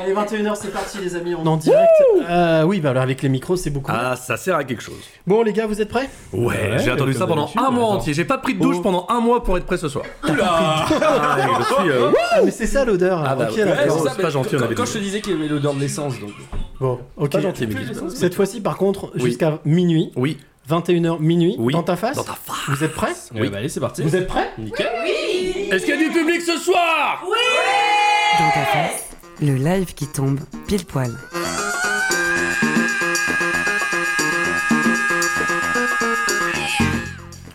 Allez, 21h, c'est parti, les amis, on est en direct. Euh, oui, bah alors avec les micros, c'est beaucoup. Ah, ça sert à quelque chose. Bon, les gars, vous êtes prêts? Ouais, j'ai attendu comme ça pendant un mois attends. entier. J'ai pas pris de douche Oh. pendant un mois pour être prêt ce soir. Ah, je suis. euh, Ah, mais c'est ça l'odeur. Ah, bah, ouais, c'est pas gentil, on Quand, avait quand je te disais qu'il y avait l'odeur de l'essence, donc. Bon, ok. Pas gentil, Émilie. Cette fois-ci, par contre, Oui. jusqu'à minuit, Oui, 21h minuit, Oui. dans ta face? dans ta face. Vous êtes prêts? Oui, bah allez, c'est parti. Vous êtes prêts? Nickel. Est-ce qu'il y a du public ce soir? Dans ta face, le live qui tombe pile poil.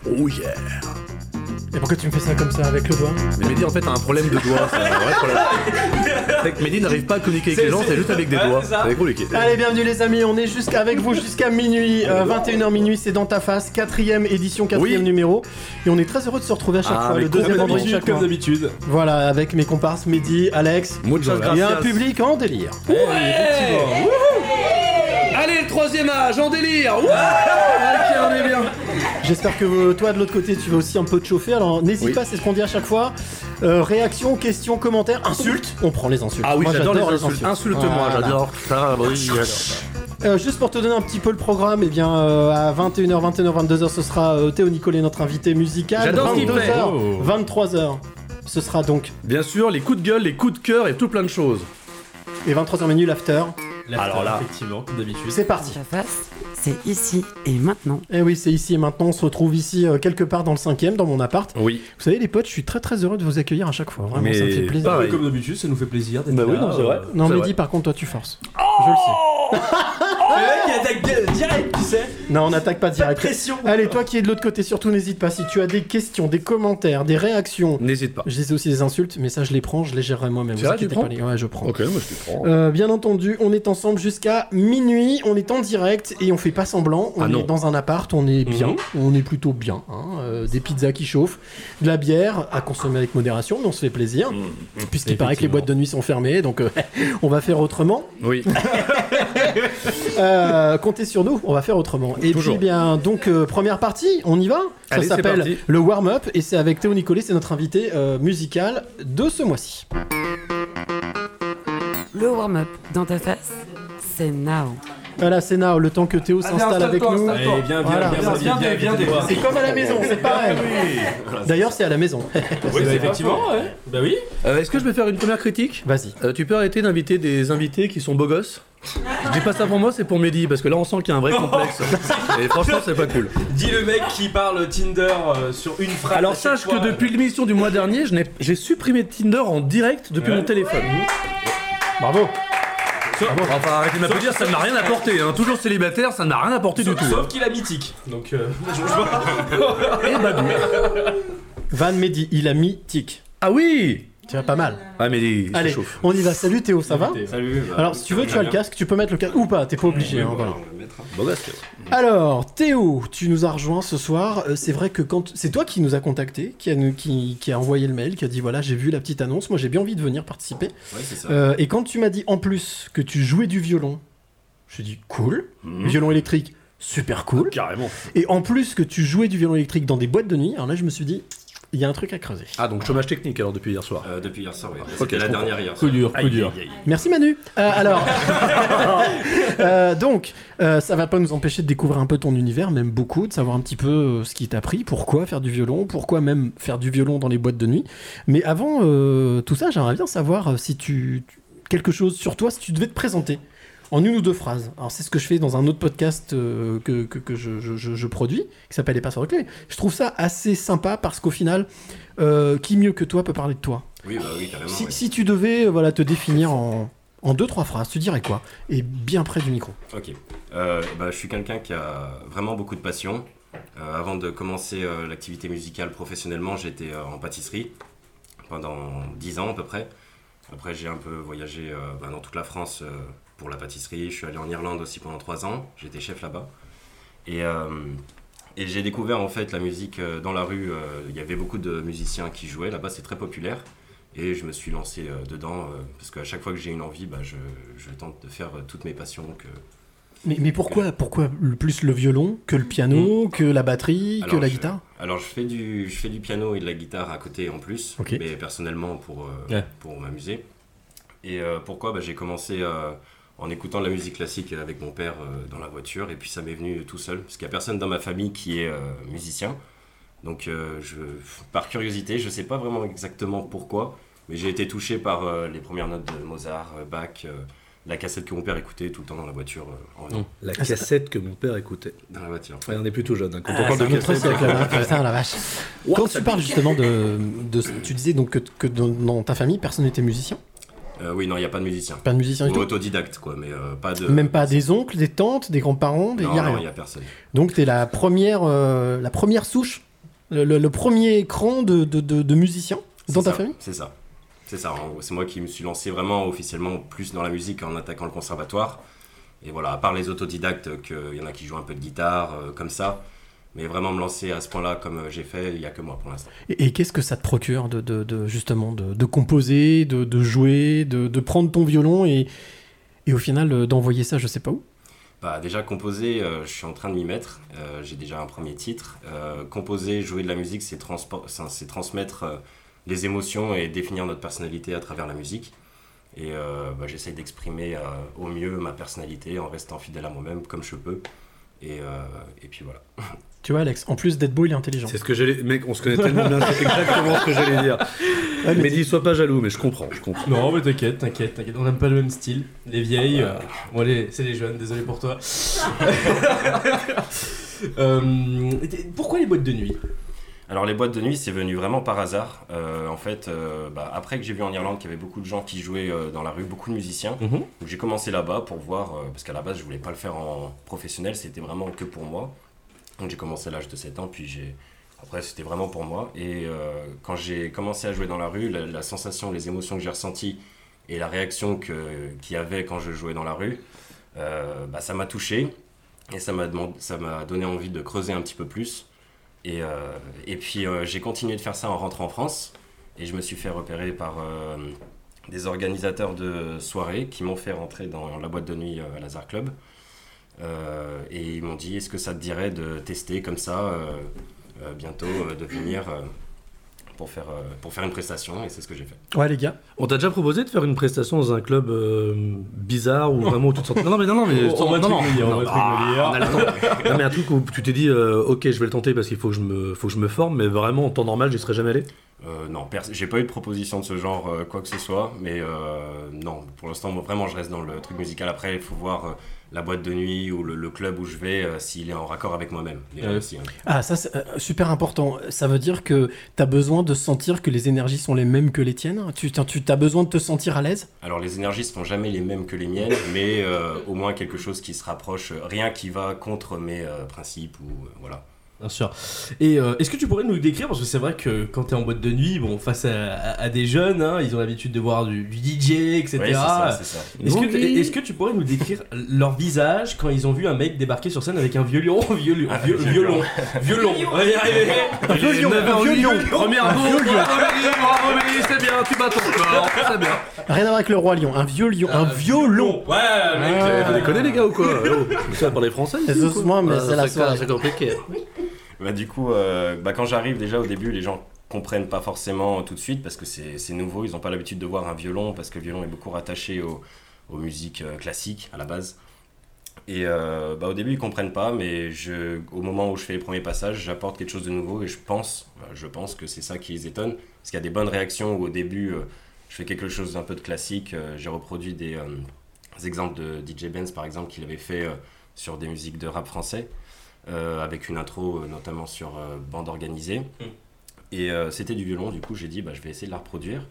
Oh yeah. Et pourquoi tu me fais ça comme ça avec le doigt Mais Mehdi en fait a un problème de doigts, c'est un vrai problème. C'est que Mehdi n'arrive pas à communiquer avec les gens, c'est juste avec des doigts. c'est compliqué. Allez, bienvenue les amis, on est jusqu'à avec vous jusqu'à minuit, euh, 21h minuit, c'est dans ta face, quatrième édition, quatrième Oui. numéro. Et on est très heureux de se retrouver à chaque Ah, fois, mais le deuxième vendredi chaque comme mois. d'habitude. Voilà, avec mes comparses Mehdi, Alex, Muchas et gracias. un public en délire. Allez, le troisième âge, en délire Wouh Ok, on est bien J'espère que toi de l'autre côté tu vas aussi un peu te chauffer, alors n'hésite Oui. pas, c'est ce qu'on dit à chaque fois. Euh, réaction, questions, commentaires, insultes, on prend les insultes. Ah oui, j'adore les insultes. Insulte-moi, Voilà. j'adore ça. Oui, j'adore. Euh, juste pour te donner un petit peu le programme, eh bien euh, à 21h, 21h, 22h, ce sera euh, Théo Nicolet, notre invité musical. J'adore ce qu'il 22h, fait. Oh. 23h, ce sera donc Bien sûr, les coups de gueule, les coups de cœur et tout plein de choses. et 23h minuit l'after. Alors là. Effectivement, comme d'habitude. C'est parti. C'est ici et maintenant. Et oui, c'est ici et maintenant. On se retrouve ici euh, quelque part dans le cinquième, dans mon appart. Oui. Vous savez, les potes, je suis très très heureux de vous accueillir à chaque fois. Vraiment, Mais ça me fait plaisir. pareil. Comme d'habitude, ça nous fait plaisir d'être Bah oui, là, non, c'est vrai. euh, Non, C'est mais vrai. dis par contre, toi, tu forces. je le sais. Le mec, il attaque direct, tu sais. Non, on n'attaque pas Pas de direct. pression. Allez, toi qui es de l'autre côté, surtout n'hésite pas. Si tu as des questions, des commentaires, des réactions, N'hésite pas. je disais aussi des insultes, mais ça je les prends, je les gérerai moi-même. C'est vous vrai, tu inquiétez prends pas, les gars. Ouais, je prends. Ok, moi je te prends. Euh, bien entendu, on est ensemble jusqu'à minuit, on est en direct et on fait pas semblant. On Ah non. est dans un appart, on est bien, Mhm. on est plutôt bien. hein. Euh, des pizzas qui chauffent, de la bière à consommer avec modération, mais on se fait plaisir. Mhm. Puisqu'il paraît que les boîtes de nuit sont fermées, donc euh, on va faire autrement. Oui. Euh, comptez sur nous, on va faire autrement. Et Toujours. puis bien, donc euh, première partie, on y va? Ça s'appelle le warm-up et c'est avec Théo Nicolet, c'est notre invité euh, musical de ce mois-ci. Le warm-up dans ta face, c'est now. Voilà, c'est now, le temps que Théo s'installe avec nous. Allez, viens, viens, Voilà. viens, viens, viens. C'est comme à la maison, c'est pareil. D'ailleurs, c'est à la maison. Oui, effectivement, ouais. Bah oui. Euh, Est-ce que je peux faire une première critique Vas-y. Euh, Tu peux arrêter d'inviter des invités qui sont beaux gosses Je dis pas ça pour moi, c'est pour Mehdi, parce que là on sent qu'il y a un vrai complexe. Et franchement, c'est pas cool. Dis le mec qui parle Tinder euh, sur une phrase. Alors à chaque sache fois. que depuis l'émission du mois dernier, je n'ai- j'ai supprimé Tinder en direct depuis Ouais. mon téléphone. Bravo. Enfin, arrêtez de m'applaudir, ça ne m'a rien apporté. Hein. Toujours célibataire, ça ne m'a rien apporté Sauf, du tout. sauf hein. qu'il a mythique. Donc, euh, je. Van Mehdi, il a mis tic. Ah oui Tu vas pas mal. Ah ça Allez, chauffe. on y va. Salut Théo, ça va Salut. bah, Alors, si tu veux, tu as le casque, tu peux mettre le casque ou pas, t'es pas obligé. hein, voilà. Beau gosse, Théo. Alors, Théo, tu nous as rejoint ce soir. Euh, C'est vrai que quand c'est toi qui nous a contacté, qui a, nous- qui, qui a envoyé le mail, qui a dit voilà, j'ai vu la petite annonce, moi j'ai bien envie de venir participer. Ouais, c'est ça. Euh, et quand tu m'as dit en plus que tu jouais du violon, je dit cool, Mhm. violon électrique, super cool. Carrément. Et en plus que tu jouais du violon électrique dans des boîtes de nuit, alors là je me suis dit, il y a un truc à creuser. Ah, donc chômage technique alors depuis hier soir. Euh, depuis hier soir, oui. Ok, C'était la comprends. dernière hier. Coup dur, coup Aïe, dur. aïe, aïe. Merci Manu. Euh, alors, Euh, donc, euh, ça va pas nous empêcher de découvrir un peu ton univers, même beaucoup, de savoir un petit peu ce qui t'a pris, pourquoi faire du violon, pourquoi même faire du violon dans les boîtes de nuit. Mais avant euh, tout ça, j'aimerais bien savoir si tu tu- quelque chose sur toi, si tu devais te présenter en une ou deux phrases. Alors c'est ce que je fais dans un autre podcast euh, que, que, que je, je- produis, qui s'appelle Les Passeurs de Clés. Je trouve ça assez sympa parce qu'au final, euh, qui mieux que toi peut parler de toi? Oui, bah oui, carrément. si, tu devais euh, voilà, te définir en, en deux, trois phrases, tu dirais quoi? Et bien près du micro. Ok. Euh, bah, je suis quelqu'un qui a vraiment beaucoup de passion. Avant de commencer l'activité musicale professionnellement, j'étais en pâtisserie pendant 10 ans à peu près. Après, j'ai un peu voyagé bah, dans toute la France pour la pâtisserie. Je suis allé en Irlande aussi pendant 3 ans. J'étais chef là-bas. Et, euh, et j'ai découvert en fait la musique euh, dans la rue. euh, Il y avait beaucoup de musiciens qui jouaient. Là-bas, c'est très populaire. Et je me suis lancé euh, dedans euh, parce qu'à chaque fois que j'ai une envie, bah, je, je tente de faire euh, toutes mes passions. Que... Mais, mais pourquoi, pourquoi le- plus le violon que le piano, que la batterie, que la je- guitare? Alors je fais, du, je fais du piano et de la guitare à côté en plus, mais personnellement pour, euh, Ouais. pour m'amuser. Et euh, pourquoi? Bah, J'ai commencé euh, en écoutant de la musique classique avec mon père euh, dans la voiture, et puis ça m'est venu tout seul, parce qu'il n'y a personne dans ma famille qui est euh, musicien. Donc, euh, je, par curiosité, je ne sais pas vraiment exactement pourquoi, mais j'ai été touché par euh, les premières notes de Mozart, Bach, euh, la cassette que mon père écoutait tout le temps dans la voiture. euh, en- Non, la cassette que mon père écoutait. Dans la voiture. Ouais, on est plutôt jeune. hein. Quand Ah, on parle c'est de cassette, siècle, là. Putain, la vache. Quand tu parles justement de, de- Tu disais donc que, que dans, dans ta famille, personne n'était musicien? Euh, oui, non, il n'y a pas de musicien. Pas de musicien du Ou tout autodidacte, quoi, mais euh, pas de. Même pas des oncles, des tantes, des grands-parents, des... Non, il n'y a personne. Donc t'es la première, euh, la première souche, le, le- le premier cran de, de, de, de musiciens dans ta ça, famille C'est ça. C'est ça. C'est moi qui me suis lancé vraiment officiellement plus dans la musique en attaquant le conservatoire. Et voilà, à part les autodidactes, qu'il y en a qui jouent un peu de guitare, comme ça. Mais vraiment me lancer à ce point-là, comme euh, j'ai fait, il n'y a que moi pour l'instant. Et, et qu'est-ce que ça te procure de, de, de- justement de, de composer, de, de jouer, de, prendre ton violon et, et au final euh, d'envoyer ça je sais pas où? Bah, déjà, composer, euh, je suis en train de m'y mettre. Euh, j'ai déjà un premier titre. Euh, composer, jouer de la musique, c'est transmettre les émotions et définir notre personnalité à travers la musique. Et bah, j'essaye d'exprimer au mieux ma personnalité en restant fidèle à moi-même comme je peux. Et, et puis voilà. Tu vois Alex, en plus d'être beau, il est intelligent. C'est ce que j'allais. Mec, on se connaît tellement bien, c'est exactement ce que j'allais dire. Ouais, mais dis, sois pas jaloux, mais je comprends, je comprends. Non, mais t'inquiète, t'inquiète, t'inquiète. On n'aime pas le même style. Les vieilles, euh, bon, c'est les jeunes, désolé pour toi. Euh, pourquoi les boîtes de nuit? Alors les boîtes de nuit, c'est venu vraiment par hasard. Euh, en fait, euh, bah, après que j'ai vu en Irlande qu'il y avait beaucoup de gens qui jouaient euh, dans la rue, beaucoup de musiciens, Mhm. j'ai commencé là-bas pour voir, euh, parce qu'à la base je voulais pas le faire en professionnel, c'était vraiment que pour moi. J'ai commencé à l'âge de 7 ans, puis. Après c'était vraiment pour moi. Et euh, quand j'ai commencé à jouer dans la rue, la, sensation, les émotions que j'ai ressenties et la réaction qu'il y avait quand je jouais dans la rue, euh, bah, ça m'a touché. Et ça m'a donné envie de creuser un petit peu plus. Et, euh, et puis j'ai continué de faire ça en rentrant en France. Et je me suis fait repérer par des organisateurs de soirées qui m'ont fait rentrer dans la boîte de nuit Lazare Club. Euh, et ils m'ont dit est-ce que ça te dirait de tester comme ça euh, euh, bientôt, euh, de venir euh, pour, faire, euh, pour faire une prestation. Et c'est ce que j'ai fait. Ouais les gars, On t'a déjà proposé de faire une prestation dans un club euh, bizarre ou vraiment où tu te sens. Non, non, mais non, non, mais. On va non, non, on non, truc ah, me dire. on a le temps. Non, mais un truc où tu t'es dit, euh, ok, je vais le tenter parce qu'il faut que je me, faut que je me forme, mais vraiment en temps normal, j'y serais jamais allé? Euh, non, j'ai pas eu de proposition de ce genre, euh, quoi que ce soit, mais euh, non, pour l'instant, moi, vraiment, je reste dans le truc musical. Après, il faut voir euh, la boîte de nuit ou le, le club où je vais, euh, s'il est en raccord avec moi-même. Déjà Ouais. aussi, hein. ah ça c'est euh, super important. Ça veut dire que t'as besoin de sentir que les énergies sont les mêmes que les tiennes? Tu tu t'as besoin de te sentir à l'aise? Alors, les énergies seront jamais les mêmes que les miennes, mais euh, au moins quelque chose qui se rapproche, rien qui va contre mes euh, principes ou euh, voilà. Bien sûr. Et euh, est-ce que tu pourrais nous le décrire Parce que c'est vrai que quand t'es en boîte de nuit, bon, face à, à- à des jeunes, hein, ils ont l'habitude de voir du, du DJ, etc. Oui, c'est ça, c'est ça. Est-ce que, Oui. est-ce que tu pourrais nous décrire leur visage quand ils ont vu un mec débarquer sur scène avec un violon Violon Ah, viol- violon. Violon Violon violon, un violon. Première violon. bravo Mélie, c'est bien, tu bats ton corps, c'est bien. Rien à voir avec le roi lion. Un vieux lion, un violon. Ouais, mec. Vous euh, déconnez les gars ou quoi? Oh, Vous savez parler français ici, ou quoi Excuse-moi, mais Ah, c'est la soirée. C'est compliqué. Bah, du coup, euh, bah, quand j'arrive, déjà au début, les gens comprennent pas forcément tout de suite parce que c'est nouveau. Ils n'ont pas l'habitude de voir un violon parce que le violon est beaucoup rattaché au- aux musiques euh, classiques à la base. Et euh, bah, au début, ils comprennent pas, mais au moment où je fais les premiers passages, j'apporte quelque chose de nouveau et je pense, je pense que c'est ça qui les étonne. Parce qu'il y a des bonnes réactions où au début, je fais quelque chose d'un peu de classique. J'ai reproduit des, exemples de DJ Benz, par exemple, qu'il avait fait sur des musiques de rap français avec une intro euh, notamment sur euh, bande organisée. Et euh, c'était du violon, du coup j'ai dit bah, je vais essayer de la reproduire.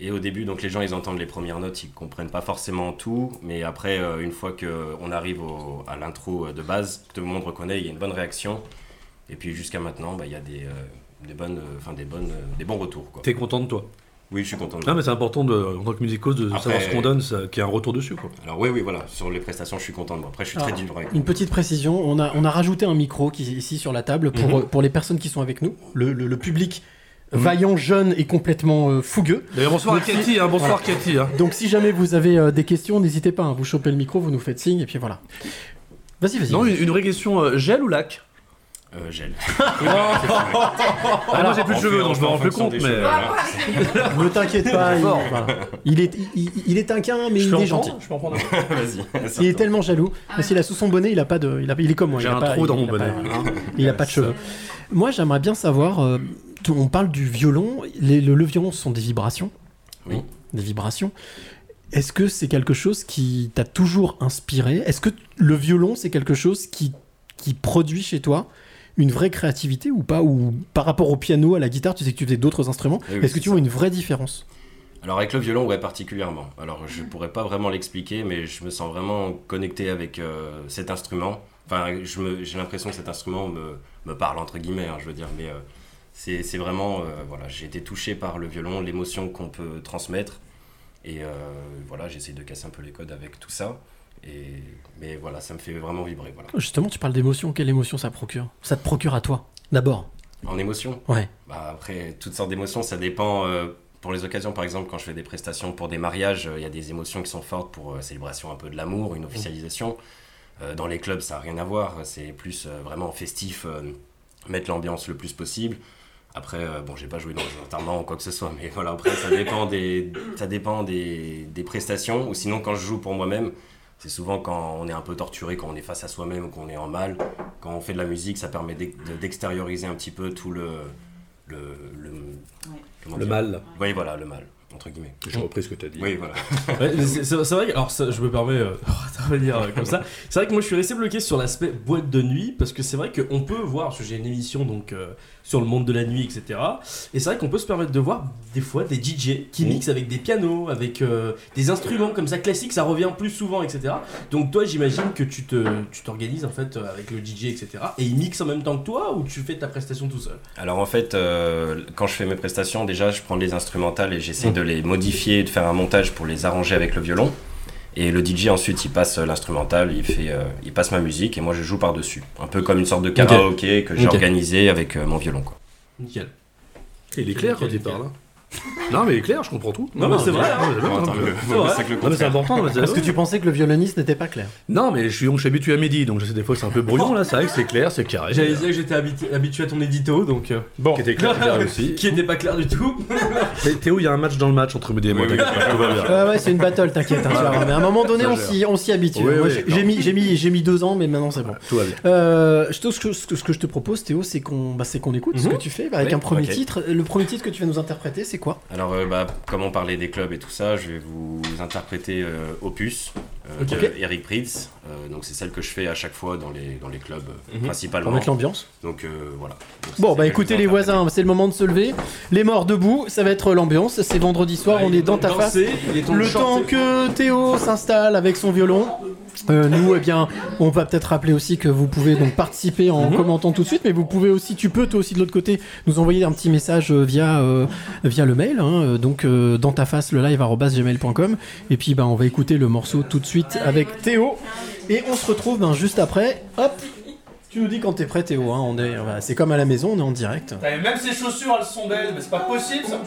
Et au début, donc les gens ils entendent les premières notes, ils comprennent pas forcément tout, mais après, euh, une fois qu'on arrive au- à l'intro euh, de base, tout le monde reconnaît, il y a une bonne réaction. Et puis jusqu'à maintenant, bah, il y a des, euh, des, bonnes, euh, enfin, des, bonnes, euh, des bons retours. Quoi. T'es content de toi? Oui, je suis content de Ah mais c'est important de, en tant que musicos de Après- savoir ce qu'on donne, qu'il y a un retour dessus quoi. Alors oui, oui, voilà, sur les prestations, je suis content de moi. Après, je suis très dur avec Une petite précision, on a, on a rajouté un micro qui est ici sur la table pour, Mhm. pour les personnes qui sont avec nous, le, le- le public vaillant, jeune et complètement euh, fougueux. Bonsoir à Merci. Cathy, hein, bonsoir Cathy. hein. Donc si jamais vous avez euh, des questions, n'hésitez pas, hein, vous chopez le micro, vous nous faites signe et puis voilà. Vas-y, vas-y. Non, une, une vraie question, euh, gel ou lac? Euh, gel. Ah, moi j'ai plus de cheveux donc je me en rends plus compte, mais. euh. Ne t'inquiète pas, il, est, il, il est taquin, mais Je il peux en est gentil. Je peux en prendre un Vas-y. Il est tellement jaloux. Parce qu'il a sous son bonnet, il a pas de, il, a- il est comme moi. J'ai il a un pas- trou il- dans il mon bonnet. hein. Il a pas de cheveux. Moi, j'aimerais bien savoir. euh, on parle du violon. Les- le, le violon, ce sont des vibrations. Oui. Des vibrations. Est-ce que c'est quelque chose qui t'a toujours inspiré? Est-ce que le violon, c'est quelque chose qui, qui produit chez toi? Une vraie créativité ou pas Ou par rapport au piano, à la guitare, tu sais que tu faisais d'autres instruments. Oui, oui, Est-ce que tu vois une vraie différence? Alors avec le violon, ouais, particulièrement. Alors je pourrais pas vraiment l'expliquer, mais je me sens vraiment connecté avec euh, cet instrument. Enfin, j'ai l'impression que cet instrument me, me parle entre guillemets, hein, je veux dire, mais euh, c'est c'est vraiment, euh, voilà, j'ai été touché par le violon, l'émotion qu'on peut transmettre, et voilà, j'essaie de casser un peu les codes avec tout ça. Et mais voilà, ça me fait vraiment vibrer, voilà. Justement, tu parles d'émotion. Quelle émotion ça procure? Ça te procure à toi, d'abord? En émotion? Ouais. Bah, après, toutes sortes d'émotions, ça dépend. euh, pour les occasions, par exemple, quand je fais des prestations pour des mariages, euh, il y a des émotions qui sont fortes pour euh, célébration un peu de l'amour, une officialisation. Euh, dans les clubs, ça n'a rien à voir. C'est plus vraiment festif, mettre l'ambiance le plus possible. Après, bon, j'ai pas joué dans un enterrement ou quoi que ce soit, mais voilà, après, ça dépend des, ça dépend des, des prestations. Ou sinon, quand je joue pour moi-même, c'est souvent quand on est un peu torturé, quand on est face à soi-même, qu'on est en mal. Quand on fait de la musique, ça permet d'ex- de- d'extérioriser un petit peu tout le. le, mal. Oui, voilà, le mal, entre guillemets. J'ai repris ce que t'as dit. Oui, voilà. Ouais, c'est vrai que, alors ça, je me permets euh, d'intervenir euh, comme ça. C'est vrai que moi je suis resté bloqué sur l'aspect boîte de nuit parce que c'est vrai qu'on peut voir, parce que j'ai une émission donc euh, sur le monde de la nuit, etc. Et c'est vrai qu'on peut se permettre de voir des fois des DJ qui Oui. mixent avec des pianos, avec euh, des instruments comme ça classiques, ça revient plus souvent, etc. Donc toi j'imagine que tu te tu t'organises en fait euh, avec le DJ, etc. Et il mixe en même temps que toi ou tu fais ta prestation tout seul? Alors en fait, quand je fais mes prestations, déjà je prends les instrumentales et j'essaie Mm. de les modifier, de faire un montage pour les arranger avec le violon. Et le DJ ensuite il passe euh, l'instrumental, il fait, euh, il passe ma musique et moi je joue par dessus, un peu comme une sorte de karaoké que j'ai organisé avec euh, mon violon. Quoi. Nickel. Il est clair quand il parle. hein. Non, mais clair, je comprends tout. Non, mais c'est vrai, hein. non, mais c'est important. Parce que tu pensais que le violoniste n'était pas clair. Non, mais je suis, donc, je suis habitué à midi, donc je sais des fois c'est un peu brouillon là, c'est vrai que c'est clair, c'est carré. J'allais dire que j'étais habitué, à ton édito donc euh, bon. Qui était clair, clair aussi. qui était pas clair du tout. Mais Théo, il y a un match dans le match entre midi et moi, Oui, oui. t'inquiète pas, tout va bien. Ouais, ouais, c'est une battle, t'inquiète. hein, mais à un moment donné, on s'y, on s'y habitue. J'ai, mis, j'ai, mis, j'ai mis deux ans, mais maintenant c'est bon. Tout va bien. Euh, je te- ce, que, je te propose, Théo, c'est qu'on, bah, c'est qu'on écoute ce Mhm. que tu fais bah, avec un premier titre. Le premier titre que tu vas nous interpréter, c'est quoi Alors, euh, bah, comme on parlait des clubs et tout ça, je vais vous interpréter euh, Opus euh, Ok. de Eric Prydz. Euh, donc, c'est celle que je fais à chaque fois dans les, dans les clubs euh, Mhm. principalement. Pour mettre l'ambiance Donc, euh, voilà. Donc, Bon, bah écoutez les voisins, c'est le moment de se lever. Les morts debout, ça va être l'ambiance. C'est vendredi soir, on est dans ta face. Danser, il est temps de Le temps que Théo s'installe avec son violon, euh, nous, eh bien, on va peut-être rappeler aussi que vous pouvez donc participer en Mhm. commentant tout de suite, mais vous pouvez aussi, tu peux toi aussi de l'autre côté, nous envoyer un petit message euh, via euh, via le mail, hein, donc euh, dans ta face le live gmail.com, et puis bah, on va écouter le morceau tout de suite avec Théo, et on se retrouve ben, juste après. Hop, tu nous dis quand t'es prêt, Théo. Hein, on est, voilà, c'est comme à la maison, on est en direct. Même ses chaussures, elles sont belles, mais c'est pas possible, ça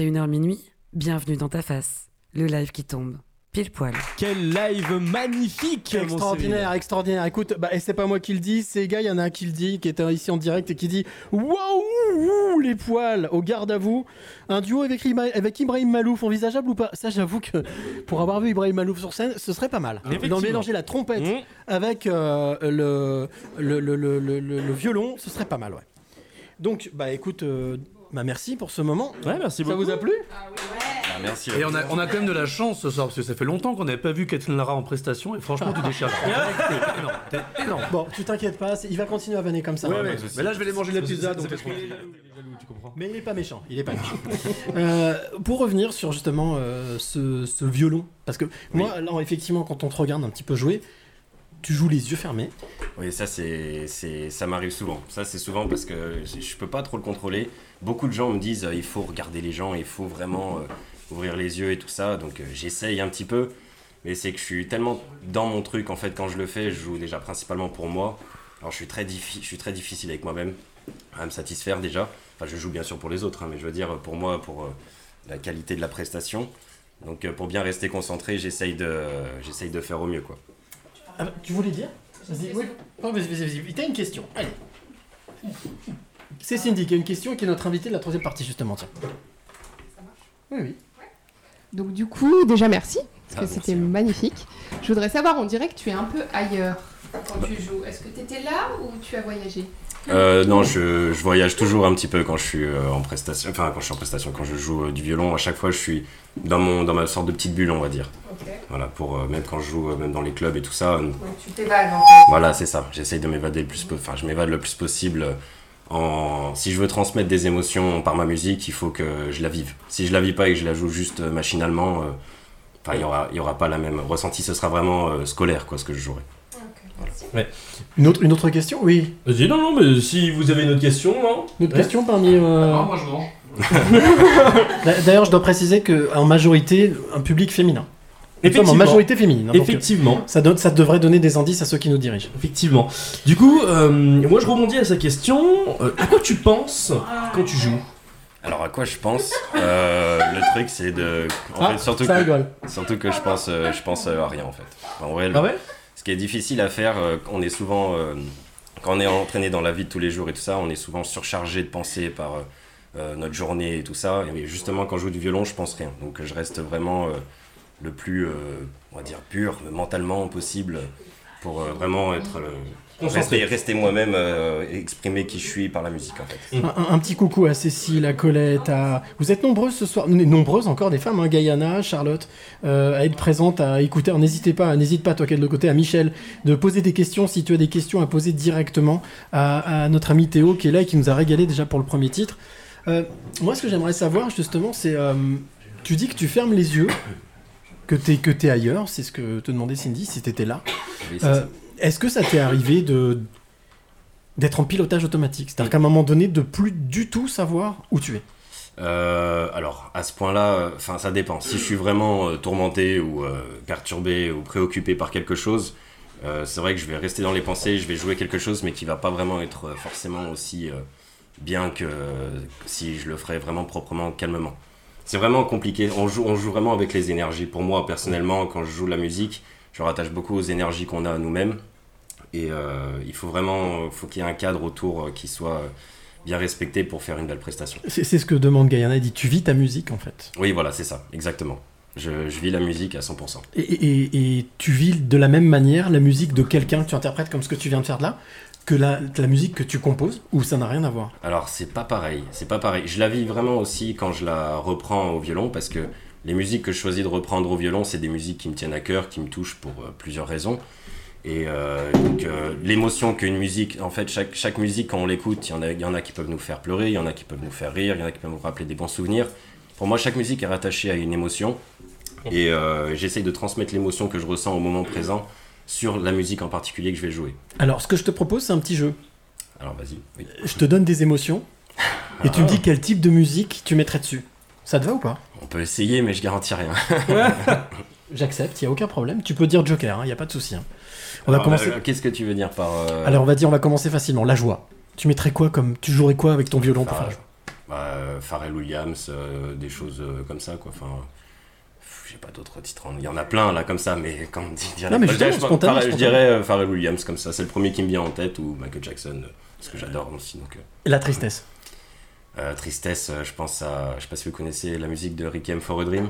21h minuit, bienvenue dans ta face. Le live qui tombe. Pile poil. Quel live magnifique Extraordinaire, extraordinaire. Écoute, bah, et c'est pas moi qui le dis, c'est gars, il y en a un qui le dit, qui était ici en direct et qui dit Waouh, les poils, au garde à vous. Un duo avec, Ima- avec Ibrahim Malouf, envisageable ou pas? Ça, j'avoue que pour avoir vu Ibrahim Malouf sur scène, ce serait pas mal. Effectivement. D'en mélanger la trompette Mmh. avec euh, le, le, le, le, le- le- le violon, ce serait pas mal, ouais. Donc, bah écoute, euh, bah, merci pour ce moment. Ouais, merci Ça beaucoup. vous a plu? Ah, merci. Et on a, on a quand même de la chance ce soir, parce que ça fait longtemps qu'on n'avait pas vu Catherine Lara en prestation, et franchement, tu déchires. T'es énorme, énorme. Bon, tu t'inquiètes pas, il va continuer à vanner comme ça. Ouais, ouais. Mais là, je vais aller manger la pizza, donc C'est parce t'es qu'il est tranquille. jaloux, il est jaloux, tu comprends. Mais il est pas méchant, il est pas méchant. Euh, pour revenir sur justement euh, ce, ce violon, parce que moi, là, effectivement, quand on te regarde un petit peu jouer, tu joues les yeux fermés. Oui, ça, c'est, ça m'arrive souvent. Ça, c'est souvent parce que je peux pas trop le contrôler. Beaucoup de gens me disent euh, il faut regarder les gens, il faut vraiment euh, ouvrir les yeux et tout ça. Donc, euh, j'essaye un petit peu. Mais c'est que je suis tellement dans mon truc, en fait, quand je le fais, je joue déjà principalement pour moi. Alors, je suis très, je suis très difficile avec moi-même à me satisfaire déjà. Enfin, je joue bien sûr pour les autres, hein, mais je veux dire pour moi, pour la qualité de la prestation. Donc, pour bien rester concentré, j'essaye de, j'essaye de faire au mieux, quoi. Ah, tu voulais dire Vas-y, oui. Oh, vas-y, vas-y, vas-y. T'as une question, allez. C'est Cindy qui a une question et qui est notre invitée de la troisième partie, justement, tiens. Oui, oui. Donc du coup, déjà merci, parce Ah, que c'était magnifique. Je voudrais savoir, on dirait que tu es un peu ailleurs quand tu joues. Est-ce que tu étais là ou tu as voyagé? Euh, non, je, je voyage toujours un petit peu quand je suis euh, en prestation. Enfin, quand je suis en prestation, quand je joue euh, du violon, à chaque fois, je suis dans, mon, dans ma sorte de petite bulle, on va dire. Ok. Voilà, pour, euh, même quand je joue, même dans les clubs et tout ça. Donc tu t'évades en fait. voilà, c'est ça. J'essaye de m'évader le plus Enfin, je m'évade le plus possible. En... Si je veux transmettre des émotions par ma musique, il faut que je la vive. Si je la vis pas et que je la joue juste machinalement, euh, il y aura, y aura pas la même ressenti. Ce sera vraiment euh, scolaire, quoi, ce que je jouerai. Une autre, une autre question Oui. Vas-y, non, non, mais si vous avez une autre question, non Une autre Ouais. question parmi. euh, Ah, moi je mange. D'a- D'ailleurs, je dois préciser qu'en majorité, un public féminin. Sommes en Effectivement. majorité féminine. hein, donc, euh, Effectivement. ça, donne, ça devrait donner des indices à ceux qui nous dirigent. Effectivement. Du coup, euh, moi je rebondis à sa question. Euh, à quoi tu penses quand tu joues? Alors, à quoi je pense? Euh, Le truc, c'est de. En Ah, fait, surtout ça que, rigole. surtout que je pense, euh, je pense à rien, en fait. En vrai, Ah ouais? Ce qui est difficile à faire, euh, on est souvent, euh, quand on est entraîné dans la vie de tous les jours et tout ça, on est souvent surchargé de pensées par euh, notre journée et tout ça. Et justement, quand je joue du violon, je pense rien. Donc je reste vraiment le plus, on va dire, pur mentalement possible pour vraiment être. Concentré. rester, rester moi-même, euh, exprimer qui je suis par la musique en fait. Un, un- un petit coucou à Cécile, à Colette, à... Vous êtes nombreuses ce soir, nombreuses encore des femmes, hein, Guyana, Charlotte, euh, à être présentes, à écouter. N'hésitez pas, n'hésite pas, toi qui es de l'autre côté, à Michel, de poser des questions si tu as des questions à poser directement à, à notre ami Théo qui est là et qui nous a régalé déjà pour le premier titre. Euh, moi, ce que j'aimerais savoir justement, c'est. euh, tu dis que tu fermes les yeux, que tu es, que t'es ailleurs, c'est ce que te demandait Cindy, si tu étais là. Oui, Euh. Est-ce que ça t'est arrivé de d'être en pilotage automatique? C'est-à-dire qu'à un moment donné, de plus du tout savoir où tu es? Euh, alors, à ce point-là, ça dépend. Si je suis vraiment euh, tourmenté ou euh, perturbé ou préoccupé par quelque chose, c'est vrai que je vais rester dans les pensées, je vais jouer quelque chose, mais qui va pas vraiment être forcément aussi bien que si je le ferais vraiment proprement, calmement. C'est vraiment compliqué. On joue, on joue vraiment avec les énergies. Pour moi, personnellement, quand je joue la musique, je rattache beaucoup aux énergies qu'on a nous-mêmes. Et euh, il faut vraiment, faut qu'il y ait un cadre autour euh, qui soit euh, bien respecté pour faire une belle prestation. C'est ce que demande Guyana, elle dit tu vis ta musique en fait. Oui, voilà, c'est ça, exactement. Je, je vis la musique à 100%. Et, et- et tu vis de la même manière la musique de quelqu'un que tu interprètes comme ce que tu viens de faire de là que la, la musique que tu composes ou ça n'a rien à voir? Alors, c'est pas pareil, c'est pas pareil. Je la vis vraiment aussi quand je la reprends au violon parce que les musiques que je choisis de reprendre au violon, c'est des musiques qui me tiennent à cœur, qui me touchent pour plusieurs raisons. Et euh, donc, euh, l'émotion qu'une musique, en fait, chaque, chaque musique, quand on l'écoute, il y, en a- y en a qui peuvent nous faire pleurer, il y en a qui peuvent nous faire rire, il y en a qui peuvent nous rappeler des bons souvenirs. Pour moi, chaque musique est rattachée à une émotion. Et euh, j'essaye de transmettre l'émotion que je ressens au moment présent sur la musique en particulier que je vais jouer. Alors ce que je te propose c'est un petit jeu. Alors, vas-y. Oui. Je te donne des émotions et tu me dis quel type de musique tu mettrais dessus. Ça te va ou pas? On peut essayer, mais je garantis rien. J'accepte, il y a aucun problème. Tu peux dire Joker, il n'y a pas de souci. hein. On Alors, euh, Qu'est-ce que tu veux dire par. euh, Alors on va dire on va commencer facilement. La joie. Tu mettrais quoi comme tu jouerais quoi avec ton violon pour faire la joie? Bah, euh, Pharrell Williams, euh, des choses euh, comme ça, quoi. Enfin, pff, j'ai pas d'autres titres. en- Il y en a plein là comme ça, mais quand on dit, Non, mais je dirais, justement, je, Pharrell- je dirais euh, Pharrell Williams comme ça. C'est le premier qui me vient en tête ou Michael Jackson, euh, parce que j'adore aussi. Donc, euh, La tristesse? euh, tristesse, euh, je pense à, je sais pas si vous connaissez la musique de Requiem for a Dream.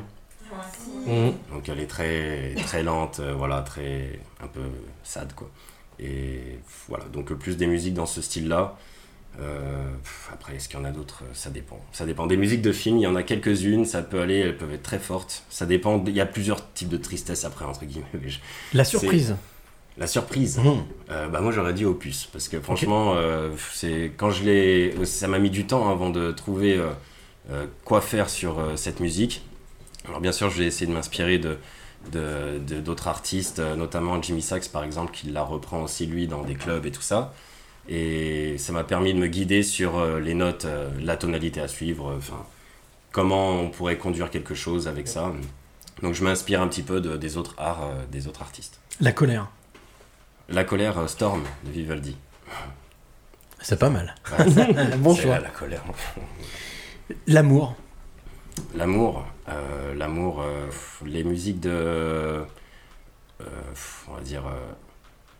Mhm. Donc elle est très très lente, euh, voilà, très un peu sad quoi. Et voilà, donc euh, plus des musiques dans ce style-là. Euh, après, est-ce qu'il y en a d'autres? Ça dépend. Ça dépend des musiques de films. Il y en a quelques-unes. Ça peut aller, elles peuvent être très fortes. Ça dépend. Il y a plusieurs types de tristesse après entre guillemets. La surprise. La surprise. Euh, bah moi j'aurais dit Opus parce que franchement euh, c'est quand je l'ai ça m'a mis du temps avant de trouver quoi faire sur cette musique. Alors bien sûr je vais essayer de m'inspirer de d'autres artistes, euh, notamment Jimmy Sachs par exemple qui la reprend aussi lui dans des clubs et tout ça. Et ça m'a permis de me guider sur euh, les notes, euh, la tonalité à suivre, enfin comment on pourrait conduire quelque chose avec ça. Donc je m'inspire un petit peu de- des autres arts, des autres artistes. La colère. La colère Storm de Vivaldi. C'est pas mal. Ouais, bon choix. la colère. L'amour. L'amour, euh, l'amour, euh, les musiques de, euh, on va dire, euh,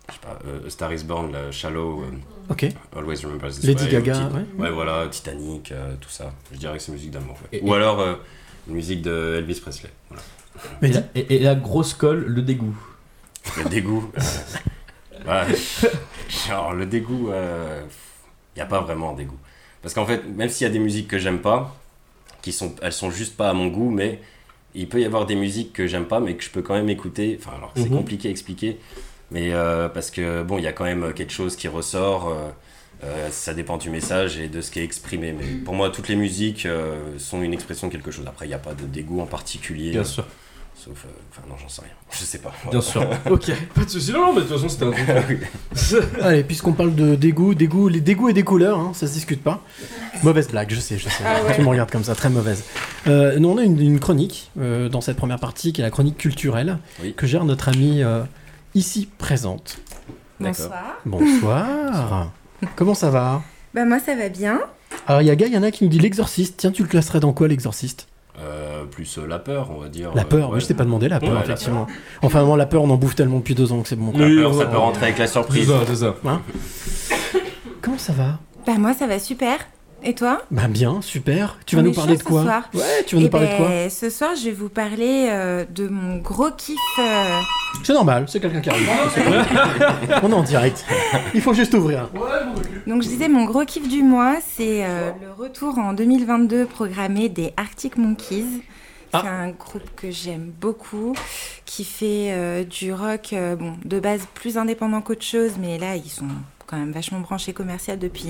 je sais pas, euh, A Star Is Born, la Shallow, euh, Ok. Always Remember This Lady Way, Gaga, ouais. ouais, voilà, Titanic, euh, tout ça. Je dirais que c'est musique d'amour. ouais. Et- Ou et- alors euh, une musique de Elvis Presley. Voilà. Mais Et, la, et- et la grosse colle, le dégoût. Le dégoût. euh, ouais, genre le dégoût, il n'y a pas vraiment de dégoût. Parce qu'en fait, même s'il y a des musiques que j'aime pas, qui sont, elles sont juste pas à mon goût, mais il peut y avoir des musiques que j'aime pas, mais que je peux quand même écouter. Enfin, alors c'est Mhm. compliqué à expliquer, mais euh, parce que bon, il y a quand même quelque chose qui ressort. euh, euh, ça dépend du message et de ce qui est exprimé. Mais pour moi, toutes les musiques sont une expression de quelque chose. Après, il n'y a pas de dégoût en particulier. Bien sûr. Sauf, euh, enfin non, j'en sais rien. Je sais pas. Bien sûr. ok, pas de soucis. Non, non, mais de toute façon, c'était un truc. Allez, puisqu'on parle de dégoût, dégoût, les dégoûts et des couleurs, hein, ça se discute pas. Mauvaise blague, je sais, je sais. Ah ouais. Tu me regardes comme ça, très mauvaise. Euh, nous, on a une, une chronique euh, dans cette première partie qui est la chronique culturelle Oui. que gère notre amie euh, ici présente. Bonsoir. Bonsoir. Comment ça va? Bah moi ça va bien. Alors, il y a Guy, il y en a qui nous dit l'exorciste. Tiens, tu le classerais dans quoi l'exorciste? Euh, plus euh, la peur, on va dire. La euh, peur, ouais. je t'ai pas demandé la peur, Ouais, la effectivement. Enfin, moi, la peur, on en bouffe tellement depuis deux ans que c'est bon. La Oui, peur, ça peut rentrer avec la C'est surprise. ça, c'est ça. Comment ça va? Bah moi ça va super. Et toi Bah bien, super. Tu vas On nous parler de quoi ce soir. Ouais, tu vas Eh nous parler de quoi ben, Ce soir je vais vous parler euh, de mon gros kiff. euh, C'est normal, c'est quelqu'un qui arrive. On est en direct. Il faut juste ouvrir. Donc je disais mon gros kiff du mois c'est euh, le retour en 2022 programmé des Arctic Monkeys. Ah. C'est un groupe que j'aime beaucoup, qui fait euh, du rock, euh, bon, de base plus indépendant qu'autre chose, mais là, ils sont quand même vachement branchés commercial depuis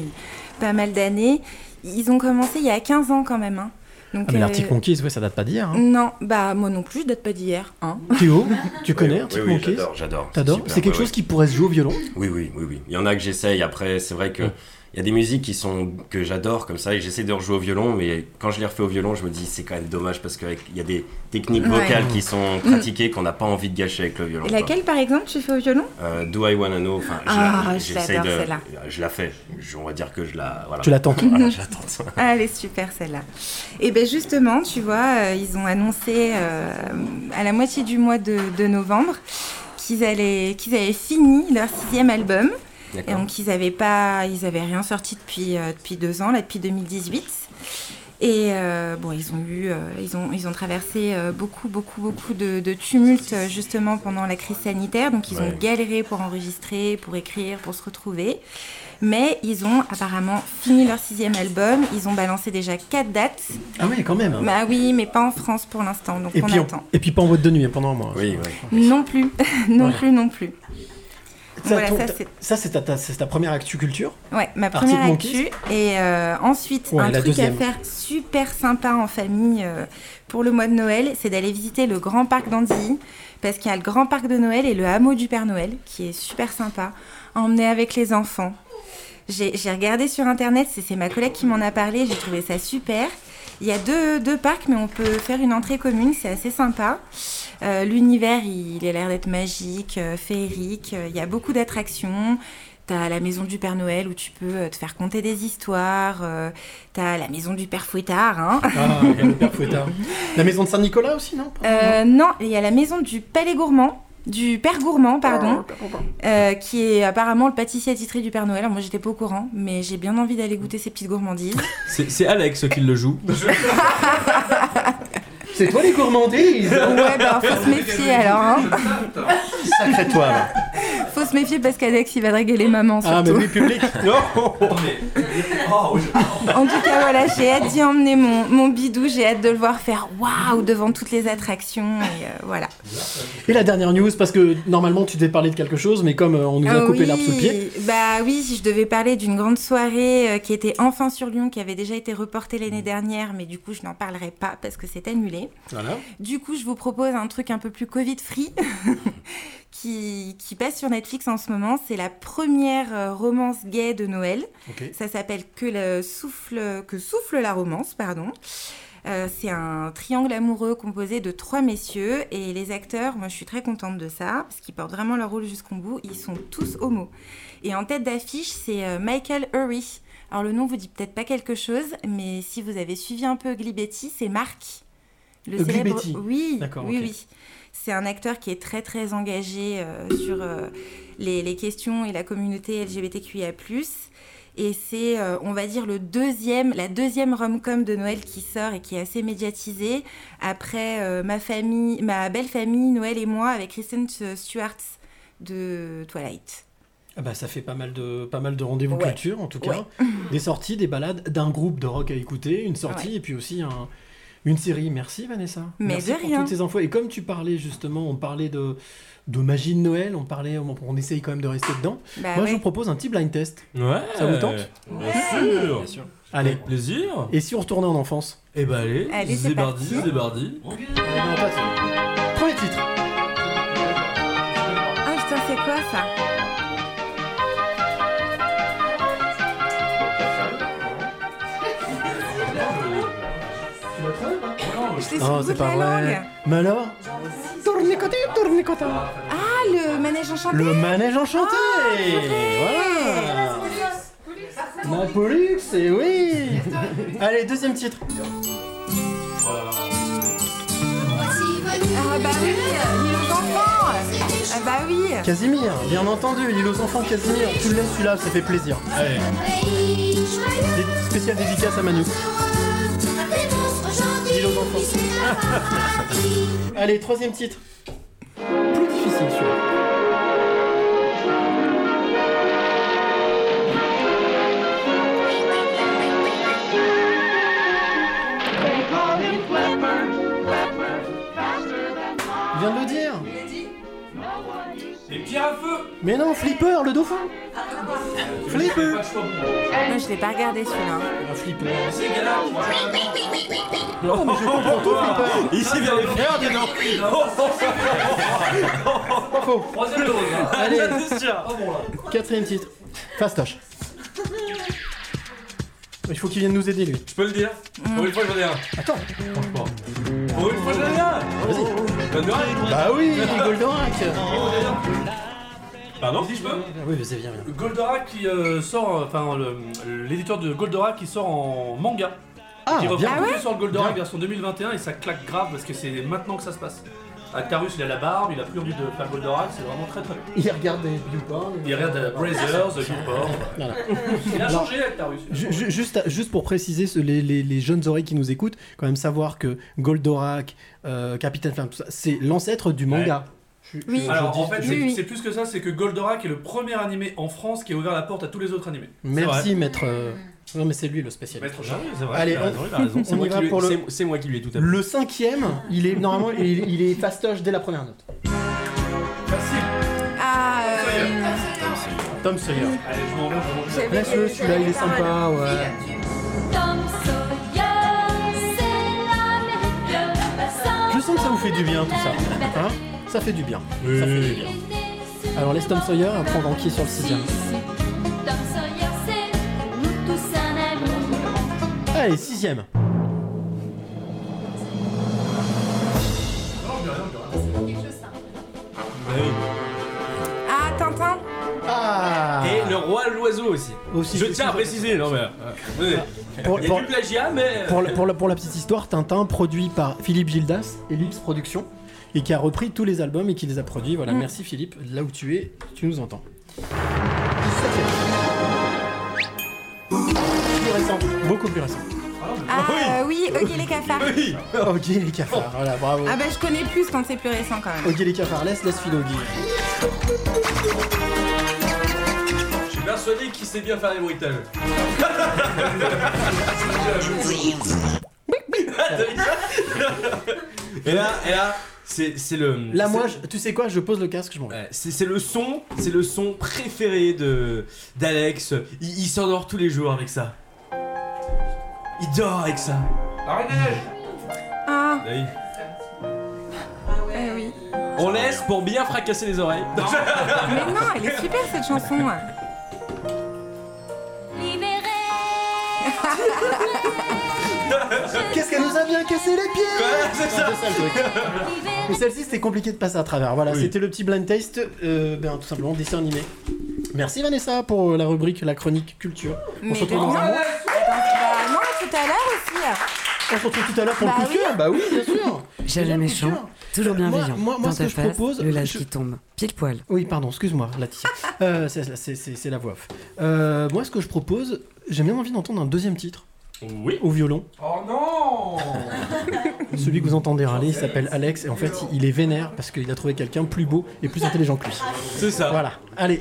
pas mal d'années. Ils ont commencé il y a 15 ans quand même. hein. Donc, Ah, mais euh, l'Arctic Monkeys, ouais, ça date pas d'hier. Hein. Non, bah moi non plus, je date pas d'hier. Hein. Théo, tu connais Oui, j'adore, j'adore. C'est quelque ouais, chose ouais. qui pourrait se jouer au violon? Oui, oui, oui, oui. Il y en a que j'essaye. Après, c'est vrai que. Il y a des musiques qui sont que j'adore comme ça et j'essaie de rejouer au violon, mais quand je les refais au violon, je me dis c'est quand même dommage parce qu'il y a des techniques Ouais. vocales qui sont pratiquées qu'on n'a pas envie de gâcher avec le violon. Et quoi. laquelle par exemple tu fais au violon? Euh, Do I Wanna Know Enfin, je Ah, la- je j'essaie l'adore, de- celle-là. Je la fais. Je- On va dire que je la. Voilà. Tu l'attends Voilà, j'attends. Ah, elle est super celle-là. Et ben justement, tu vois, euh, ils ont annoncé euh, à la moitié du mois de, de novembre qu'ils allaient, qu'ils avaient fini leur sixième album. Et donc ils avaient pas, ils avaient rien sorti depuis euh, depuis deux ans, là depuis 2018. Et euh, bon, ils ont eu, euh, ils ont, ils ont traversé euh, beaucoup, beaucoup, beaucoup de, de tumultes euh, justement pendant la crise sanitaire. Donc ils ont galéré pour enregistrer, pour écrire, pour se retrouver. Mais ils ont apparemment fini leur sixième album. Ils ont balancé déjà quatre dates. Ah ouais, quand même. Bah oui, mais pas en France pour l'instant. Donc Et on puis, on- attend. et puis pas en boîte de nuit hein, pendant un mois. Oui, oui. Non plus, non Ouais. plus, non plus. Ça, Voilà, c'est- ta, ta- c'est ta première actu culture Ouais, ma première actu. Et euh, ensuite, Ouais, un truc deuxième. à faire super sympa en famille euh, pour le mois de Noël, c'est d'aller visiter le Grand Parc d'Andilly. Parce qu'il y a le Grand Parc de Noël et le hameau du Père Noël, qui est super sympa. à Emmener avec les enfants. J'ai regardé sur internet, c'est ma collègue qui m'en a parlé, j'ai trouvé ça super. Il y a deux, deux parcs, mais on peut faire une entrée commune, c'est assez sympa. Euh, L'univers, il, il a l'air d'être magique, euh, féerique, euh, il y a beaucoup d'attractions. T'as la maison du Père Noël où tu peux te faire conter des histoires. euh, T'as la maison du Père Fouettard. Hein. Ah, il y a le père Fouettard. La maison de Saint-Nicolas aussi, non? Non, il y a la maison du Palais Gourmand. Du Père Gourmand, pardon, euh, qui est apparemment le pâtissier attitré du Père Noël. Alors, moi, j'étais pas au courant, mais j'ai bien envie d'aller goûter ces petites gourmandises. C'est c'est Alex qui le joue. C'est toi les gourmandises Ouais, bah, faut se méfier alors. Hein. Sacré toi, là. Se méfier parce qu'Alex, il va draguer les mamans surtout. Ah, mais oui, public Non Oh, En tout cas, voilà, j'ai hâte d'y emmener mon, mon bidou. J'ai hâte de le voir faire waouh devant toutes les attractions. Et euh, voilà. Et la dernière news, parce que normalement tu devais parler de quelque chose, mais comme euh, on nous a Ah coupé oui, l'arbre sous le pied. Bah oui, si je devais parler d'une grande soirée euh, qui était enfin sur Lyon, qui avait déjà été reportée l'année dernière, mais du coup, je n'en parlerai pas parce que c'est annulé. Voilà. Du coup, je vous propose un truc un peu plus Covid-free qui, qui passe sur Netflix en ce moment. C'est la première euh, romance gay de Noël. Ça s'appelle que, le souffle, que souffle la romance, pardon. Euh, c'est un triangle amoureux composé de trois messieurs et les acteurs, moi je suis très contente de ça parce qu'ils portent vraiment leur rôle jusqu'au bout. Ils sont tous homos. Et en tête d'affiche, c'est euh, Michael Urie. Alors le nom vous dit peut-être pas quelque chose, mais si vous avez suivi un peu Ugly Betty, c'est Marc. Le célèbre-. Oui, oui, oui. C'est un acteur qui est très très engagé euh, sur euh, les, les questions et la communauté LGBTQIA+. Et c'est, euh, on va dire, le deuxième, la deuxième rom-com de Noël qui sort et qui est assez médiatisée. Après ma famille, ma belle famille, Noël et moi, avec Kristen Stewart de Twilight. Ah bah, ça fait pas mal de, pas mal de rendez-vous Ouais. culture en tout cas. Ouais. Des sorties, des balades, d'un groupe de rock à écouter, une sortie et puis aussi un- une série. Merci Vanessa. Mais Merci de pour rien. toutes ces infos. Et comme tu parlais justement, on parlait de, de magie de Noël, on parlait, on, on essaye quand même de rester dedans. Bah Moi ouais. je vous propose un petit blind test. Ouais. Ça vous tente Bien sûr. Allez. Avec plaisir. Et si on retournait en enfance Eh bah allez, Allez, c'est zébardi, parti. zébardi. Ça. Premier titre. Ah putain, c'est quoi ça? L'ai sur le bout c'est de pas la vrai. langue. Mais alors. Ah, le manège enchanté Le manège enchanté Voilà Napolux, et oui Allez, deuxième titre. Ah bah oui, l'île aux enfants Ah bah oui Casimir, bien entendu, l'île aux enfants Casimir. Tu le laisses celui-là, ça fait plaisir. Allez. Dé- Spécial dédicace à Manu. Allez, troisième titre. Plus difficile celui-là. Je viens de le dire. À feu Mais non, Flipper, le dauphin. Flipper. Moi je l'ai pas regardé celui-là. Un Flipper. Non, mais je comprends tout, Flipper. Ici vient les faire, dis donc. Pas faux. Troisième dose. Allez. Ah quatrième titre. Fastoche. Il faut qu'il vienne nous aider, lui. Je peux le dire Pour une fois, j'en ai un. Attends. Franchement. Pour une fois, j'en ai un. Vas-y. Goldorak. Bah oui, Goldorak. Pardon Si je peux Ah oui, vas-y, viens, viens. Goldorak qui euh, sort, enfin le- l'éditeur de Goldorak qui sort en manga. Ah, qui reprend bien. tout sur le Goldorak Bien. version 2021 et ça claque grave parce que c'est maintenant que ça se passe. Actarus il a la barbe, il a plus envie de faire Goldorak, c'est vraiment très très bien. Il regarde des viewporn. Il regarde euh, Brazers, The Youporn. Voilà. Il a Alors, changé Actarus. Ju- ju- Juste, à- juste pour préciser, ce- les, les- les jeunes oreilles qui nous écoutent, quand même savoir que Goldorak, euh, Capitaine Flamme, tout ça, c'est l'ancêtre du manga. Je- je- Oui. je Alors en fait, Oui, c'est oui. c'est plus que ça, c'est que Goldorak est le premier animé en France qui a ouvert la porte à tous les autres animés. Merci, maître. euh, Non, mais c'est lui le spécialiste. Maître. C'est vrai. Allez, on- raison, raison. Y qui va lui- pour le- c'est- C'est moi qui lui ai tout appris. Le cinquième, il est normalement, il, il est fastoche dès la première note. Facile. Ah, euh, Tom Sawyer. Allez, je m'en vais, je m'en vais. celui-là, il est sympa, ouais. Je sens que ça vous fait du bien tout ça. Hein ça fait du bien. Ça fait du bien. Alors laisse Tom Sawyer, après on va enquiller sur le sixième. Allez, sixième. Ah, Tintin Ah Et le roi l'oiseau aussi. Aussi, Je tiens à préciser, non mais. euh. Pour, Il y a pour- du plagiat, mais. pour la- pour la, pour la petite histoire, Tintin, produit par Philippe Gildas et Lux Productions, et qui a repris tous les albums et qui les a produits. Voilà, Mm. merci Philippe. Là où tu es, tu nous entends. Plus récent, beaucoup plus récent. Ah euh, oui, Oggy les cafards. Oui. Ok, les cafards, voilà, bravo. Ah bah je connais plus quand c'est plus récent quand même. Ok, les cafards, laisse, laisse filer Oggy. Je suis persuadé qu'il sait bien faire les bruitages. et là, et là, c'est c'est le. Là, c'est- moi, je- tu sais quoi, je pose le casque, je m'en vais. Ouais, c'est c'est le son, c'est le son préféré de d'Alex. Il, il s'endort tous les jours avec ça. Il dort avec ça. Ah, Oui. eh oui. On laisse pour bien fracasser les oreilles. Mais non, elle est super cette chanson. Qu'est-ce qu'elle nous a bien cassé les pieds Ouais, c'est ça. C'est ça, le truc. Mais celle-ci, c'était compliqué de passer à travers. Voilà, Oui. c'était le petit blind taste, euh, ben, tout simplement dessin animé. Merci Vanessa pour la rubrique, la chronique culture. Mais se retrouve dans un mois. Bah, non, tout à l'heure aussi. On se retrouve tout à l'heure pour Bah le coup de oui. cœur. Bah oui, bien sûr. Jamais méchant, toujours Moi- bienveillant. moi- moi, Dans ce que je face, propose, le live je- qui tombe. Pile poil. Oui, pardon, excuse-moi, Laetitia. Euh, c'est la voix off. Euh, moi, ce que je propose, j'ai bien envie d'entendre un deuxième titre Oui. au violon. Oh non Celui que vous entendez râler, il s'appelle Alex et en fait, il est vénère parce qu'il a trouvé quelqu'un plus beau et plus intelligent que lui. C'est ça. Voilà. Allez,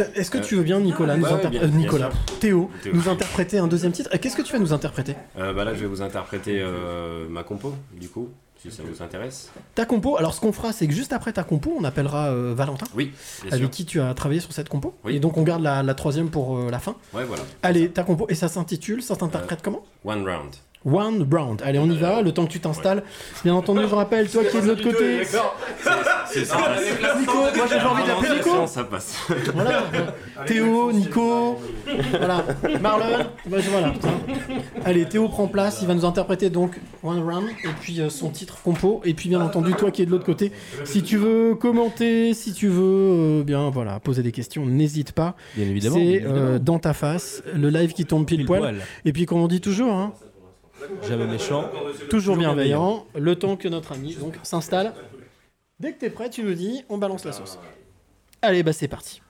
euh, est-ce que tu veux bien, Nicolas, nous bien- euh, bien Nicolas, Théo, Théo. nous interpréter un deuxième titre? Euh, Qu'est-ce que tu vas nous interpréter? Euh, bah là, je vais vous interpréter euh, ma compo, du coup, si ça vous intéresse. Ta compo. Alors, ce qu'on fera, c'est que juste après ta compo, on appellera euh, Valentin, Oui, avec sûr. qui tu as travaillé sur cette compo. Oui. Et donc, on garde la, la troisième pour euh, la fin. Ouais, voilà. Allez, ta compo. Et ça s'intitule, ça s'interprète comment? One round. One Round. Allez, on y va, le temps que tu t'installes. Bien entendu, je rappelle, toi qui es de l'autre côté. C'est ça. Nico, moi j'ai envie d'appeler Nico. Ça passe. Voilà. Théo, Nico, voilà. Marlon, bah, voilà. Allez, Théo prend place, il va nous interpréter donc One Round et puis euh, son titre compo. Et puis bien entendu, toi qui es de l'autre côté, si tu veux commenter, si tu veux euh, bien voilà poser des questions, n'hésite pas. Bien C'est euh, dans ta face, le live qui tombe pile poil. Et puis comme on dit toujours, hein, Jamais méchant. toujours bienveillant, le temps que notre ami donc s'installe. Dès que t'es prêt, tu nous dis, on balance la sauce. Allez, bah c'est parti.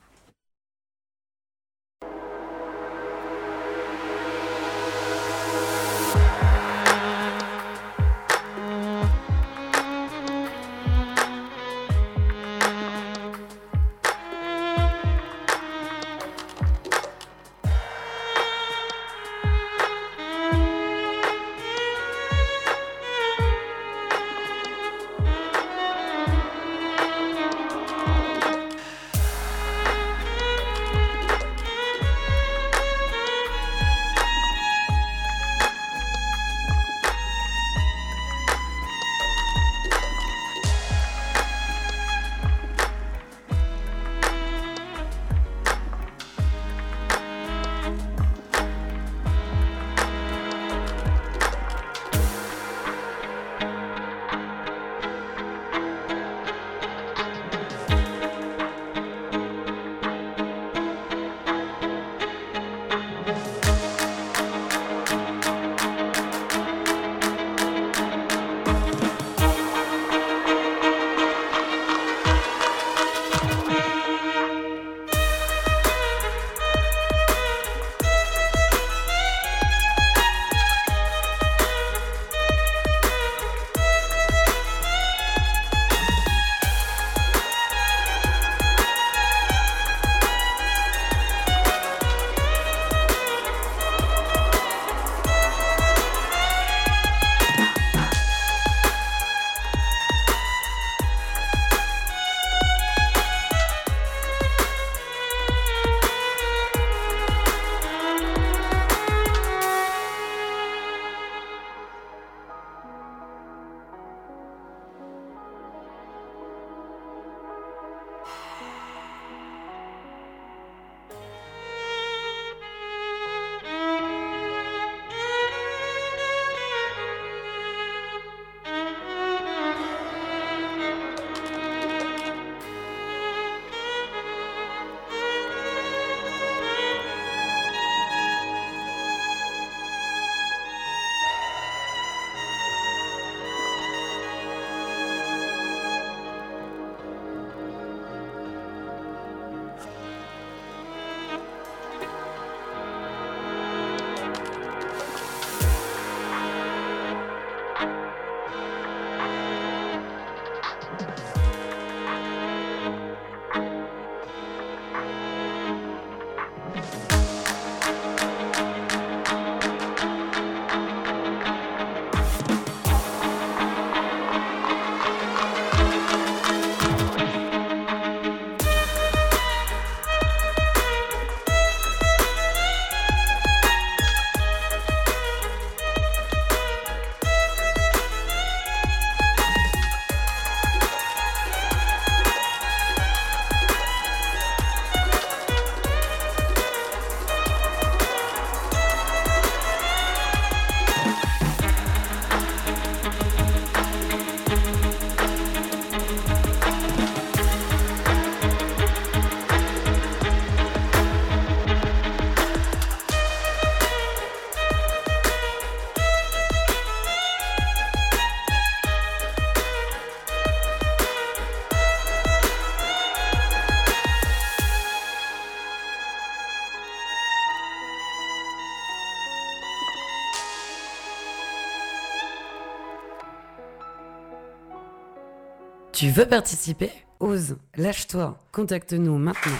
Tu veux participer Ose, lâche-toi, contacte-nous maintenant.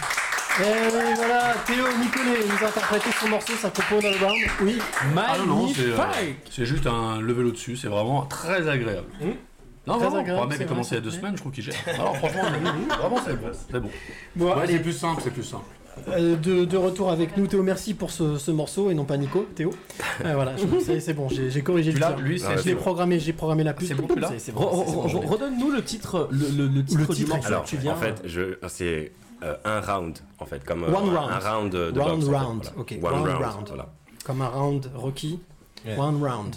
Et oui, voilà, Théo Nicolet nous a interprété son morceau, dans le round. Oui, Ah non, non, c'est, euh, magnifique. c'est juste un level au-dessus, c'est vraiment très agréable. Non, Très vraiment, agréable, pour un mec c'est qui a vrai, commencé il y a deux semaines, je trouve qu'il gère. Alors franchement, vraiment c'est bon. C'est bon. Bon, Ouais, allez, c'est plus simple, c'est plus simple. Euh, de, de retour avec nous, Théo, merci pour ce, ce morceau et non pas Nico, Théo. Euh, voilà, c'est bon, j'ai corrigé le tir. lui, Ah, c'est Je l'ai programmé, j'ai programmé la plus. C'est bon, bon. Redonne-nous le titre, le, le- le titre Le du morceau. Alors, tu viens- en fait, c'est euh, un round, en fait, comme euh, One un, round. un round de, Round boxe, en fait, round, voilà. ok, One round round, round. voilà. Comme un round Rocky. Ouais. One round.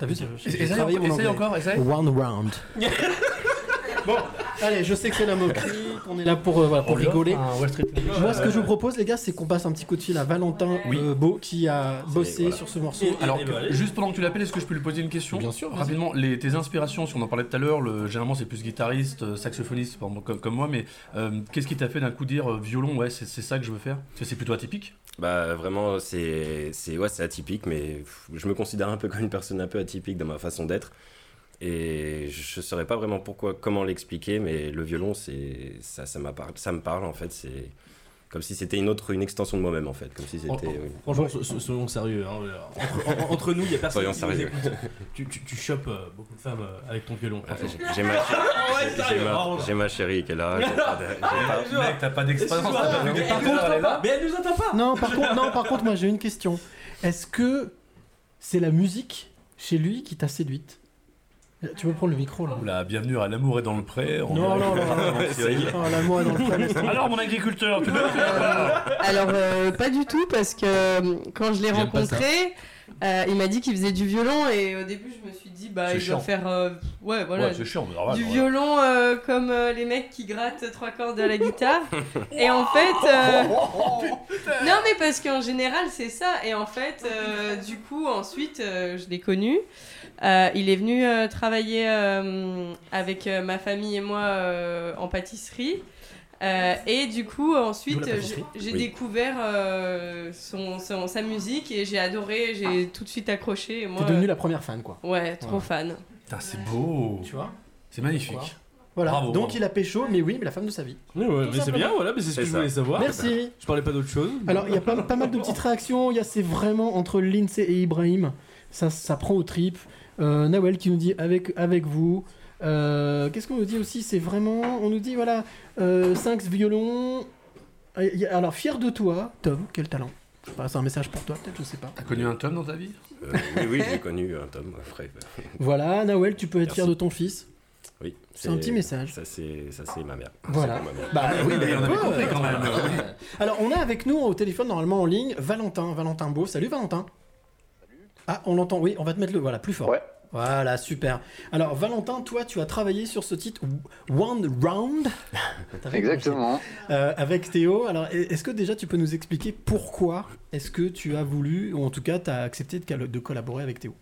T'as vu, Essaye encore, essaye. One round. bon, allez, je sais que c'est la moquerie, qu'on est là pour, euh, voilà, pour rigoler. un Wall Street. Moi, ce que je vous propose, les gars, c'est qu'on passe un petit coup de fil à Valentin Oui. euh, Beau qui a bossé voilà. sur ce morceau. Et- Alors, ben, juste pendant que tu l'appelles, est-ce que je peux lui poser une question Bien sûr, vas-y. Rapidement, les, tes inspirations, si on en parlait tout à l'heure, le- généralement c'est plus guitariste, euh, saxophoniste, par exemple, comme, comme moi, mais euh, qu'est-ce qui t'a fait d'un coup dire euh, violon, ouais, c'est c'est ça que je veux faire Parce que c'est plutôt atypique Bah vraiment c'est c'est ouais c'est atypique mais pff, je me considère un peu comme une personne un peu atypique dans ma façon d'être et je saurais pas vraiment pourquoi comment l'expliquer mais le violon c'est ça ça ça me parle en fait c'est comme si c'était une autre une extension de moi-même en fait comme si c'était oui. Franchement, so- so- soyons sérieux. hein, entre, en- entre nous, il y a personne Soyons sérieux. Tu, tu, tu chopes euh, beaucoup de femmes euh, avec ton violon. J'ai- ma, j'ai- j'ai ma, j'ai ma chérie qui est là. t'as pas d'expérience, mais elle nous entend pas. Non, par contre, non, par contre, moi j'ai une question. Est-ce que c'est la musique chez lui qui t'a séduite? Tu peux prendre le micro là. Oula, bienvenue à L'amour est dans le pré. on Non, non, non, non, l'amour est dans le tomber. Alors, mon agriculteur, tu veux Alors, euh, pas du tout, parce que euh, quand je l'ai rencontré, euh, il m'a dit qu'il faisait du violon, et au début, je me suis dit, bah, il chiant. doit faire. euh, ouais, voilà. Ouais, c'est chiant, mais normal. du violon euh, comme euh, les mecs qui grattent trois cordes à la guitare. et en fait. euh, non, mais parce qu'en général, c'est ça. Et en fait, euh, du coup, ensuite, euh, je l'ai connu. Euh, il est venu euh, travailler euh, avec euh, ma famille et moi euh, en pâtisserie. Euh, et du coup, ensuite, j'ai Oui. découvert euh, son, son- sa musique et j'ai adoré, j'ai tout de suite accroché. T'es devenue la première fan quoi. ouais, trop Ouais. fan. Putain, c'est beau. Tu vois C'est magnifique. Voilà. Voilà. Bravo, Donc bravo. il a pécho, mais oui, mais la femme de sa vie. Ouais, mais c'est bien, voilà, mais c'est ce que je voulais savoir. Merci. Je parlais pas d'autre chose. Alors, il y a pas, pas mal de petites réactions. Il y a c'est vraiment entre Lindsay et Ibrahim. Ça, ça prend aux tripes. Euh, Nawel qui nous dit avec, avec vous. Euh, Qu'est-ce qu'on nous dit aussi C'est vraiment. On nous dit voilà. Euh, 5 violons. Euh, a- Alors, fier de toi, Tom, quel talent. C'est un message pour toi, peut-être, je sais pas. T'as connu un Tom dans ta vie? Euh, oui oui j'ai connu un Tom frère. Voilà, Nawel, tu peux être Merci. fier de ton fils. Oui. C'est un petit message. Ça c'est ça c'est ma mère. Voilà. Ma mère. Bah oui, mais on avait peu, compris quand même. Alors, on a avec nous au téléphone, normalement en ligne, Valentin. Valentin Beau. Salut Valentin. Ah, on l'entend, oui, on va te mettre le. Voilà, plus fort. Ouais. Voilà, super. Alors, Valentin, toi, tu as travaillé sur ce titre One Round. Exactement. Euh, avec Théo. Alors, est-ce que déjà tu peux nous expliquer pourquoi est-ce que tu as voulu, ou en tout cas, tu as accepté de collaborer avec Théo?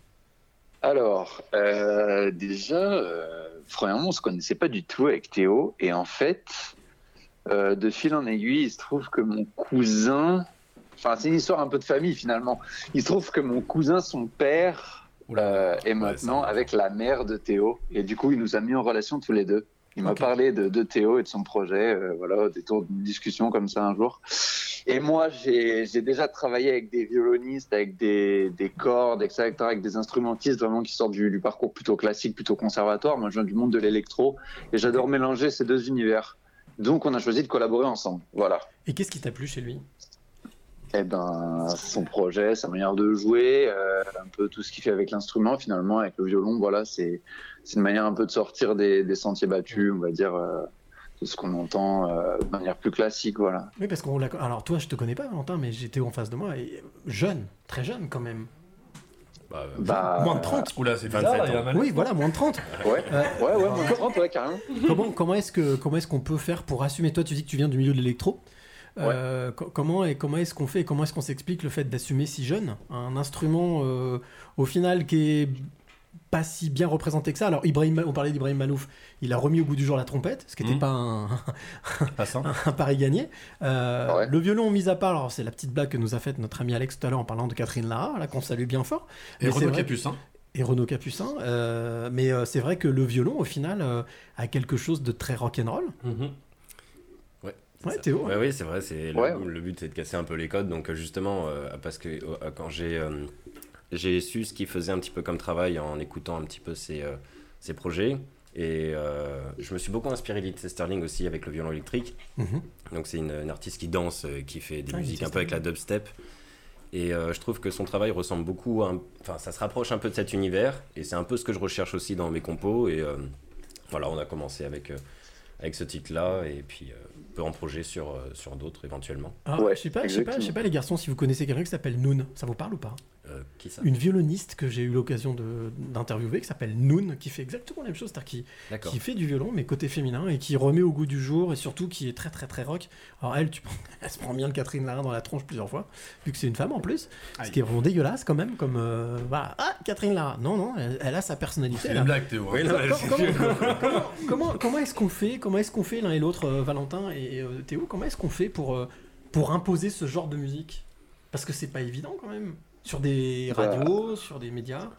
Alors, euh, déjà, euh, premièrement, on se connaissait pas du tout avec Théo. Et en fait, euh, de fil en aiguille, il se trouve que mon cousin... Enfin, c'est une histoire un peu de famille, finalement. Il se trouve que mon cousin, son père, euh, est maintenant avec la mère de Théo. Et du coup, il nous a mis en relation tous les deux. Il m'a parlé de, de Théo et de son projet, euh, voilà, au détour d'une discussion comme ça un jour. Et moi, j'ai j'ai déjà travaillé avec des violonistes, avec des, des cordes, etc., avec des instrumentistes vraiment qui sortent du, du parcours plutôt classique, plutôt conservatoire. Moi, je viens du monde de l'électro et j'adore mélanger ces deux univers. Donc, on a choisi de collaborer ensemble. Voilà. Et qu'est-ce qui t'a plu chez lui? Eh ben, son projet, sa manière de jouer, euh, un peu tout ce qu'il fait avec l'instrument, finalement, avec le violon, voilà, c'est c'est une manière un peu de sortir des, des sentiers battus, on va dire, euh, de ce qu'on entend euh, de manière plus classique, voilà. Oui, parce qu'on l'a. Alors, toi, je te connais pas, Valentin, mais j'étais en face de moi, et jeune, très jeune quand même. Bah, Bah, Moins de 30. Oula, c'est 27 bizarre, là, il y a ans. mal. Oui, voilà, moins de 30. Ouais, Euh, ouais, ouais, moins de 30, ouais, carrément. comment comment est-ce que comment est-ce qu'on peut faire pour assumer? Toi tu dis que tu viens du milieu de l'électro Euh, co- comment et comment est-ce qu'on fait comment est-ce qu'on s'explique le fait d'assumer si jeune un instrument euh, au final qui est pas si bien représenté que ça? Alors Ibrahim on parlait d'Ibrahim Malouf il a remis au goût du jour la trompette ce qui n'était Mhm. pas un, Pas simple. un pari gagné Euh, Ouais. le violon mis à part alors c'est la petite blague que nous a faite notre ami Alex tout à l'heure en parlant de Catherine Lara là qu'on salue bien fort Et Mais Renaud hein. et et Renaud Capucin. Euh, mais euh, c'est vrai que le violon, au final, euh, a quelque chose de très rock'n'roll. Ouais. Ouais, Théo. Ouais, oui, c'est vrai. C'est Ouais. le, le but, c'est de casser un peu les codes. Donc euh, justement, euh, parce que euh, quand j'ai euh, j'ai su ce qu'il faisait un petit peu comme travail en écoutant un petit peu ses, euh, ses projets. Et euh, je me suis beaucoup inspiré d'Lindsay Sterling aussi avec le violon électrique. Mhm. Donc c'est une, une artiste qui danse, euh, qui fait des Ah, musiques un peu avec la dubstep. Et euh, je trouve que son travail ressemble beaucoup à... un- Enfin, ça se rapproche un peu de cet univers. Et c'est un peu ce que je recherche aussi dans mes compos. Et euh, voilà, on a commencé avec, euh, avec ce titre-là. Et puis, euh, on peut en projet sur, euh, sur d'autres éventuellement. Ah, Ouais, je sais pas, je sais pas, je sais pas les garçons si vous connaissez quelqu'un qui s'appelle Noon, ça vous parle ou pas? Euh, qui ça Une violoniste que j'ai eu l'occasion de- d'interviewer qui s'appelle Noon, qui fait exactement la même chose, c'est-à-dire qui, qui fait du violon mais côté féminin et qui remet au goût du jour et surtout qui est très très très rock. Alors elle, tu, elle se prend bien le Catherine Larin dans la tronche plusieurs fois, vu que c'est une femme en plus, ce qui est vraiment dégueulasse quand même comme euh, voilà. ah Catherine Larin. Non non, elle, elle a sa personnalité. C'est une blague, Théo. Oui, Comment- comment, comment- comment- comment est-ce qu'on fait Comment est-ce qu'on fait l'un et l'autre, euh, Valentin et euh, Théo Comment est-ce qu'on fait pour euh, pour imposer ce genre de musique? Parce que c'est pas évident quand même sur des Bah. radios, sur des médias.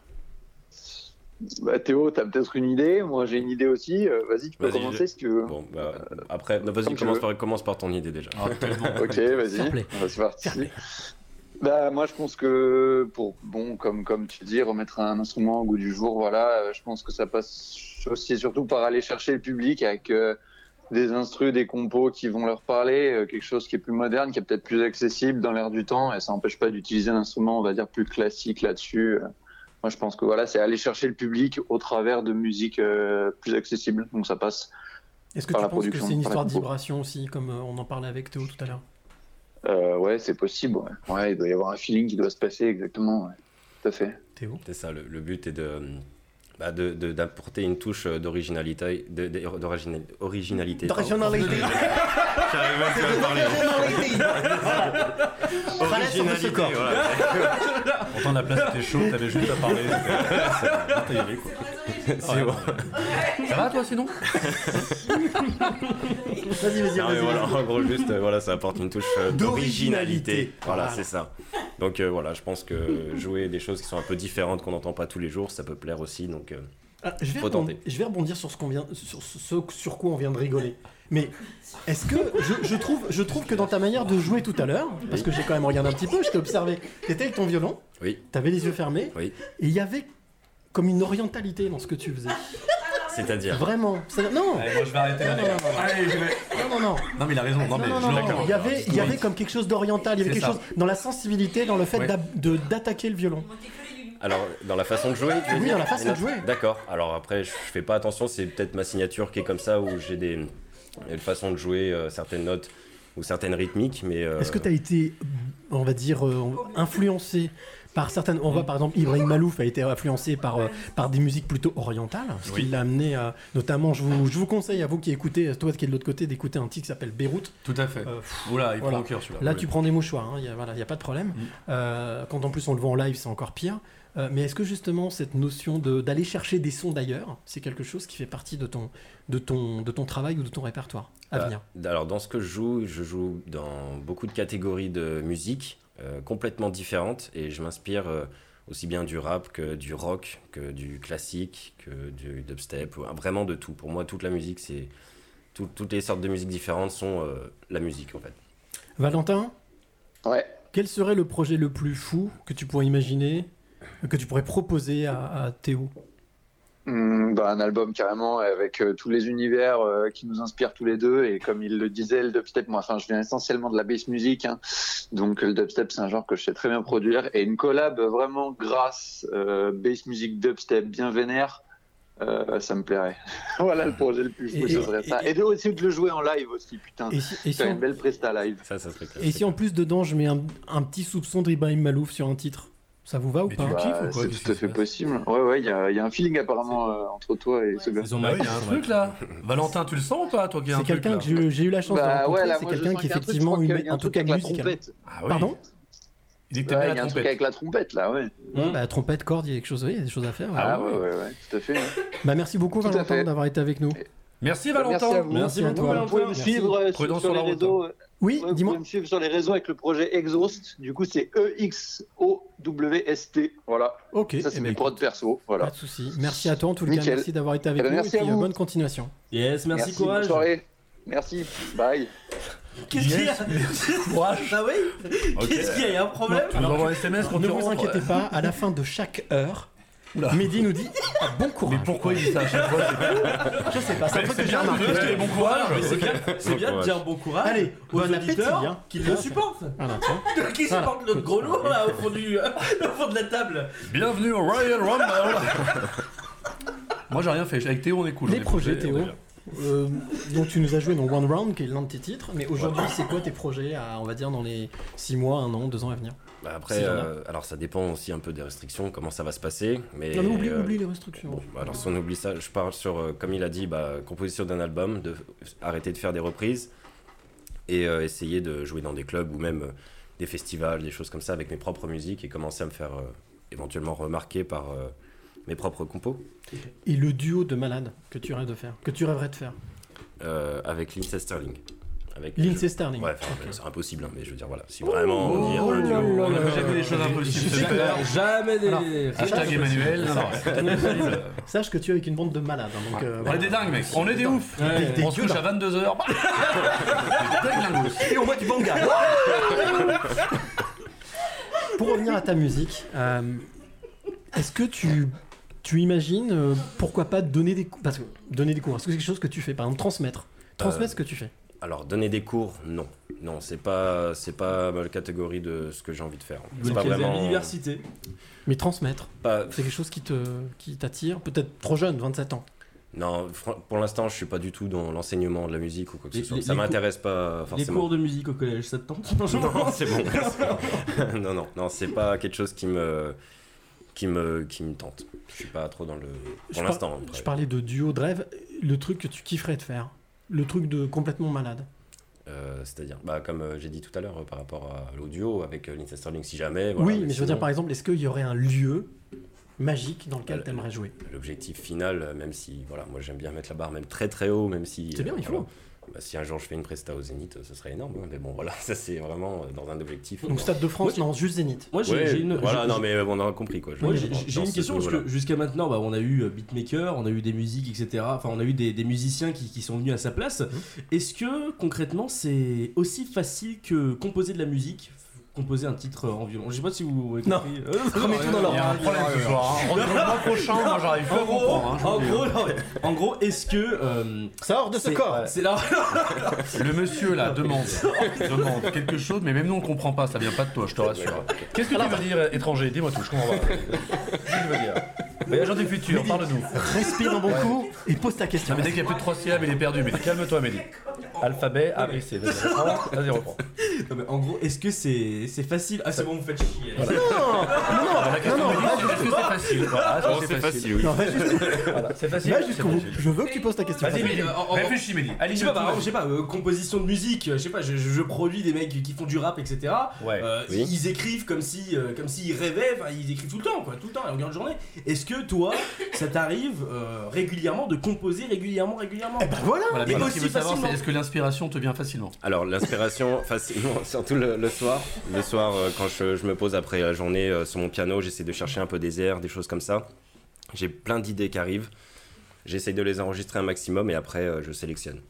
Bah, Théo, t'as peut-être une idée. Moi, j'ai une idée aussi. Euh, Vas-y, tu peux commencer je- si tu veux. Bon, bah, après, non, vas-y, commence par, commence par ton idée déjà. Ah. Ok, vas-y. On va se partir. Bah, moi, je pense que pour, bon, comme, comme tu dis, remettre un instrument au goût du jour, voilà, euh, je pense que ça passe aussi et surtout par aller chercher le public avec euh, des instrus, des compos qui vont leur parler, euh, quelque chose qui est plus moderne, qui est peut-être plus accessible dans l'air du temps, et ça n'empêche pas d'utiliser un instrument, on va dire, plus classique là-dessus. Euh, Moi, je pense que voilà, c'est aller chercher le public au travers de musique euh, plus accessible, donc ça passe. Est-ce que par tu la penses que production, c'est une histoire de vibration aussi, comme on en parlait avec Théo tout à l'heure? Euh, ouais, c'est possible. Ouais. ouais, il doit y avoir un feeling qui doit se passer exactement. Ouais. Tout à fait. Théo? C'est ça, le, le but est de bah, de- de- d'apporter une touche d'originalité. de- de- d'origina- originalité. D'originalité. J'arrive même plus à parler. Originalité, voilà. Pourtant, la place était chaude, t'avais juste à parler. T'as y aller, quoi. C'est bon. Ça va, toi, sinon Vas-y, vas-y, Non, mais vas-y. voilà, en gros, juste, euh, voilà, ça apporte une touche euh, D'originalité. d'originalité. Voilà, Voilà. c'est ça. Donc euh, voilà, je pense que jouer des choses qui sont un peu différentes qu'on n'entend pas tous les jours, ça peut plaire aussi. Donc euh, Ah, je, vais Faut rebondir, tenter. je vais rebondir sur ce, qu'on vient, sur ce sur quoi on vient de rigoler. Mais est-ce que je, je trouve, je trouve que dans ta manière de jouer tout à l'heure, parce que j'ai quand même regardé un petit peu, je t'ai observé, t'étais avec ton violon, oui, t'avais les yeux fermés, oui. et il y avait comme une orientalité dans ce que tu faisais. C'est-à-dire. Vraiment. C'est- Non. Allez, moi, je vais arrêter là, Non, les gars. non, non, non. Allez, je vais. Non, non, non. Non, mais il a raison. Non, mais Non, je non, non. Il y avait, il y avait comme quelque chose d'oriental, il y avait C'est quelque ça. chose dans la sensibilité, dans le fait Ouais. d'ab- de- d'attaquer le violon. Alors, dans la façon de jouer tu veux Oui, dire dans la façon de jouer. D'accord. Alors après, je fais pas attention, c'est peut-être ma signature qui est comme ça, où j'ai des une façon de jouer euh, certaines notes ou certaines rythmiques, mais. euh, Est-ce que tu as été, on va dire, euh, influencé par certaines. On voit par exemple Ibrahim Malouf a été influencé par, euh, par des musiques plutôt orientales, ce qui Oui. l'a amené à. Notamment, je vous, je vous conseille à vous qui écoutez, toi qui est de l'autre côté, d'écouter un titre qui s'appelle Beyrouth. Tout à fait. Euh, pff, Oula, il voilà. prend au cœur celui-là. Là, Oui. tu prends des mouchoirs, il n'y a, voilà, y a pas de problème. Mm. Euh, quand en plus on le voit en live, c'est encore pire. Euh, mais est-ce que justement cette notion de- d'aller chercher des sons d'ailleurs, c'est quelque chose qui fait partie de ton, de, ton, de ton travail ou de ton répertoire à venir? Alors, dans ce que je joue, je joue dans beaucoup de catégories de musique complètement différentes et je m'inspire euh, aussi bien du rap que du rock, que du classique, que du dubstep, ou- vraiment de tout. Pour moi, toute la musique, c'est. tout- toutes les sortes de musiques différentes sont euh, la musique en fait. Valentin, Ouais. quel serait le projet le plus fou que tu pourrais imaginer, que tu pourrais proposer à, à Théo? Bah, un album carrément avec euh, tous les univers euh, qui nous inspirent tous les deux. Et comme il le disait le dubstep moi enfin je viens essentiellement de la bass music hein. donc le dubstep c'est un genre que je sais très bien produire. Et une collab vraiment grasse euh, bass music dubstep bien vénère euh, ça me plairait. Voilà le projet le plus fou Et- ce serait ça. et de aussi de le jouer en live aussi putain. Et si, et si faire en, une belle presta live. Ça, ça serait clair. et si en plus dedans je mets un, un petit soupçon d'Ibrahim Malouf sur un titre? Ça vous va ou Mais pas Bah, c'est tout à fait possible ouais ouais il y a, il y a un feeling apparemment euh, entre toi et ce gars Ils ont Bah il y a un truc là. Valentin, tu le sens ou pas, toi un C'est quelqu'un que j'ai eu la chance de bah rencontrer, ouais c'est quelqu'un qui un effectivement une- un en tout truc cas avec la musical. trompette Ah oui. Pardon Il Ouais, y a la un truc trompette. avec la trompette là ouais Mmh, bah, trompette, corde, il y a quelque chose, oui, il y a des choses à faire. ouais. ah ouais ouais ouais tout à fait Bah, merci beaucoup Valentin d'avoir été avec nous. Merci Merci à Valentin. vous. Merci à toi. Vous pouvez me Merci. suivre euh, sur, les la route, réseaux. Oui, ouais, vous dis-moi. pouvez me suivre sur les réseaux avec le projet Exhaust. Du coup, c'est E X O WST. Voilà. Ok. Ça, c'est eh mes ben, prods perso. Voilà. Pas de souci. Merci à toi en tout cas. Nickel. Merci d'avoir été avec Eh ben, nous merci et puis euh, vous. bonne continuation. Yes, merci, bonne courage. soirée. Merci. Bye. Qu'est-ce qu'il y a Courage. Ah oui Qu'est-ce qu'il y a? Il y a un problème envoies un SMS quand Ne vous inquiétez pas, à la fin de chaque heure, Oula. Mehdi nous dit ah, bon courage. Mais pourquoi il dit ça à chaque fois Je sais pas, c'est un truc c'est que j'ai bien de remarqué. dire bon courage. Mais c'est bien, c'est Bon bien de dire bon courage Allez, aux bon auditeurs hein. qui le Voilà. supportent. Tiens. Qui supportent notre gros lot là au fond, du, au fond de la table. Bienvenue au Royal Rumble. Moi j'ai rien fait, avec Théo on est cool. Les projets, Théo. Euh, donc tu nous as joué dans One Round, qui est l'un de tes titres, mais aujourd'hui c'est quoi tes projets, à, on va dire dans les 6 mois, 1 an, 2 ans à venir? Bah après, euh, alors ça dépend aussi un peu des restrictions, comment ça va se passer. Mais, Non mais oublie, euh, oublie les restrictions. Bon, alors si on oublie ça, je parle sur, euh, comme il a dit, bah, composition d'un album, de arrêter de faire des reprises et euh, essayer de jouer dans des clubs ou même des festivals, des choses comme ça avec mes propres musiques et commencer à me faire éventuellement remarquer par mes propres compos Et le duo de malades que tu rêves de faire, que tu rêverais de faire? Avec Lindsay Sterling. Avec, Lindsay je- Sterling. Ouais, c'est impossible, hein, mais je veux dire, voilà, si vraiment on dit, oh euh, là là On jamais des choses impossibles. Que- Jamais des. Alors, Hashtag Emmanuel. Sache que tu es avec une bande de malades. hein, donc, euh, On est des dingues, mec. On est des ouf. Ouais, On se couche à 22h. Et on voit du banga. Pour revenir à ta musique, euh, est-ce que tu, tu imagines, euh, pourquoi pas donner des cours Parce que donner des cours, est-ce que c'est quelque chose que tu fais Par exemple, transmettre. Transmettre Euh, ce que tu fais. Alors, donner des cours, non. Non, c'est pas, c'est pas la catégorie de ce que j'ai envie de faire. C'est pas vraiment. l'université. Mais transmettre, Pas, c'est quelque chose qui te qui t'attire Peut-être trop jeune, 27 ans. Non, pour l'instant, je suis pas du tout dans l'enseignement de la musique ou quoi que Les- ce soit. les- ça les m'intéresse pas Les forcément. cours de musique au collège, ça te tente Non, c'est bon. non, non, non, c'est pas quelque chose qui me, qui me, qui me tente. Je suis pas trop dans le. Pour l'instant. Je parlais de duo de rêve, le truc que tu kifferais de faire. Le truc de complètement malade. Euh, C'est-à-dire, bah, comme euh, j'ai dit tout à l'heure euh, par rapport à l'audio avec Lindsay Sterling, si jamais. voilà, oui, mais je veux dire, par exemple, est-ce qu'il y aurait un lieu magique dans lequel Euh, tu aimerais jouer? L'objectif final, même si, voilà, moi j'aime bien mettre la barre même très très haut, même si. C'est bien, il faut. voilà. Bah, si un jour je fais une presta au Zénith, euh, ce serait énorme. hein, Mais bon, voilà, ça c'est vraiment euh, dans un objectif. Donc Stade de France, non, juste Zénith. Moi j'ai Ouais, j'ai une. Voilà, non, mais euh, on a compris quoi. J'ai une question parce que jusqu'à maintenant bah, on a eu euh, beatmaker, on a eu des musiques etc. Enfin on a eu des, des musiciens qui, qui sont venus à sa place. Mhm. Est-ce que concrètement c'est aussi facile que composer de la musique composer un titre en violon Je sais pas si vous avez Non. compris. Remets tout dans Il y a un problème ce soir. hein. Le mois prochain, moi j'arrive pas à En gros, comprendre. hein, en gros, non, mais- en gros, est-ce que euh, Sors de ce corps C'est là. Le monsieur là demande, demande quelque chose, mais même nous on comprend pas, ça vient pas de toi, je te rassure. Qu'est-ce que tu veux dire étranger? Dis-moi tout, je comprends pas. Qu'est-ce que tu veux dire? Voyageur du futur, parle-nous. Respire un bon coup et pose ta question. Non mais dès qu'il y a plus de trois syllabes, il est perdu. Mais calme-toi, Mehdi. Alphabet, A, B, C. Vas-y, reprends. Vas-y, reprends. Non, mais en gros, est-ce que c'est c'est facile? Ah, c'est bon, vous faites chier. Non, non, non, non, Mehdi, va c'est est-ce que c'est facile? Voilà, est-ce que Oh, c'est facile, oui. non, va jusqu'au Voilà, c'est facile. va c'est jusqu'au bout. facile. Je veux que tu poses ta question. Vas-y, Mehdi. Euh, en- en- Réfléchis, Mehdi. Je Aligne sais tout. pas, par exemple, je sais pas, euh, composition de musique, euh, je sais pas, je, je- je produis des mecs qui font du rap, etc. Ouais. Euh, Oui. Ils écrivent comme si, euh, comme s'ils rêvaient, enfin ils écrivent tout le temps, quoi, tout le temps, à longueur de journée. Est-ce que toi, ça t'arrive euh, régulièrement de composer régulièrement, régulièrement Eh ben voilà Voilà, Et mais aussi savoir, facilement. c'est est-ce que l'inspiration te vient facilement Alors l'inspiration, facilement, surtout le, le soir. Le soir, euh, quand je, je me pose après la journée euh, sur mon piano, j'essaie de chercher un peu des airs, des choses comme ça. J'ai plein d'idées qui arrivent. J'essaie de les enregistrer un maximum et après euh, je sélectionne.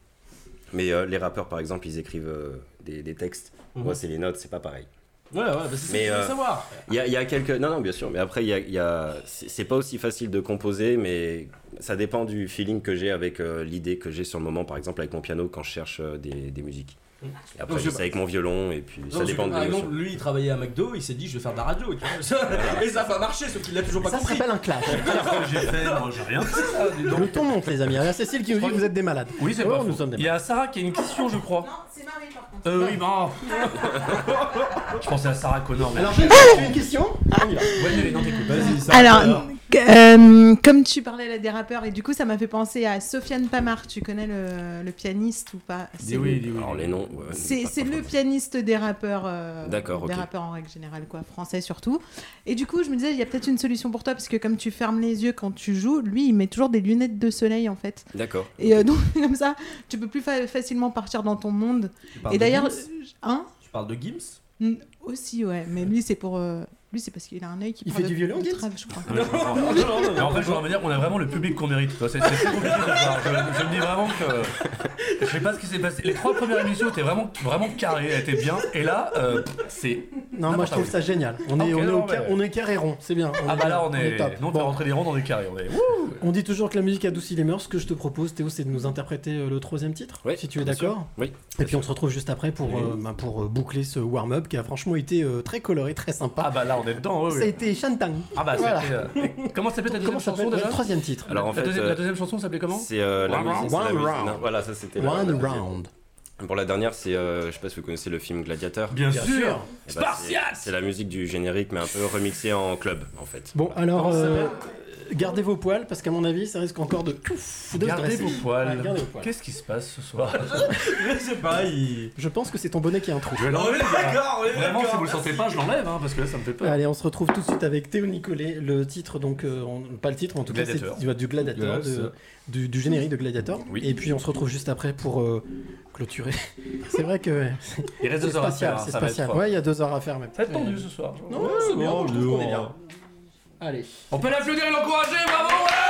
Mais euh, les rappeurs, par exemple, ils écrivent euh, des, des textes. Mhm. Moi, c'est les notes, c'est pas pareil. Ouais, ouais, bah c'est Mais, euh, savoir. Il y a, il y a quelques. Non, non, bien sûr. Mais après, il y a, y a- c'est c'est pas aussi facile de composer, mais ça dépend du feeling que j'ai avec euh, l'idée que j'ai sur le moment, par exemple avec mon piano quand je cherche euh, des, des musiques. Et après, je- avec mon violon et puis Non, ça dépend de par exemple, lui il travaillait à McDo, il s'est dit je vais faire de la radio. Et ça va marcher, sauf qu'il l'a toujours pas Ça compris. s'appelle un clash. J'ai fait, moi j'ai rien ça. Le ton monte, les amis. Il y a Cécile qui nous dit que vous êtes des malades. Oui, c'est Oh, pas nous faux. sommes des Il y a Sarah qui a une question, je crois. Non, c'est Marie par contre. Euh, oui, bon. je pensais à Sarah Connor. Mais... Alors, j'ai une question. On y va. Ouais, mais non, t'écoutes. Vas-y, ça. Alors, euh, comme tu parlais là des rappeurs, et du coup, ça m'a fait penser à Sofiane Pamar. Tu connais le, le pianiste ou pas? Dis oui, dis oui. Alors les noms. C'est le pianiste des rappeurs, euh, D'accord, des rappeurs en règle générale, quoi, français surtout. Et du coup, je me disais, il y a peut-être une solution pour toi, parce que comme tu fermes les yeux quand tu joues, lui, il met toujours des lunettes de soleil, en fait. D'accord. Et euh, donc, comme ça, tu peux plus fa- facilement partir dans ton monde. Tu parles Et de d'ailleurs, Gims? hein? Tu parles de Gims? Aussi, ouais, mais lui, c'est pour euh, Lui, c'est parce qu'il a un œil qui Il fait du violon, je crois. Mais en fait, je voudrais me dire qu'on a vraiment le public qu'on mérite. C'est très compliqué. Je, je me dis vraiment que. Je sais pas ce qui s'est passé. Les trois premières émissions étaient vraiment, vraiment carrées, elles étaient bien. Et là, euh, c'est. Non, moi je trouve ça génial. On est, on est, non, carré rond, c'est bien. Ah bah là, on est. top. Nous, on fait Bon. rentrer des ronds dans des carrés. On est. On dit toujours que la musique adoucit les mœurs. Ce que je te propose, Théo, c'est de nous interpréter euh, le troisième titre, Oui, si tu es d'accord. Oui. Et puis on se retrouve juste après pour, euh, bah, pour boucler ce warm-up qui a franchement été euh, très coloré, très sympa. Ah bah là, on est dedans. oui, Ça a été Shantang. Ah bah Voilà. c'était. euh, Comment s'appelait ta Comment deuxième s'appelle chanson le déjà troisième titre Alors en la, fait, deuxième, euh, la deuxième chanson s'appelait comment? c'est euh, la One musique. round. c'est la One musique- round. non, voilà, ça c'était. la- One round. Pour la dernière, c'est, euh, je sais pas si vous connaissez le film Gladiateur. Bien Bien sûr sûr. Eh ben, c'est- Spartiate C'est la musique du générique, mais un peu remixée en club, en fait. Bon, alors, ça euh, s'appelle? Gardez vos poils parce qu'à mon avis, ça risque encore de. pouf, de Gardez vos poils. Ouais, gardez vos poils. Qu'est-ce qui se passe ce soir Je sais pas, il. Je pense que c'est ton bonnet qui a un trou. Je vais l'enlever, les gars. d'accord, Vraiment, si vous le sentez pas, je l'enlève, hein, parce que là, ça me fait peur. Allez, on se retrouve tout de suite avec Théo Nicolet, le titre, donc, euh, on- pas le titre, en tout cas, c'est du Gladiateur, Yes. de- du, du générique de Gladiator. Oui. Et puis on se retrouve juste après pour euh, clôturer. c'est vrai que Il reste deux heures à spatial, faire. c'est spatial. Ouais, il y a deux heures à faire même. Ça va être tendu ce soir. Non, c'est bien, je trouve qu'on est bien. Allez. On peut l'applaudir et l'encourager, bravo ouais «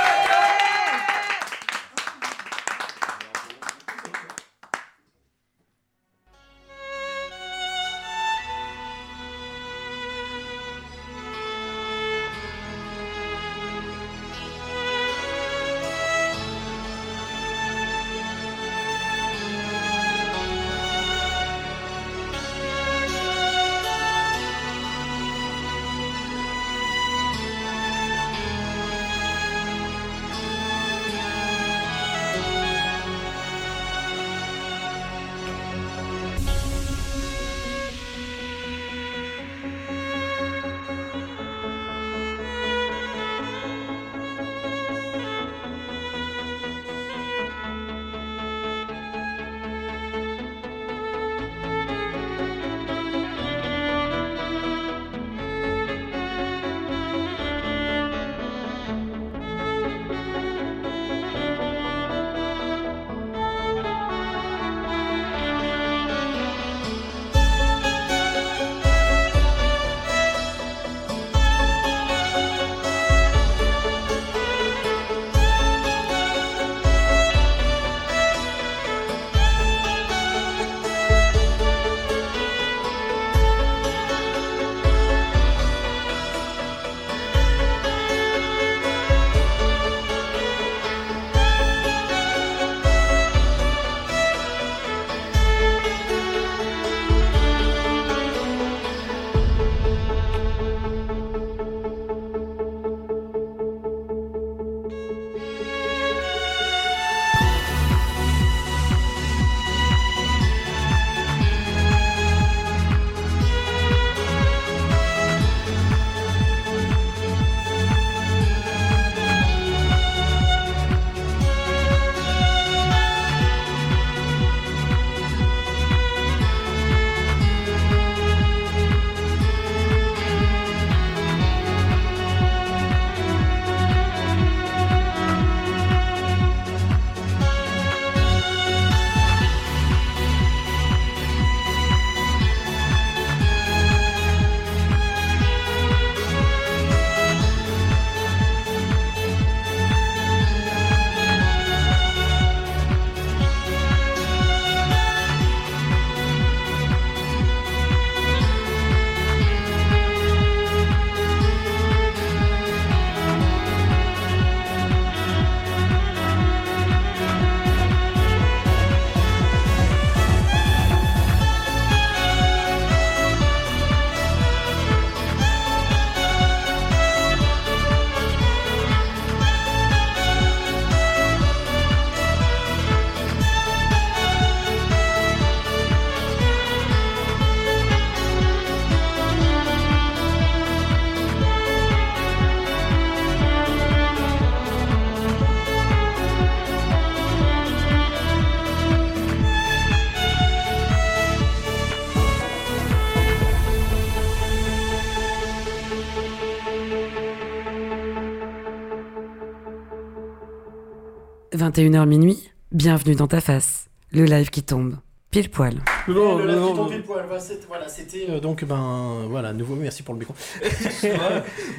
21h minuit, bienvenue dans ta face, le live qui tombe. Pile poil. Non, le non, non, pile c'était voilà, c'était, euh, donc ben voilà, nouveau merci pour le micro.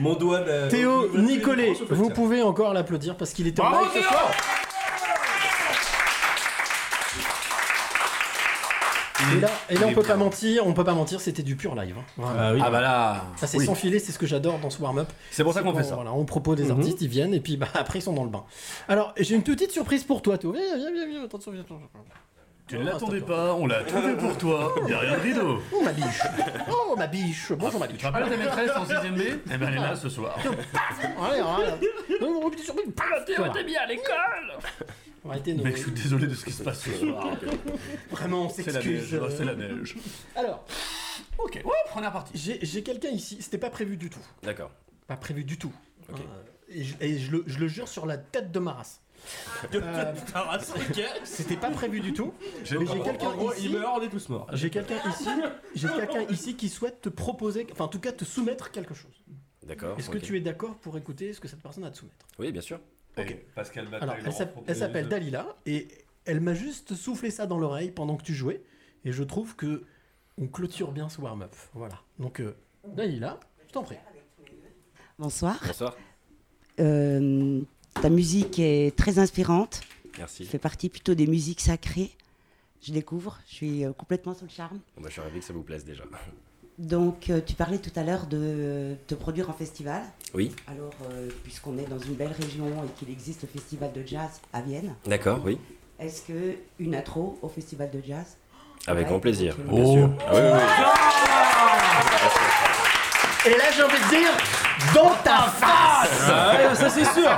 Mon doigt. n'a- Théo Nicolet, vous pouvez encore l'applaudir parce qu'il était en live ce soir. Et là, et là, Il on peut pas mentir, on peut pas mentir, c'était du pur live. hein. Ah oui. Ah bah là. Ça c'est oui. sans filet, c'est ce que j'adore dans ce warm-up. C'est pour ça qu'on fait ça. Voilà, on propose des Mhm. artistes, ils viennent et puis bah, après ils sont dans le bain. Alors j'ai une petite surprise pour toi, Théo. Viens, viens, viens, viens, attention, viens, attention. Tu ne l'attendais pas, on l'a fait pour toi. Derrière le rideau. Oh ma biche, oh ma biche, bonjour ma Tu biche. te rappelles ta maîtresse en 6ème B Eh ben elle est là ce soir. Allez, allez. Surprise. Voilà. bien à l'école Mec, je suis désolé de ce qui se passe ce soir. Vraiment, on s'excuse. neige, euh. c'est la neige. Alors, Ok, ouais, première partie. j'ai quelqu'un ici, c'était pas prévu du tout. D'accord. Pas prévu du tout. Ok. Euh, et je, et je le, je le jure sur la tête de ma race. Euh, C'était pas prévu du tout. Mais j'ai quelqu'un ici. il meurt, on est tous morts. J'ai quelqu'un ici, j'ai quelqu'un ici qui souhaite te proposer, enfin en tout cas te soumettre quelque chose. D'accord. Est-ce que tu es d'accord pour écouter ce que cette personne a à te soumettre? Oui, bien sûr. Ok. Pascal Bataille. Alors elle s'app- elle s'appelle Dalila et elle m'a juste soufflé ça dans l'oreille pendant que tu jouais et je trouve que on clôture bien ce warm-up. Voilà. Donc euh, Dalila, je t'en prie. Bonsoir. Bonsoir. Euh, ta musique est très inspirante. Merci. Tu fais partie plutôt des musiques sacrées. Je découvre, je suis euh, complètement sous le charme. Bah, je suis ravi que ça vous plaise déjà. Donc, euh, tu parlais tout à l'heure de te produire en festival. Oui. Alors, euh, puisqu'on est dans une belle région et qu'il existe le festival de jazz à Vienne, D'accord, oui. est-ce que une intro au festival de jazz? Avec grand plaisir, bien Oh. sûr. Ah oui, oui, oui. Et là j'ai envie de dire dans ta face. Ah ouais, ça c'est sûr.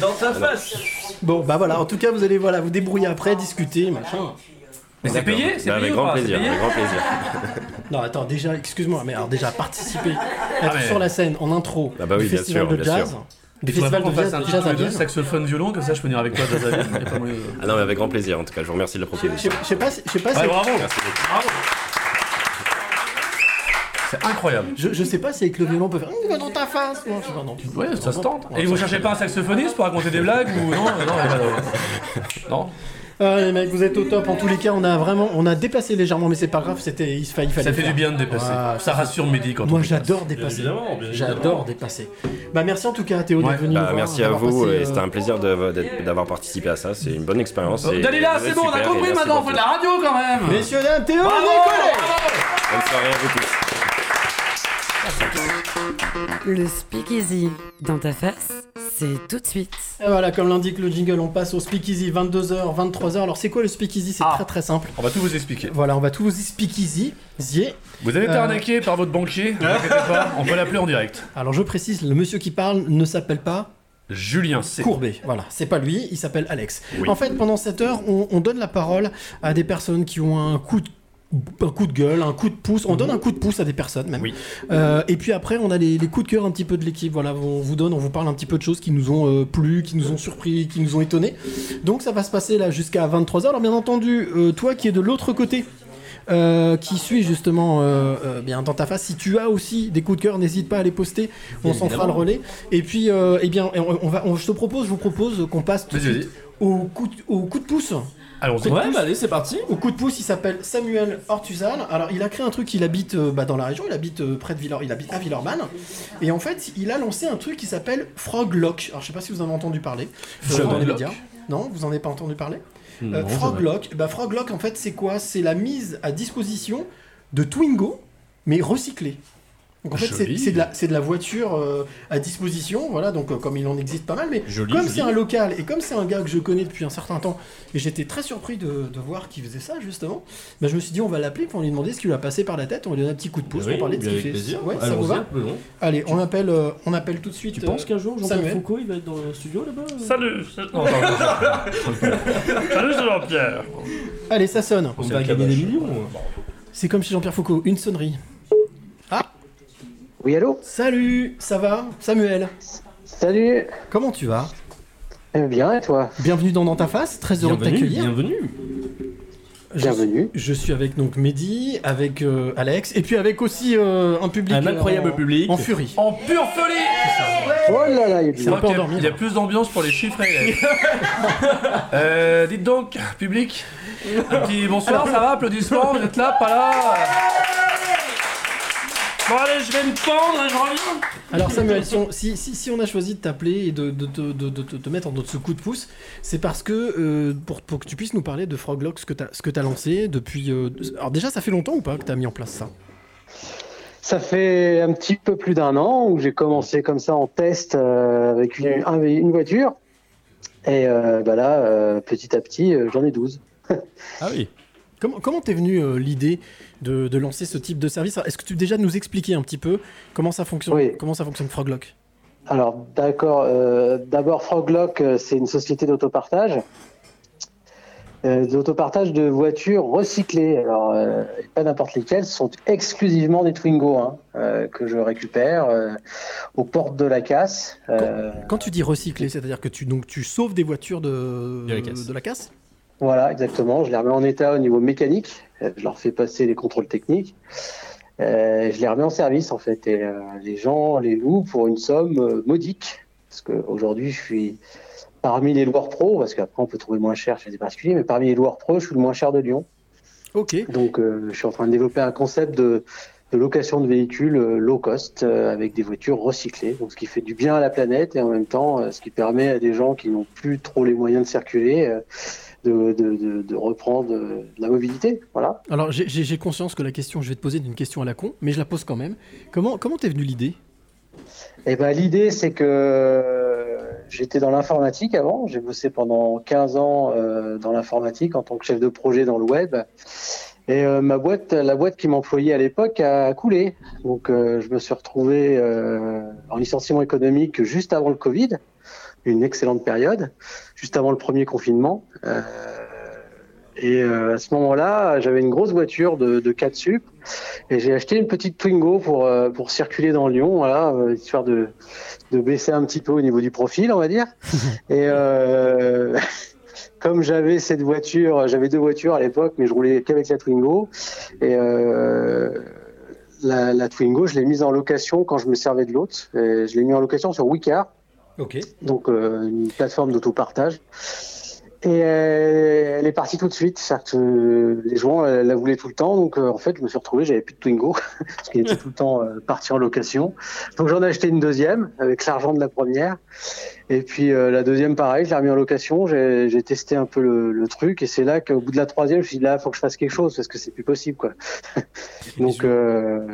Dans ta face. Bon bah voilà, en tout cas vous allez voilà vous débrouiller après, discuter, machin. Mais c'est payé C'est Bah, payé Avec ou grand pas C'est plaisir, payé avec grand plaisir. Non attends déjà excuse-moi mais alors déjà participer, être Ah, mais- sur la scène en intro Ah bah oui, du bien festival sûr, de bien jazz, sûr. du Il faudrait festival pas de qu'on jazz, fasse un jazz tous à les deux, Vienne. saxophone, violon, comme ça je peux venir avec toi. Y a pas moyen de- Ah non, mais avec grand plaisir. En tout cas, je vous remercie de la Je proposition. sais- je sais pas, si- je sais pas si Ouais, bravo Merci beaucoup. C'est incroyable. je, je sais pas si avec le violon on peut faire dans ta face. Non, je sais pas, non. Ouais, ça se tente. Et vous cherchez pas un saxophoniste pour raconter des blagues ou non Non, de- non. Ah, les mecs, vous êtes au top. En tous les cas, on a vraiment, on a dépassé légèrement, mais c'est pas grave. C'était, il, fa- il fallait. Ça fait faire. du bien de dépasser. Ah, Ça rassure Mehdi quand Moi, j'adore dépasser. évidemment, bien J'adore évidemment. dépasser. Bah, merci en tout cas, Théo, Ouais. d'être venu. Bah, nous voir, merci à vous, passé, et euh, c'était un plaisir d'avoir participé à ça. C'est une bonne expérience. Oh, Dalila, vous êtes c'est bon, on a compris maintenant, on fait de la radio quand même Messieurs, dames, Théo, Bravo, Bonne soirée à vous tous. Le speakeasy dans ta face, c'est tout de suite. Et voilà, comme l'indique le jingle, on passe au speakeasy 22h, 23h. Alors, c'est quoi le speakeasy? C'est Ah. très très simple. On va tout vous expliquer. Voilà, on va tout vous speakeasy. Zier. Vous avez été Euh. arnaqué par votre banquier, ne vous inquiétez pas, on peut l'appeler en direct. Alors, je précise, le monsieur qui parle ne s'appelle pas Julien C. Courbet, voilà, c'est pas lui, il s'appelle Alex. Oui. En fait, pendant cette heure, on, on donne la parole à des personnes qui ont un coup de un coup de gueule, un coup de pouce, on donne un coup de pouce à des personnes même. Oui. Euh, et puis après, on a les, les coups de cœur un petit peu de l'équipe. Voilà, on vous donne, on vous parle un petit peu de choses qui nous ont euh, plu, qui nous ont surpris, qui nous ont étonnés. Donc ça va se passer là jusqu'à 23h. Alors bien entendu, euh, toi qui es de l'autre côté, qui suis justement bien dans ta face. Si tu as aussi des coups de cœur, n'hésite pas à les poster. On s'en fera le relais. Et puis, eh bien, on, on va, on- je te propose, je vous propose qu'on passe tout de suite au coup, de, au coup de pouce. Allons-y. Ouais, bah allez, c'est parti. Au coup de pouce, il s'appelle Samuel Ortuzal. Alors, il a créé un truc. Il habite euh, bah, dans la région. Il habite euh, près de Villor. Il habite à Villeurbanne. Et en fait, il a lancé un truc qui s'appelle Froglock. Alors, je sais pas si vous en avez entendu parler euh, dans les Froglock médias. Non, vous en avez pas entendu parler? Non, Euh. Froglock, bah, Froglock, en fait, c'est quoi? C'est la mise à disposition de Twingo, mais recyclés. Donc en fait, c'est de, la- c'est de la voiture euh, à disposition, voilà, donc euh, comme il en existe pas mal, mais Joli, comme c'est un local et comme c'est un gars que je connais depuis un certain temps, et j'étais très surpris de, de voir qu'il faisait ça justement, bah, je me suis dit on va l'appeler pour lui demander ce qui lui a passé par la tête, on va lui donner un petit coup de pouce Oui, pour parler de ce qu'il fait. plaisir. Ouais, ça vous va appelons. Allez, on appelle, euh, on appelle tout de suite. Tu euh, penses qu'un jour Jean-Pierre. Foucault il va être dans le studio là-bas Salut non. Salut, Jean-Pierre Allez, ça sonne. On C'est va le gagner des millions. C'est comme chez Jean-Pierre Foucault, une sonnerie. Ah Oui, allô Salut, ça va Samuel, Salut comment tu vas Euh, Bien, et toi Bienvenue dans Dans ta face, très heureux de Bienvenue, t'accueillir. bienvenue. Je- Bienvenue. Je suis avec donc Mehdi, avec euh, Alex, et puis avec aussi euh, un public Un euh, incroyable en- public. en furie. En pure folie Oh là là, il y a endormi, Il y a là. plus d'ambiance pour les chiffrer. euh, dites donc, public, un petit bonsoir, ça va, applaudissements, vous êtes là, pas là Bon allez, je vais me pendre et je reviens Alors Samuel, si on, si, si- si on a choisi de t'appeler et de, de, de, de- de- de te mettre en notre ce coup de pouce, c'est parce que euh, pour, pour que tu puisses nous parler de Froglock, ce que tu as, lancé depuis... euh, alors déjà, ça fait longtemps ou pas que tu as mis en place ça? Ça fait un petit peu plus d'un an où j'ai commencé comme ça en test euh, avec une, un- une voiture. Et euh, bah là, euh, petit à petit, euh, j'en ai 12. Ah oui. Comment comment t'es venu euh, l'idée de, de lancer ce type de service? Est-ce que tu peux déjà nous expliquer un petit peu comment ça fonctionne, Oui. comment ça fonctionne Froglock? Alors, d'accord. euh, D'abord, Froglock, euh, c'est une société d'autopartage. Euh, d'autopartage de voitures recyclées. Alors, euh, et pas n'importe lesquelles, ce sont exclusivement des Twingo hein, euh, que je récupère euh, aux portes de la casse. Euh, Quand tu dis recycler, c'est-à-dire que tu, donc, tu sauves des voitures de, De la casse. de la casse? Voilà, exactement. Je les remets en état au niveau mécanique. Euh, Je leur fais passer les contrôles techniques. Euh, je les remets en service en fait. Et euh, les gens les louent pour une somme euh, modique. Parce qu'aujourd'hui, je suis parmi les loueurs pro, parce qu'après on peut trouver moins cher chez les particuliers, mais parmi les loueurs pro, je suis le moins cher de Lyon. Ok. Donc euh, je suis en train de développer un concept de, de location de véhicules euh, low cost euh, avec des voitures recyclées. Donc ce qui fait du bien à la planète et en même temps ce qui permet à des gens qui n'ont plus trop les moyens de circuler euh, de, de, de, de reprendre euh, la mobilité. Voilà. Alors j'ai- conscience que la question, je vais te poser d'une question à la con, mais je la pose quand même. Comment comment t'es venu l'idée? Et ben l'idée c'est que euh, j'étais dans l'informatique avant, j'ai bossé pendant 15 ans euh, dans l'informatique en tant que chef de projet dans le web. Et euh, ma boîte, la boîte qui m'employait à l'époque a coulé. Donc euh, je me suis retrouvé en licenciement économique juste avant le Covid, une excellente période, juste avant le premier confinement. Euh, et euh, à ce moment-là, j'avais une grosse voiture de, de 4 sup et j'ai acheté une petite Twingo pour, euh, pour circuler dans Lyon, voilà, histoire de, de baisser un petit peu au niveau du profil, on va dire. et comme j'avais cette voiture, j'avais deux voitures à l'époque, mais je roulais qu'avec la Twingo. Et la, la Twingo, je l'ai mise en location quand je me servais de l'autre. Je l'ai mis en location sur Wicar, Ok. donc euh, une plateforme d'autopartage. Et euh, elle est partie tout de suite. C'est-à-dire que euh, les gens euh, la voulaient tout le temps. Donc euh, en fait, je me suis retrouvé, j'avais plus de Twingo parce qu'il était tout le temps euh, parti en location. Donc j'en ai acheté une deuxième avec l'argent de la première. Et puis euh, la deuxième, pareil, je l'ai remis en location. J'ai j'ai testé un peu le, le truc et c'est là qu'au bout de la troisième, je me suis dit là, faut que je fasse quelque chose parce que c'est plus possible, quoi. donc euh,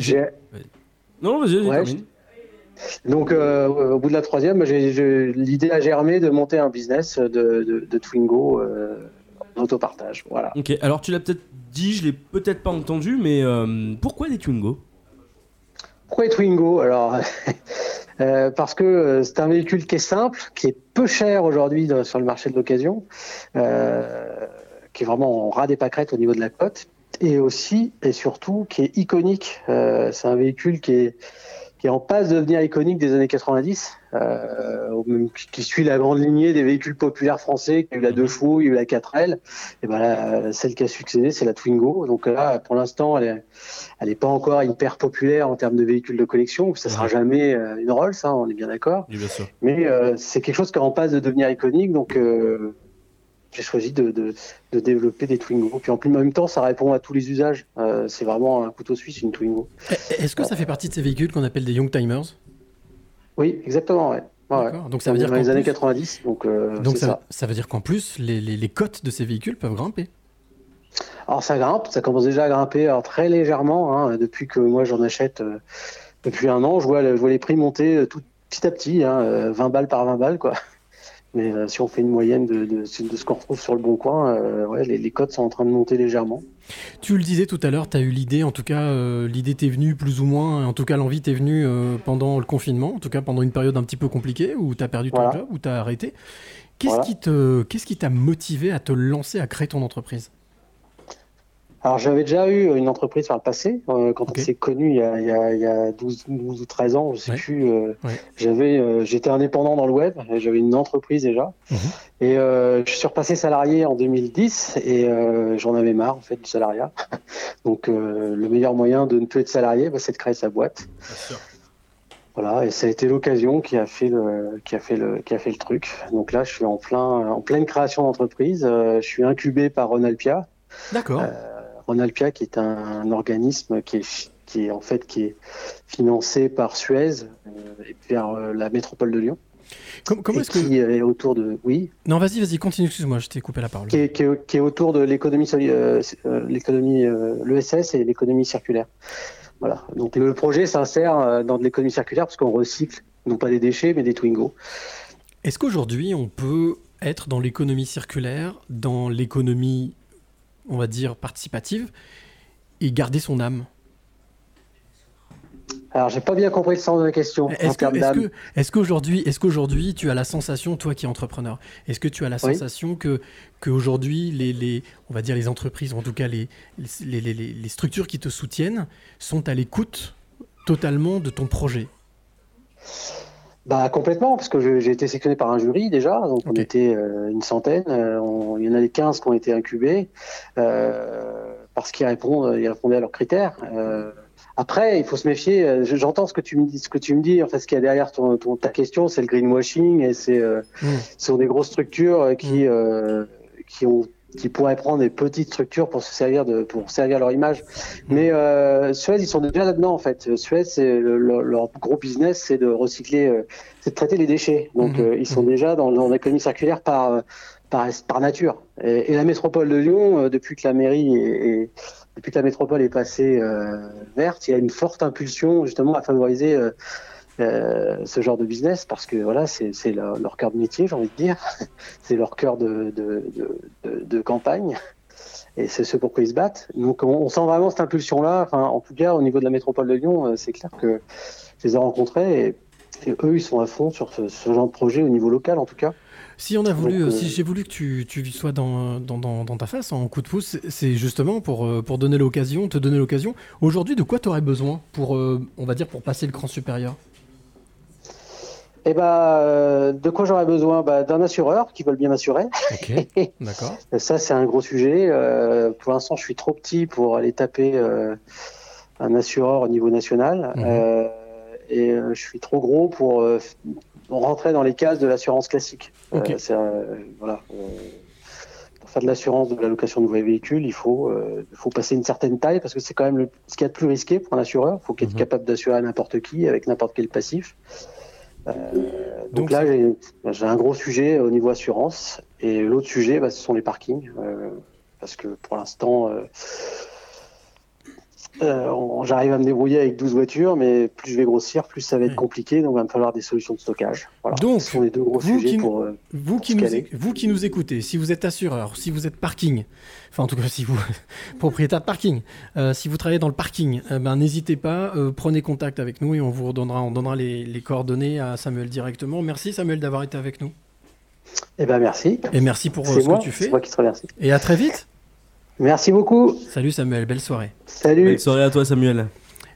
j'ai- Non, vas-y, vas-y, Ouais. Donc, euh, au bout de la troisième, l'idée a germé de monter un business de, de, de Twingo euh, en autopartage. Voilà. Ok, alors tu l'as peut-être dit, je l'ai peut-être pas entendu, mais euh, pourquoi des Twingo? Pourquoi Twingo? Alors, euh, parce que c'est un véhicule qui est simple, qui est peu cher aujourd'hui sur le marché de l'occasion, qui est vraiment en ras des pâquerettes au niveau de la cote, et aussi et surtout qui est iconique. C'est un véhicule qui est qui est en passe de devenir iconique des années 90, euh, qui suit la grande lignée des véhicules populaires français, qui a eu la deux chevaux, il y a eu la 4L, et ben là, celle qui a succédé, c'est la Twingo. Donc là, pour l'instant, elle est, elle n'est pas encore hyper populaire en termes de véhicules de collection, ça sera jamais euh, une Rolls, hein, on est bien d'accord. Oui. Mais euh, c'est quelque chose qui est en passe de devenir iconique, donc euh, j'ai choisi de, de, de développer des Twingo. Puis en plus, en même temps, ça répond à tous les usages. Euh, c'est vraiment un couteau suisse, une Twingo. Est-ce que ça fait partie de ces véhicules qu'on appelle des Young Timers? Oui, exactement, ouais. Donc ça veut dire dans les années plus- 90, donc euh, Donc ça, ça. ça veut dire qu'en plus, les, les, les cotes de ces véhicules peuvent grimper. Alors ça grimpe, ça commence déjà à grimper alors, très légèrement hein, depuis que moi j'en achète euh, depuis un an. Je vois, je vois les prix monter tout petit à petit, hein, euh, 20 balles par 20 balles quoi. Mais euh, si on fait une moyenne de, de, de ce qu'on retrouve sur le bon coin, euh, ouais, les, les cotes sont en train de monter légèrement. Tu le disais tout à l'heure, tu as eu l'idée, en tout cas, euh, l'idée t'est venue plus ou moins, en tout cas l'envie t'est venue pendant le confinement, en tout cas pendant une période un petit peu compliquée, où tu as perdu ton Voilà. job, où tu as arrêté. Qu'est-ce Voilà. qui te, qu'est-ce qui t'a motivé à te lancer, à créer ton entreprise? Alors j'avais déjà eu une entreprise par le passé, euh, quand on s'est connu il y a, il y a, il y a 12, 12 ou 13 ans, je sais Ouais. plus. euh, Ouais. J'avais, euh, j'étais indépendant dans le web, et j'avais une entreprise déjà, Mhm. et euh, je suis repassé salarié en 2010 et euh, j'en avais marre en fait du salariat. Donc euh, le meilleur moyen de ne plus être salarié, bah, c'est de créer sa boîte. Voilà, et ça a été l'occasion qui a fait le qui a fait le qui a fait le truc. Donc là, je suis en plein en pleine création d'entreprise. Euh, je suis incubé par Ronalpia. D'accord. Ronalpia, qui est un, organisme qui est qui est en fait qui est financé par Suez euh, et vers euh, la métropole de Lyon. Com- comment est-ce que- qui est autour de oui Non, vas-y, vas-y, continue, excuse-moi, je t'ai coupé la parole. qui est, qui est- qui autour de l'économie euh, euh, l'économie euh, l'ESS et l'économie circulaire. Voilà. Donc le projet s'insère dans de l'économie circulaire parce qu'on recycle non pas des déchets mais des Twingo. Est-ce qu'aujourd'hui, on peut être dans l'économie circulaire, dans l'économie, on va dire, participative, et garder son âme. Alors j'ai pas bien compris le sens de la question Est-ce qu'aujourd'hui, est-ce qu'aujourd'hui, tu as la sensation, toi qui es entrepreneur, est-ce que tu as la Oui. sensation que qu'aujourd'hui, les, les, on va dire les entreprises, ou en tout cas les- les- les structures qui te soutiennent, sont à l'écoute totalement de ton projet? Bah complètement, parce que j'ai été sélectionné par un jury déjà, donc on était euh, une centaine, euh, on- il y en a des 15 qui ont été incubés, euh, parce qu'ils répondent, ils répondaient à leurs critères. Euh, après, il faut se méfier, euh, je- j'entends ce que tu me dis, ce que tu me dis, en fait ce qu'il y a derrière ton, ton- ta question, c'est le greenwashing, et c'est euh, ce sont des grosses structures qui, euh, qui ont qui pourraient prendre des petites structures pour se servir de pour servir leur image. Mais euh, Suez, ils sont déjà là-dedans en fait. Suez, c'est le- le- leur gros business, c'est de recycler, euh, c'est de traiter les déchets. Donc euh, ils sont déjà dans, dans l'économie circulaire par, euh, par par nature. Et, et la métropole de Lyon, euh, depuis que la mairie est, est- depuis que la métropole est passée euh, verte, il y a une forte impulsion justement à favoriser ce genre de business parce que voilà, c'est leur, leur cœur de métier, j'ai envie de dire. c'est leur cœur de, de, de, de- de campagne. Et c'est ce pourquoi ils se battent. Donc on, on sent vraiment cette impulsion-là. Enfin, en tout cas, au niveau de la métropole de Lyon, euh, c'est clair que je les ai rencontrés et, et eux, ils sont à fond sur ce, ce genre de projet au niveau local, en tout cas. Si on a voulu, Donc, euh, euh, si j'ai voulu que tu, tu sois dans, dans, dans, dans ta face en coup de pouce, c'est- justement pour, euh, pour donner l'occasion, te donner l'occasion. Aujourd'hui, de quoi tu aurais besoin pour, euh, on va dire, pour passer le cran supérieur? Et bah, euh, de quoi j'aurais besoin? Bah, D'un assureur qui veulent bien m'assurer. D'accord. Ça, c'est un gros sujet. Euh, pour l'instant, je suis trop petit pour aller taper euh, un assureur au niveau national. Euh, et euh, je suis trop gros pour euh, rentrer dans les cases de l'assurance classique. Ok. c'est, euh, voilà. Pour faire de l'assurance de la location de nouveaux véhicules, il faut, euh, faut passer une certaine taille parce que c'est quand même le, ce qu'il y a de plus risqué pour un assureur. Il faut qu'il être capable d'assurer n'importe qui avec n'importe quel passif. Euh, donc, là, j'ai un gros sujet au niveau assurance. Et l'autre sujet, bah, ce sont les parkings. euh, parce que pour l'instant, euh, j'arrive à me débrouiller avec 12 voitures, mais plus je vais grossir, plus ça va être compliqué. Donc, il va me falloir des solutions de stockage. Voilà. Donc, ce sont les deux gros vous sujets qui, nous- pour. euh, vous, qui nous, caler. vous qui nous écoutez, si vous êtes assureur, si vous êtes parking, enfin en tout cas si vous propriétaire de parking, euh, si vous travaillez dans le parking, euh, ben, n'hésitez pas, prenez contact avec nous et on vous redonnera, on donnera les, les coordonnées à Samuel directement. Merci Samuel d'avoir été avec nous. Eh ben, merci. Et merci pour ce moi, que tu fais. C'est moi qui te remercie. Et à très vite. Merci beaucoup. Salut Samuel, belle soirée. Salut. Belle soirée à toi, Samuel.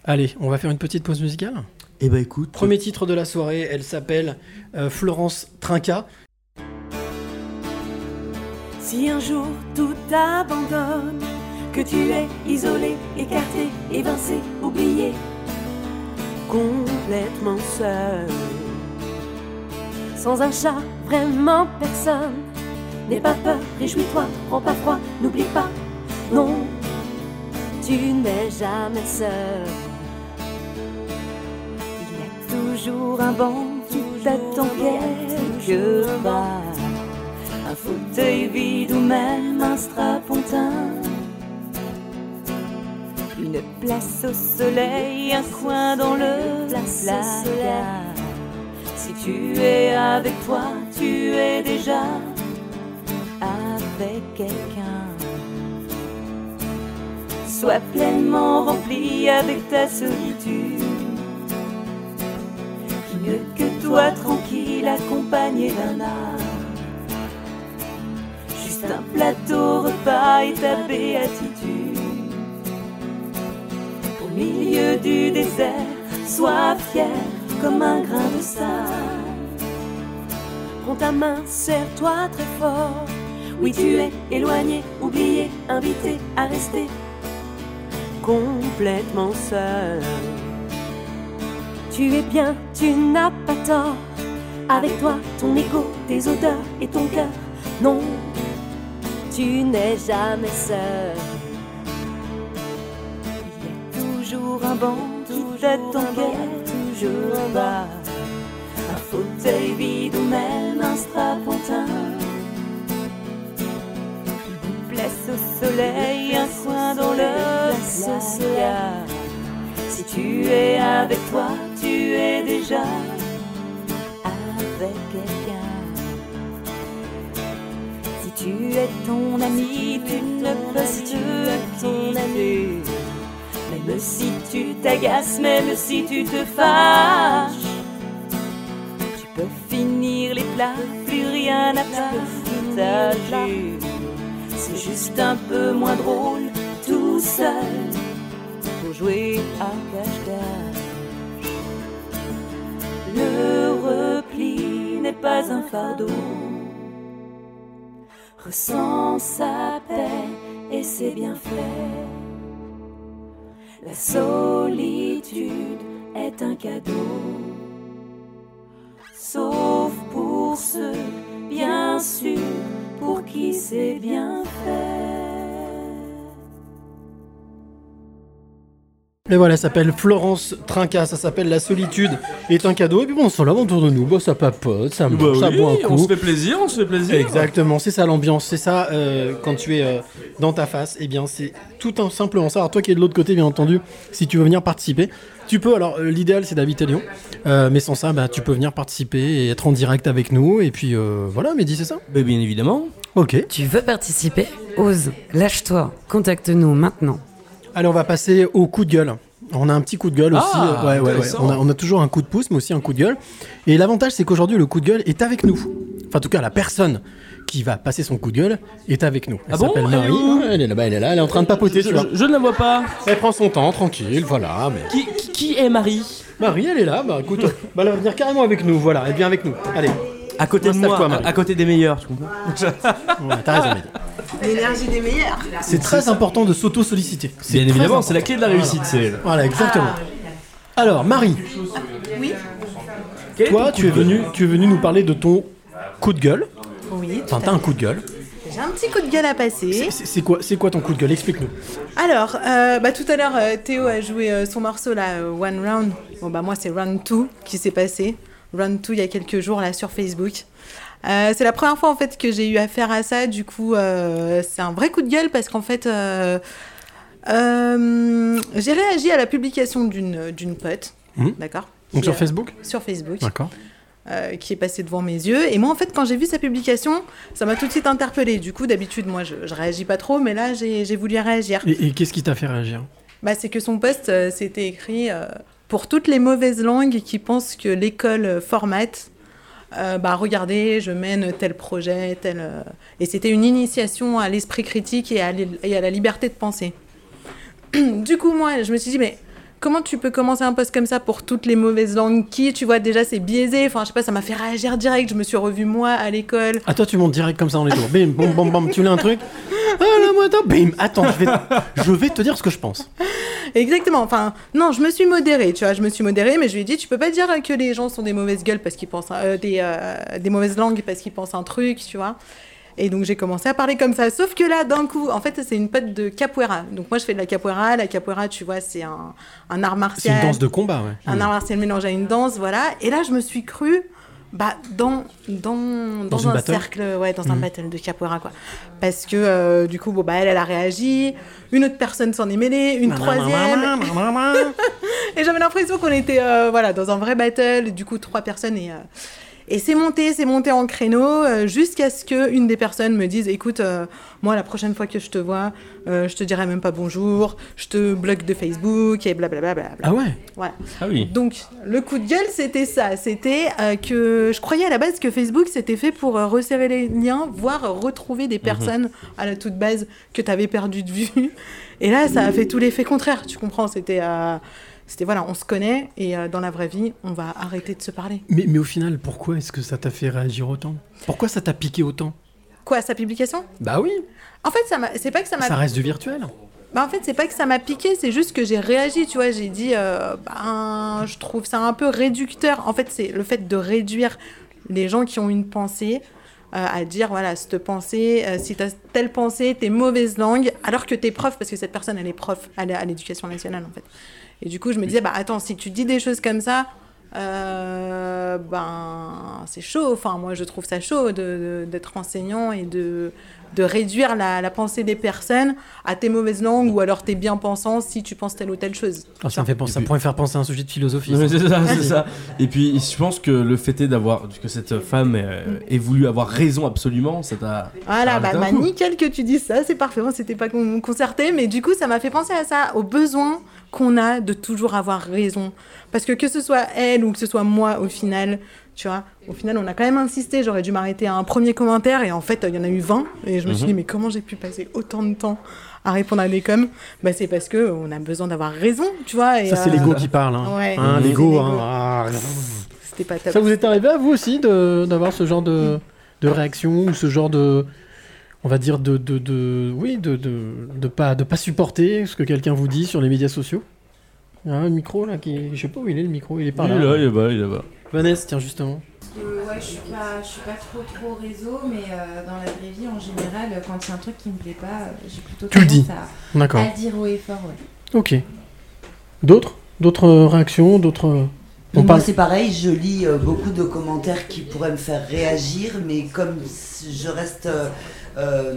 Allez, on va faire une petite pause musicale. Eh ben écoute. Premier titre de la soirée, elle s'appelle euh, Florence Trinca. Si un jour tout t'abandonne, que tu es isolé, écarté, évincé, oublié, complètement seul, sans un chat, vraiment personne, n'aie pas peur, réjouis-toi, prends pas froid, n'oublie pas, non, tu n'es jamais seul. Il y a toujours un banc qui t'attend quelque part. Un fauteuil vide ou même un strapontin. Une place au soleil, un coin dans le placard. Si tu es avec toi, tu es déjà avec quelqu'un. Sois pleinement rempli avec ta solitude. Qui mieux que toi, tranquille, accompagné d'un arbre. Juste un plateau repas et ta béatitude. Au milieu du désert, sois fier comme un grain de sable. Prends ta main, serre-toi très fort. Oui, tu es éloigné, oublié, invité à rester complètement seul. tu es bien, tu n'as pas tort. Avec toi, ton ego, tes odeurs et ton cœur. Non, tu n'es jamais seul. Il y a toujours un banc qui cœur, toujours en bas. Un fauteuil vide ou même un strapontin. Soleil, un coin dans le social. Si tu es avec toi, tu es déjà avec quelqu'un. Si tu es ton ami, tu ne peux que ton ami. Même si tu t'agaces, même si tu te fâches, tu peux finir les plats, plus rien à partager. C'est juste un peu moins drôle tout seul pour jouer à cache-cache. Le repli n'est pas un fardeau. Ressens sa paix et ses bienfaits. La solitude est un cadeau. Sauf pour ceux, bien sûr, pour qui c'est bien fait. Et voilà, ça s'appelle Florence Trinca, ça s'appelle La solitude est un cadeau. Et puis bon, on s'en lave autour de nous, bon, ça papote, ça Bah ça oui, boit un coup. on se fait plaisir, on se fait plaisir. Exactement, c'est ça l'ambiance, c'est ça euh, quand tu es euh, dans ta face, et bien c'est tout un, simplement ça. Alors toi qui es de l'autre côté, bien entendu, si tu veux venir participer, tu peux. Alors euh, l'idéal c'est d'habiter Lyon, Euh, mais sans ça, bah, tu peux venir participer et être en direct avec nous. Et puis euh, voilà, Mehdi, c'est ça? Bah, bien évidemment. Ok. Tu veux participer? Ose, lâche-toi, contacte-nous maintenant. Allez, on va passer au coup de gueule. On a un petit coup de gueule Ah, aussi. euh, ouais, ouais, ouais. intéressant. On, a, on a toujours un coup de pouce, mais aussi un coup de gueule. Et l'avantage, c'est qu'aujourd'hui, le coup de gueule est avec nous. Enfin, en tout cas, la personne qui va passer son coup de gueule est avec nous. Elle Ah bon s'appelle Elle est Marie. où Ouais, Elle est là-bas, elle est là. Elle est en train de papoter, Je- tu vois. je- je ne la vois pas. Elle prend son temps, tranquille, voilà. Mais... Qui, qui- qui est Marie? Marie, elle est là. Bah écoute, bah, elle va venir carrément avec nous. Voilà, elle vient avec nous. Allez. À côté de moi, Marie. à, à côté des meilleurs, tu comprends? Ouais, t'as raison. L'énergie des meilleurs. C'est très important de s'auto-solliciter. C'est Bien évidemment, important. c'est la clé de la réussite, c'est. Voilà, exactement. Alors, Marie, Oui. toi, tu es, venu, tu es venu nous parler de ton coup de gueule. Oui. Enfin, t'as un coup de gueule. J'ai un petit coup de gueule à passer. C'est quoi, c'est quoi ton coup de gueule? Explique-nous. Alors, euh, bah, tout à l'heure, euh, Théo a joué euh, son morceau là, One Round. Bon, bah, moi, c'est Round 2 qui s'est passé. Round 2 il y a quelques jours là sur Facebook. C'est la première fois en fait que j'ai eu affaire à ça. Du coup, c'est un vrai coup de gueule parce qu'en fait, j'ai réagi à la publication d'une pote. Mhm. D'accord Donc sur Facebook? Sur Facebook. D'accord. Euh, qui est passé devant mes yeux. Et moi, en fait, quand j'ai vu sa publication, ça m'a tout de suite interpellée. Du coup, d'habitude, moi, je, je réagis pas trop, mais là, j'ai voulu réagir. Et, et qu'est-ce qui t'a fait réagir? Bah, c'est que son post, euh, c'était écrit euh, pour toutes les mauvaises langues qui pensent que l'école formate. bah regardez, je mène tel projet, tel. Et c'était une initiation à l'esprit critique et à, l'il- et à la liberté de penser. du coup, moi, je me suis dit, mais comment tu peux commencer un post comme ça pour toutes les mauvaises langues qui, tu vois, déjà c'est biaisé. Enfin, je sais pas, ça m'a fait réagir direct. Je me suis revue moi à l'école. Ah, toi, tu montes direct comme ça dans les tours. Bim, bam, bam, bam, tu lis un truc. Ah, là, moi, attends, bim. Attends, je vais, je vais te dire ce que je pense. Exactement. Enfin, non, je me suis modérée, tu vois. Je me suis modérée, mais je lui ai dit, tu peux pas dire que les gens sont des mauvaises gueules parce qu'ils pensent euh, des, euh, des mauvaises langues parce qu'ils pensent un truc, tu vois. Et donc j'ai commencé à parler comme ça. Sauf que là, d'un coup, en fait, c'est une pote de capoeira. Donc moi, je fais de la capoeira. La capoeira, tu vois, c'est un, un art C'est martial. une danse de combat, ouais. Un art martial mélangé à une danse, voilà. Et là, je me suis crue bah, dans, dans, dans, un battle cercle, ouais, dans un Mhm. battle de capoeira, quoi. Parce que, euh, du coup, bon, bah, elle, elle a réagi. Une autre personne s'en est mêlée. Une troisième. et j'avais l'impression qu'on était, euh, voilà, dans un vrai battle. Du coup, trois personnes et... euh, et c'est monté, c'est monté en créneau euh, jusqu'à ce qu'une des personnes me dise écoute, euh, moi la prochaine fois que je te vois, euh, je te dirai même pas bonjour, je te bloque de Facebook et blablabla. bla, bla, bla. Ah ouais Voilà. Ah oui. Donc le coup de gueule c'était ça, c'était euh, que je croyais à la base que Facebook c'était fait pour resserrer les liens, voire retrouver des personnes à la toute base que tu avais perdu de vue. Et là ça a fait tout l'effet contraire, tu comprends C'était euh, c'était voilà, on se connaît et euh, dans la vraie vie on va arrêter de se parler. Mais, mais au final, pourquoi est-ce que ça t'a fait réagir autant? Pourquoi ça t'a piqué autant? Quoi, sa publication? Bah oui, En fait, ça c'est pas que ça m'a. ça reste du virtuel. Bah, en fait, c'est pas que ça m'a piqué, c'est juste que j'ai réagi, tu vois. J'ai dit, euh, ben, je trouve ça un peu réducteur. En fait, c'est le fait de réduire les gens qui ont une pensée euh, à dire, voilà, cette pensée, euh, si tu as telle pensée, t'es mauvaise langue, alors que t'es prof, parce que cette personne, elle est prof à l'éducation nationale, en fait. Et du coup, je me disais, bah attends, si tu dis des choses comme ça, euh, ben, c'est chaud. Enfin, moi, je trouve ça chaud d'être enseignant et de, de réduire la, la pensée des personnes à tes mauvaises langues ou alors tes bien-pensants si tu penses telle ou telle chose. Ah, ça, me fait penser, ça pourrait faire penser à un sujet de philosophie. C'est ça, c'est ça. Et puis je pense que le fait est d'avoir que cette femme euh, ait voulu avoir raison absolument, ça t'a. Voilà, bah, bah, nickel que tu dises ça, c'est parfait. Moi, c'était pas con- concerté, mais du coup, ça m'a fait penser à ça, au besoin qu'on a de toujours avoir raison. Parce que que ce soit elle ou que ce soit moi, au final, tu vois, au final, on a quand même insisté. J'aurais dû m'arrêter à un premier commentaire et en fait, il y en a eu 20. Et je me suis Mhm. dit, mais comment j'ai pu passer autant de temps à répondre à des coms? Bah, C'est parce que on a besoin d'avoir raison, tu vois. et, Ça, c'est euh, l'ego qui parle. Hein. Ouais, Hein, c'est l'ego. hein. Ah. C'était pas top. Ça vous est arrivé à vous aussi de- d'avoir ce genre de, de réaction ou ce genre de. On va dire de. de, de- oui, de, de, de pas, de pas supporter ce que quelqu'un vous dit sur les médias sociaux? Il y a un micro là qui. Je sais pas où il est le micro, il est par Il là. est là, il est là, il est là-bas. Vanessa, tiens, justement. Euh, ouais, je suis pas, je suis pas trop trop réseau, mais euh, dans la vraie vie en général, quand il y a un truc qui me plaît pas, euh, j'ai plutôt Tu le tendance dis. à, D'accord. à le dire haut et fort, ouais. Ok. D'autres? D'autres réactions? D'autres. euh, On Moi, parle. c'est pareil, je lis euh, beaucoup de commentaires qui pourraient me faire réagir, mais comme s- je reste euh, euh,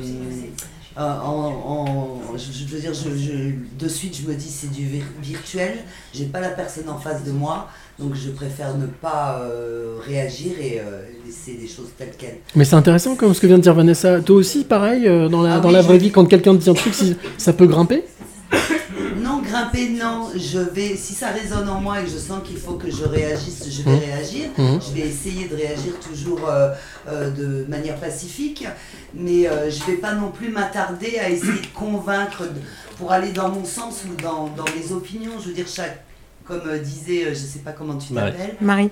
en, en- je, je veux dire, je, je- de suite, je me dis c'est du vir- virtuel, j'ai pas la personne en face de moi, donc je préfère ne pas euh, réagir et euh, laisser les choses telles quelles. Mais c'est intéressant comme ce que vient de dire Vanessa. Toi aussi, pareil, euh, dans la, Ah dans oui, la je- vraie vie, quand quelqu'un te dit un truc, si- ça peut grimper? Non, grimper, non. Je vais, si ça résonne en moi et que je sens qu'il faut que je réagisse, je vais Mhm. réagir. Mhm. Je vais essayer de réagir toujours de manière pacifique, mais je vais pas non plus m'attarder à essayer de convaincre pour aller dans mon sens ou dans, dans mes opinions. Je veux dire, chaque, comme euh, disait, euh, je sais pas comment tu t'appelles. Marie.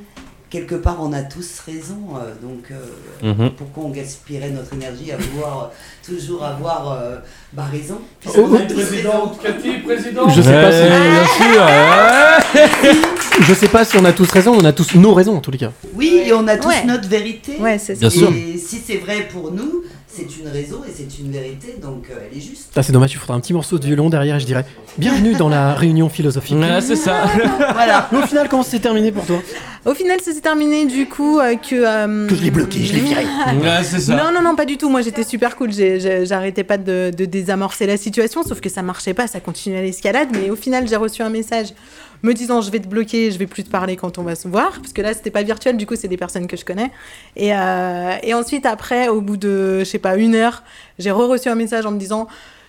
Quelque part, on a tous raison, euh, donc euh, Mhm. pourquoi on gaspillerait notre énergie à vouloir toujours avoir euh, bah, raison? Oh, oh. Présidente, Cathy, présidente. Je sais pas si. bien sûr, Je sais pas si on a tous raison, on a tous nos raisons en tous les cas. Oui, et on a tous Ouais. notre vérité. Ouais, c'est Bien et sûr. si c'est vrai pour nous, c'est une raison et c'est une vérité, donc euh, elle est juste. Ah, c'est dommage, il faudra un petit morceau de violon derrière et je dirais Bienvenue dans la réunion philosophique. Ouais, c'est ça. voilà. Mais au final, comment c'est terminé pour toi? Au final, ça s'est terminé du coup euh, que. euh, Que je l'ai bloqué, je l'ai viré. Ouais, c'est ça. Non, non, non, pas du tout. Moi, j'étais super cool. J'arrêtais pas de, de désamorcer la situation, sauf que ça marchait pas, ça continuait à l'escalade. Mais au final, j'ai reçu un message me disant je vais te bloquer, je vais plus te parler quand on va se voir, parce que là, c'était pas virtuel. Du coup, c'est des personnes que je connais. Et, euh, et ensuite, après, au bout de, je sais pas, une heure, j'ai re-reçu un message en me disant.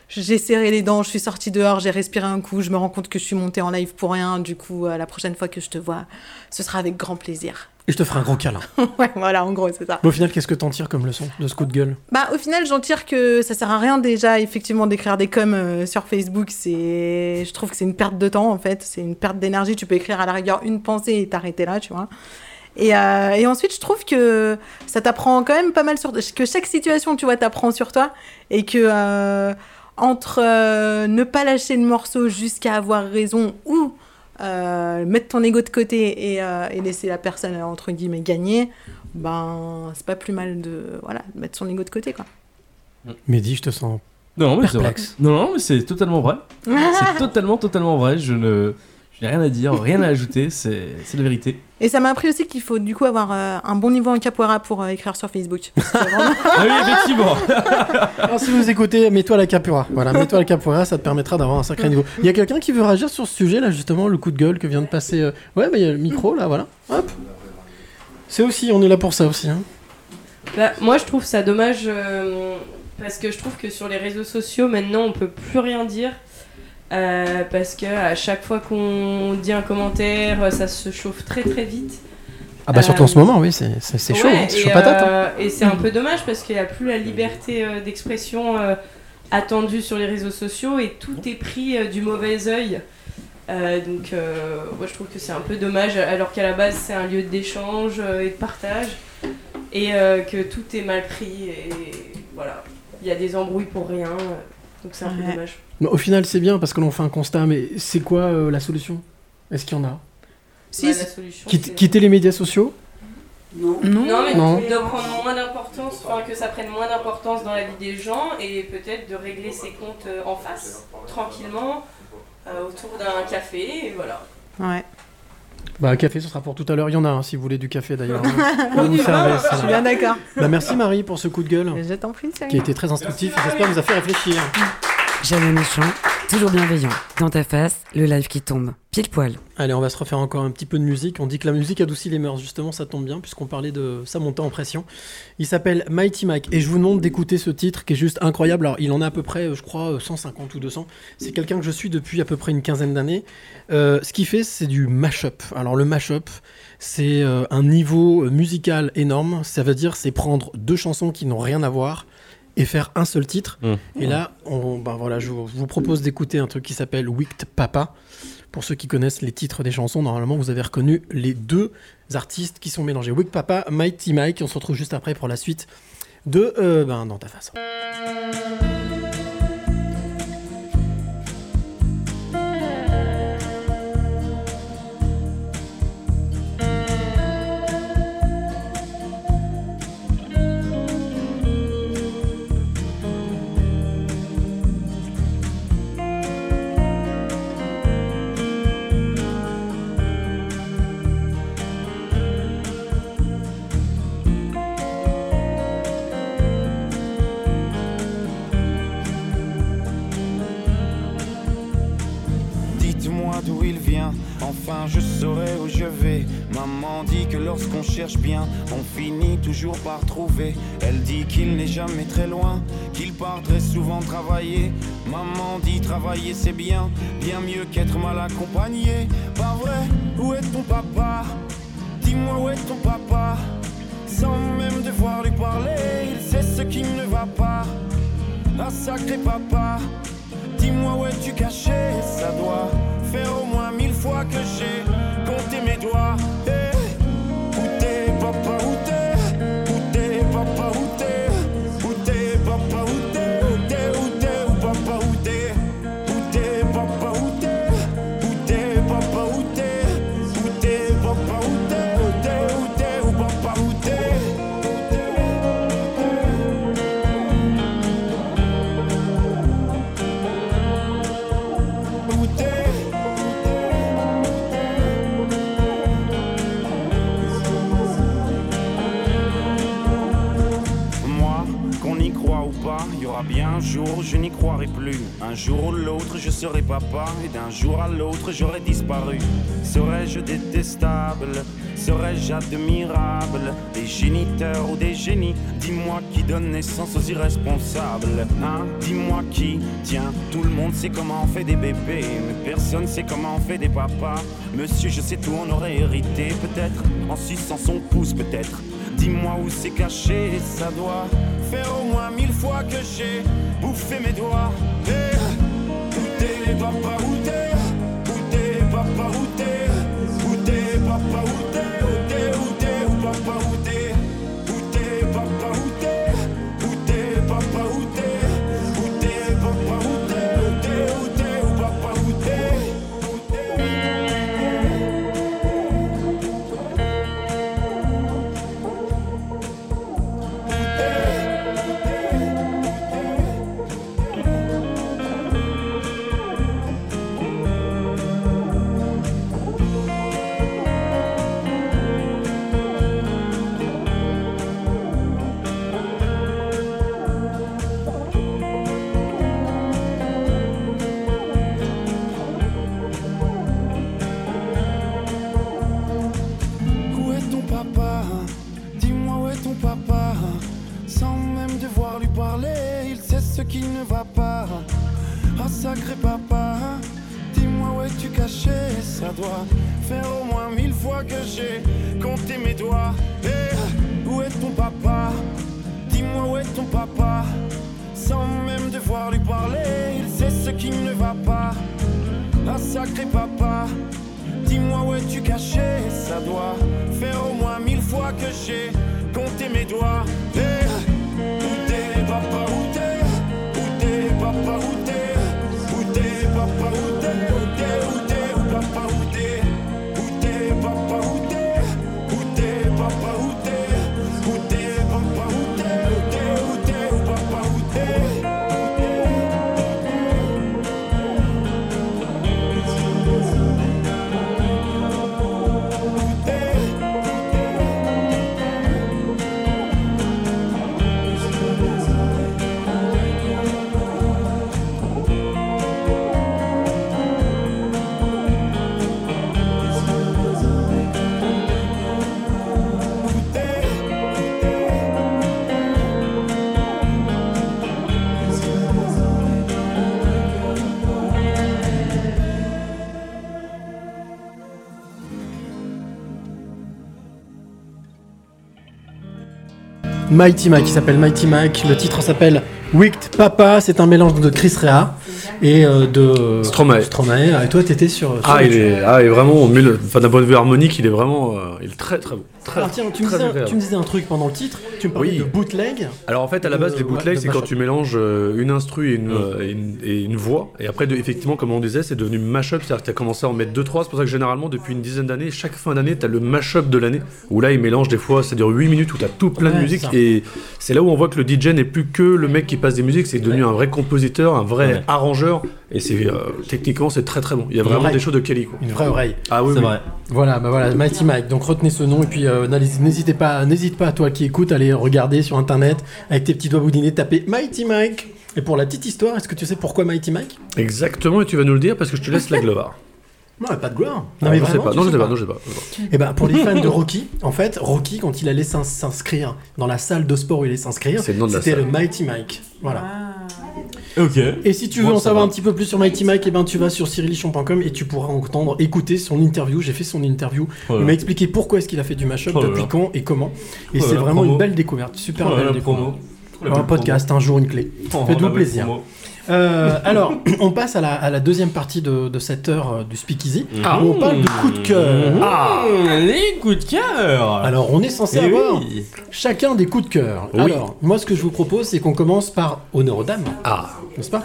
J'ai serré les dents, je suis sortie dehors, j'ai respiré un coup, je me rends compte que je suis montée en live pour rien. Du coup, euh, la prochaine fois que je te vois, ce sera avec grand plaisir. Et je te ferai un gros câlin. ouais, voilà, en gros, c'est ça. Mais au final, qu'est-ce que t'en tires comme leçon de ce coup de gueule? Bah, au final, j'en tire que ça sert à rien déjà, effectivement, d'écrire des coms euh, sur Facebook. C'est, je trouve que c'est une perte de temps, en fait. C'est une perte d'énergie. Tu peux écrire à la rigueur une pensée et t'arrêter là, tu vois. Et, euh, et ensuite, je trouve que ça t'apprend quand même pas mal sur... Que chaque situation, tu vois, t'apprend sur toi. Et que euh, entre euh, ne pas lâcher le morceau jusqu'à avoir raison ou euh, mettre ton ego de côté et, euh, et laisser la personne, entre guillemets, gagner, ben, c'est pas plus mal de, voilà, de mettre son ego de côté, quoi. Mehdi, je te sens. Non, mais. Perplexe. Non, non, mais c'est totalement vrai. c'est totalement, totalement vrai. Je ne, je n'ai rien à dire, rien à ajouter. C'est, c'est la vérité. Et ça m'a appris aussi qu'il faut du coup avoir euh, un bon niveau en capoeira pour euh, écrire sur Facebook. Vraiment- Ah oui, effectivement. Alors, si vous écoutez, mets-toi à la capoeira. Voilà, mets-toi à la capoeira, ça te permettra d'avoir un sacré niveau. Il y a quelqu'un qui veut réagir sur ce sujet là, justement, le coup de gueule que vient de passer. euh, Ouais, bah il y a le micro là, voilà. Hop. C'est aussi, on est là pour ça aussi. Hein. Bah, moi, je trouve ça dommage euh, parce que je trouve que sur les réseaux sociaux, maintenant, on peut plus rien dire. Euh, parce que à chaque fois qu'on dit un commentaire, ça se chauffe très très vite. Ah bah surtout Euh, en ce moment, oui, c'est c'est- c'est chaud, ouais, hein, c'est chaud patate. hein. euh, et c'est un peu dommage parce qu'il n'y a plus la liberté euh, d'expression euh, attendue sur les réseaux sociaux et tout est pris euh, du mauvais œil. Euh, donc, euh, moi je trouve que c'est un peu dommage alors qu'à la base c'est un lieu d'échange euh, et de partage et euh, que tout est mal pris et voilà. Il y a des embrouilles pour rien, euh, donc c'est un peu dommage. Mais au final, c'est bien parce que l'on fait un constat, mais c'est quoi euh, la solution? Est-ce qu'il y en a? Si, Bah, la solution, Quitte- c'est- Quitter les médias sociaux? Non. Non, mais Non. de prendre moins d'importance, enfin que ça prenne moins d'importance dans la vie des gens et peut-être de régler ses comptes euh, en face, tranquillement, euh, autour d'un café, et voilà. Ouais. Bah, café, ce sera pour tout à l'heure. Il y en a, hein, si vous voulez du café d'ailleurs. Vous ça. je suis bien d'accord. Bah, merci Marie pour ce coup de gueule. Je t'en prie, Cyril. Qui a été très instructif et j'espère vous a fait réfléchir. Jamais méchant, toujours bienveillant. Dans ta face, le live qui tombe. Pile poil. Allez, on va se refaire encore un petit peu de musique. On dit que la musique adoucit les mœurs, justement, ça tombe bien, puisqu'on parlait de sa montée en pression. Il s'appelle Mighty Mike, et je vous demande d'écouter ce titre qui est juste incroyable. Alors, il en a à peu près, euh, je crois, 150 ou 200. C'est quelqu'un que je suis depuis à peu près une quinzaine d'années. Euh, ce qu'il fait, c'est du mash-up. Alors, le mash-up, c'est euh, un niveau euh, musical énorme. Ça veut dire, c'est prendre deux chansons qui n'ont rien à voir et faire un seul titre. Mmh. Et là, on, ben voilà, je vous, je vous propose d'écouter un truc qui s'appelle Wicked Papa. Pour ceux qui connaissent les titres des chansons, normalement, vous avez reconnu les deux artistes qui sont mélangés. Wicked Papa, Mighty Mike. On se retrouve juste après pour la suite de euh, ben, Dans ta face. Enfin je saurai où je vais. Maman dit que lorsqu'on cherche bien, on finit toujours par trouver. Elle dit qu'il n'est jamais très loin, qu'il part très souvent travailler. Maman dit travailler c'est bien, bien mieux qu'être mal accompagné. Pas vrai, où est ton papa? Dis-moi où est ton papa? Sans même devoir lui parler, il sait ce qui ne va pas. Ah sacré papa Dis-moi où es-tu caché? Ça doit faire au moins mille fois que j'ai compté mes doigts. Jour ou l'autre, je serai papa, et d'un jour à l'autre, j'aurai disparu. Serais-je détestable? Serais-je admirable? Des géniteurs ou des génies? Dis-moi qui donne naissance aux irresponsables. Hein? Dis-moi qui Tiens, tout le monde sait comment on fait des bébés, mais personne sait comment on fait des papas. Monsieur, je sais tout, on aurait hérité, peut-être, en suçant son pouce, peut-être. Dis-moi où c'est caché, ça doit faire au moins mille fois que j'ai bouffé mes doigts. Papa, sacré papa, dis-moi où es-tu caché Ça doit faire au moins mille fois que j'ai compté mes doigts. Eh, où t'es, papa, Mighty Mike, qui s'appelle Mighty Mike. Le titre s'appelle Wicked Papa. C'est un mélange de Chris Rea et euh, de Stromae. Stromae. Et toi, t'étais sur. sur Ah, il est, ah, il est vraiment, enfin, d'un point de vue harmonique, il est vraiment, euh, il est très très bon. Très, Alors tiens, tu me, disais, un- agréable. tu me disais un truc pendant le titre. Tu me parlais Oui. de bootleg. Alors en fait, à la base, de- les bootlegs, ouais, c'est quand tu mélanges euh, une instru et une, euh, et une, et une voix. Et après, de- effectivement, comme on disait, c'est devenu mashup. C'est-à-dire que tu as commencé à en mettre 2-3. C'est pour ça que généralement, depuis une dizaine d'années, chaque fin d'année, tu as le mashup de l'année. Où là, ils mélangent des fois, ça dure 8 minutes, où tu as tout plein de musique. Et c'est là où on voit que le DJ n'est plus que le mec qui passe des musiques. C'est devenu un vrai compositeur, un vrai Ouais. arrangeur. Et c'est euh, techniquement, c'est très très bon. Il y a vraiment oreille. des choses de Kelly. Quoi. Une vraie oreille. Ah oui, C'est oui. vrai. Voilà, bah voilà, Mighty Mike. Donc retenez ce nom et puis euh, n'hésitez pas, n'hésite pas toi qui écoute, à aller regarder sur internet avec tes petits doigts boudinés, taper Mighty Mike. Et pour la petite histoire, est-ce que tu sais pourquoi Mighty Mike? Exactement, et tu vas nous le dire parce que je te laisse la gloire. Non, pas de gloire. Non, je sais vraiment, pas. tu Non, je sais sais pas. Non, je sais pas. Eh ben, pour les fans de Rocky, en fait, Rocky, quand il allait s'ins- s'inscrire dans la salle de sport où il allait s'inscrire, le c'était le. Mighty Mike. Voilà. Ok. Et si tu veux en savoir va. un petit peu plus sur Mighty Mike, eh ben, tu vas sur cyrilichon.com et tu pourras entendre, écouter son interview. J'ai fait son interview. Oh il m'a expliqué pourquoi est-ce qu'il a fait du mashup, Oh depuis quand et comment. Et Oh c'est vraiment promo. une belle découverte. Super Oh belle découverte. Un podcast, un jour une clé. Faites-vous plaisir. promo. Euh, alors, on passe à la, à la deuxième partie de, de cette heure euh, du Speakeasy, Ah. où on parle de coups de cœur. Ah, les coups de cœur. Alors, on est censé Eh avoir oui. chacun des coups de cœur. Alors, moi, ce que je vous propose, c'est qu'on commence par honneur aux dames. Ah. N'est-ce pas?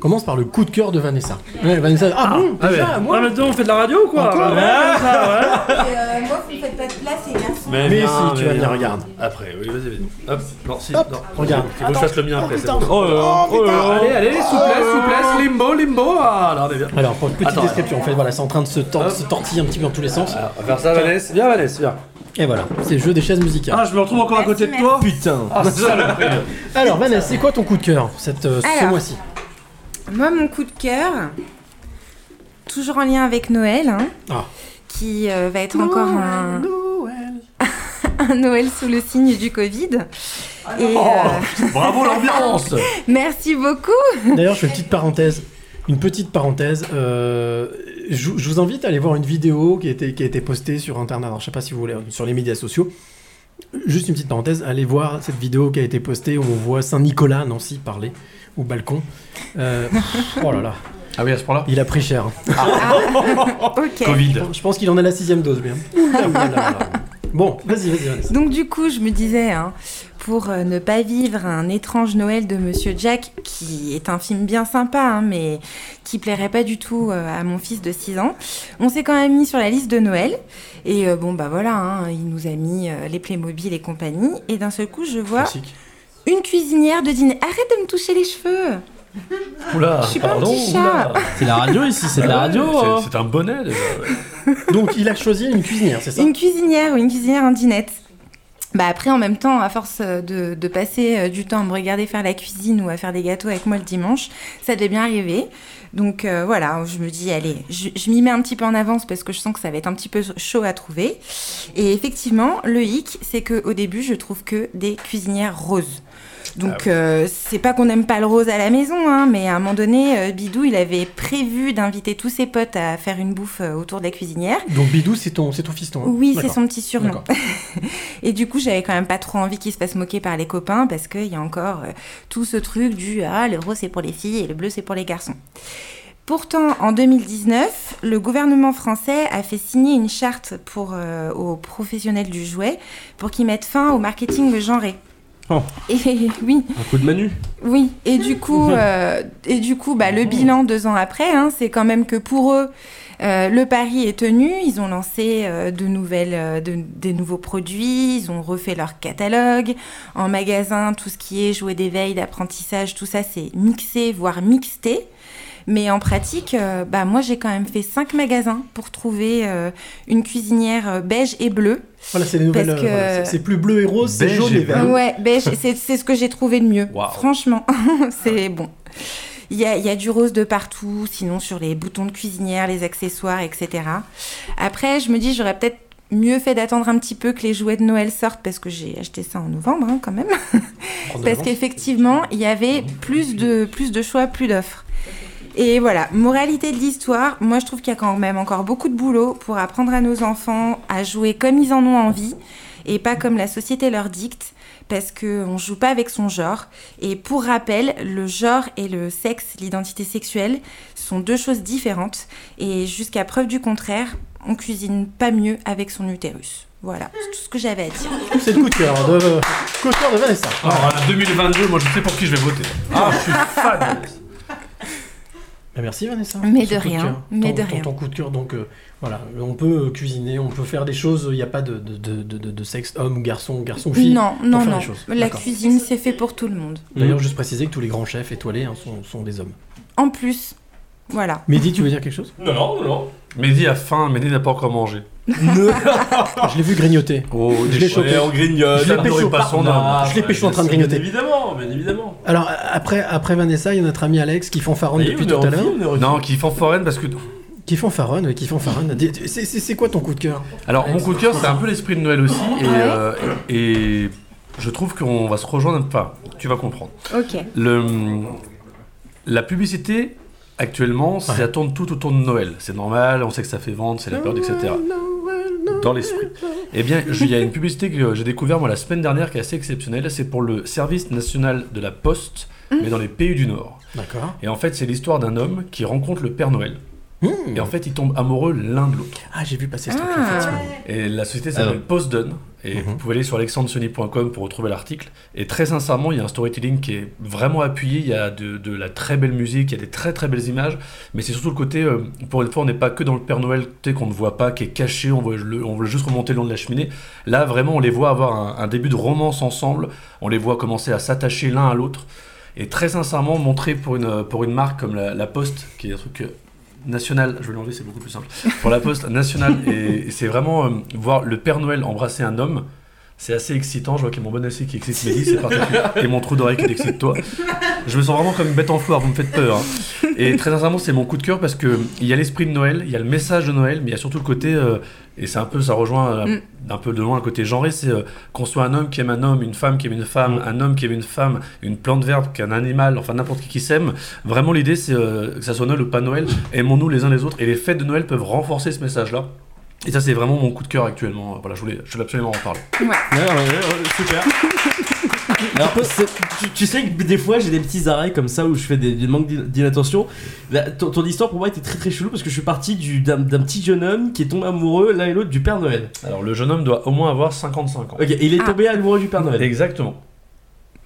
Commence par le coup de cœur de Vanessa. Ouais, Vanessa. Ah, bon Ah Déjà, ouais. moi Ah, maintenant on fait de la radio ou quoi Encore Ouais, Ouais. ça, ouais. Euh, moi, vous ne faites pas de place, les garçons. Mais viens, si, tu vas venir, regarde. Après, oui, vas-y, vas-y. Hop, non, si, Hop, non. regarde. Il faut que je fasse le mien après. c'est bon. Oh oh là là. Allez, allez, souplesse, souplesse, limbo, limbo. Ah, là, on est bien. Alors, pour une petite Attends, description, en fait, voilà, c'est en train de se, tor- se tortiller un petit peu dans tous les sens. Alors, on va faire ça, Vanessa. Viens, Vanessa, viens. Et voilà, c'est le jeu des chaises musicales. Ah, je me retrouve encore à côté de Merci, toi Putain Ah. Alors, Vanessa, c'est quoi ton coup de cœur cette, euh, ce mois-ci? Moi, mon coup de cœur, toujours en lien avec Noël, hein, Ah. qui euh, va être encore un, un Noël sous le signe du Covid. Et, Oh, euh, bravo l'ambiance. merci beaucoup. D'ailleurs, je fais une petite parenthèse. Une petite parenthèse. euh, je, je vous invite à aller voir une vidéo qui a été, qui a été postée sur Internet. Alors, je sais pas si vous voulez, sur les médias sociaux. Juste une petite parenthèse. Allez voir cette vidéo qui a été postée où on voit Saint-Nicolas, Nancy, parler au balcon. Euh, oh là là, Ah oui, à ce point-là il a pris cher. Ok. Covid. Je pense qu'il en a la sixième dose, bien. Là là. Bon, vas-y, vas-y. Donc du coup, je me disais, hein, pour euh, ne pas vivre un étrange Noël de Monsieur Jack, qui est un film bien sympa, hein, mais qui plairait pas du tout euh, à mon fils de 6 ans, on s'est quand même mis sur la liste de Noël. Et euh, bon, bah voilà, hein, il nous a mis euh, les Playmobil et compagnie. Et d'un seul coup, je vois Classique. Une cuisinière de dîner. Arrête de me toucher les cheveux Oula, Je suis pas un pardon, petit chat. oula. C'est la radio ici, c'est de la Ah radio ouais, hein. c'est- un bonnet déjà. ouais. Donc, il a choisi une cuisinière, c'est ça Une cuisinière ou une cuisinière en dinette. Bah après, en même temps, à force de, de passer euh, du temps à me regarder faire la cuisine ou à faire des gâteaux avec moi le dimanche, ça devait bien arriver. Donc euh, voilà, je me dis, allez, je, je m'y mets un petit peu en avance parce que je sens que ça va être un petit peu chaud à trouver. Et effectivement, le hic, c'est qu'au début, je trouve que des cuisinières roses. Donc euh, c'est pas qu'on n'aime pas le rose à la maison, hein, mais à un moment donné, euh, Bidou, il avait prévu d'inviter tous ses potes à faire une bouffe euh, autour de la cuisinière. Donc, Bidou, c'est ton, ton fiston. hein Oui, c'est son petit surnom. Et du coup, j'avais quand même pas trop envie qu'il se fasse moquer par les copains parce qu'il y a encore tout ce truc du ah, le rose c'est pour les filles et le bleu c'est pour les garçons. Pourtant, en 2019, le gouvernement français a fait signer une charte pour, euh, aux professionnels du jouet pour qu'ils mettent fin au marketing genré. Oh. Et oui, Un coup de manu oui, et du coup, euh, et du coup bah, le bilan deux ans après, hein, c'est quand même que pour eux, euh, le pari est tenu. Ils ont lancé euh, de nouvelles, de- des nouveaux produits, ils ont refait leur catalogue. En magasin, tout ce qui est jouet d'éveil, d'apprentissage, tout ça, c'est mixé, voire mixté. Mais en pratique, euh, bah, moi j'ai quand même fait cinq magasins pour trouver euh, une cuisinière euh, beige et bleue. Voilà, c'est les nouvelles. Parce que- voilà, c'est- plus bleu et rose, c'est Beige jaune et vert. Ouais, beige, c'est c'est ce que j'ai trouvé de mieux. Franchement, c'est bon. Il y, a, il y a du rose de partout, sinon sur les boutons de cuisinière, les accessoires, etc. Après, je me dis, j'aurais peut-être mieux fait d'attendre un petit peu que les jouets de Noël sortent, parce que j'ai acheté ça en novembre hein, quand même. Parce qu'effectivement, il y avait plus de, plus de choix, plus d'offres. Et voilà, moralité de l'histoire, moi je trouve qu'il y a quand même encore beaucoup de boulot pour apprendre à nos enfants à jouer comme ils en ont envie et pas comme la société leur dicte. parce qu'on joue pas avec son genre. Et pour rappel, le genre et le sexe, l'identité sexuelle, sont deux choses différentes. Et jusqu'à preuve du contraire, on cuisine pas mieux avec son utérus. Voilà, c'est tout ce que j'avais à dire. C'est le coup de cœur de, coup de, cœur de Vanessa. Alors, en 2022, moi je sais pour qui je vais voter. Ah, je suis fan. Ben, merci Vanessa. Mais de rien, cœur. mais Ton- de ton- rien. Ton coup de cœur, donc euh, voilà, on peut cuisiner, on peut faire des choses, il n'y a pas de, de, de, de- de sexe homme ou garçon, garçon fille. Non, non, non. La cuisine, c'est fait pour tout le monde. D'ailleurs, juste préciser que tous les grands chefs étoilés hein, sont, sont des hommes. En plus, voilà. Mehdi, tu veux dire quelque chose? Non, non, non. Mehdi a faim, Mehdi n'a pas encore mangé. Je l'ai vu grignoter. Oh, je l'ai chopé. On grignote. Je l'ai pécho. pas son. Je l'ai pécho en train de Bien grignoter. évidemment, bien évidemment. Alors après, après Vanessa, il y a notre ami Alex qui fanfaronne Oui, depuis tout à l'heure. Non, qui fanfaronne parce que. Qui fanfaronne, oui, qui fanfaronne. C'est c'est- c'est quoi ton coup de cœur Alors, mon coup de cœur, c'est un peu l'esprit de Noël aussi. Euh, et je trouve qu'on va se rejoindre. Enfin, tu vas comprendre. Ok. Le, la publicité, actuellement, ça tourne tout autour de Noël. C'est normal, on sait que ça fait vendre, c'est la période, etc. Dans l'esprit. Eh bien, il y a une publicité que j'ai découvert moi la semaine dernière qui est assez exceptionnelle. C'est pour le service national de la Poste, mais dans les pays du Nord. D'accord. Et en fait, c'est l'histoire d'un homme qui rencontre le Père Noël. Et en fait, ils tombent amoureux l'un de l'autre. Ah, j'ai vu passer ce truc. Ah. effectivement. Et la société s'appelle Postdone. Et vous pouvez aller sur alexandresony.com pour retrouver l'article. Et très sincèrement, il y a un storytelling qui est vraiment appuyé. Il y a de, de la très belle musique, il y a des très très belles images. Mais c'est surtout le côté, euh, pour une fois, on n'est pas que dans le Père Noël qu'on ne voit pas, qui est caché, on veut, le- on veut juste remonter le long de la cheminée. Là, vraiment, on les voit avoir un, un début de romance ensemble. On les voit commencer à s'attacher l'un à l'autre. Et très sincèrement, montré pour une, pour une marque comme la, la Poste, qui est un truc euh, national, je vais l'enlever, c'est beaucoup plus simple. Pour la Poste nationale, et, et c'est vraiment euh, voir le Père Noël embrasser un homme. C'est assez excitant, je vois qu'il y a mon bon assis qui excite Mehdi, c'est particulier, et mon trou d'oreille qui t'excite toi. Je me sens vraiment comme une bête en foire, vous me faites peur. hein. Et très sincèrement, c'est mon coup de cœur parce que il y a l'esprit de Noël, il y a le message de Noël, mais il y a surtout le côté, euh, et c'est un peu, ça rejoint euh, Mm. d'un peu de loin le côté genré, c'est euh, qu'on soit un homme qui aime un homme, une femme qui aime une femme, un homme qui aime une femme, une plante verte qu'un animal, enfin n'importe qui qui s'aime. Vraiment, l'idée, c'est euh, que ça soit Noël ou pas Noël, aimons-nous les uns les autres, et les fêtes de Noël peuvent renforcer ce message-là. Et ça, c'est vraiment mon coup de cœur actuellement. Voilà, je voulais, je voulais absolument en parler. Ouais. Ouais, ouais, ouais, super. Alors, tu, tu sais que des fois j'ai des petits arrêts comme ça où je fais des, des manques d'in- d'inattention. Ton, ton histoire pour moi était très très chelou parce que je suis parti du- d'un petit jeune homme qui est tombé amoureux l'un et l'autre du Père Noël. Alors, le jeune homme doit au moins avoir 55 ans. Ok, il est tombé amoureux du Père Noël. Exactement.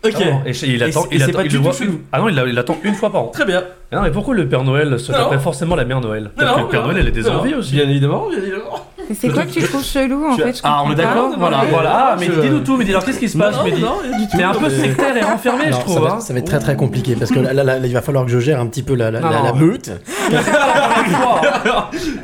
Ok. Ah et il attend, Et il attend- pas il du le tout voit une- Ah non, il, attend une fois par an. Très bien. Non, mais pourquoi le Père Noël se taperait forcément la Mère Noël? Non, que le Père Noël, elle a des envies aussi. Bien évidemment, bien évidemment. Mais c'est quoi que tu trouves chelou en Tu- fait? Je Ah, on est d'accord Voilà, voilà. Ah, mais Je- dis-nous tout, mais dis alors qu'est-ce qui se passe, non, Mehdi? non, rien du tout, T'es un peu mais- sectaire et renfermé, je trouve. ça, va, hein. ça va être très très compliqué parce que là, là, là, il va falloir que je gère un petit peu la, la, Non, la- la non. meute.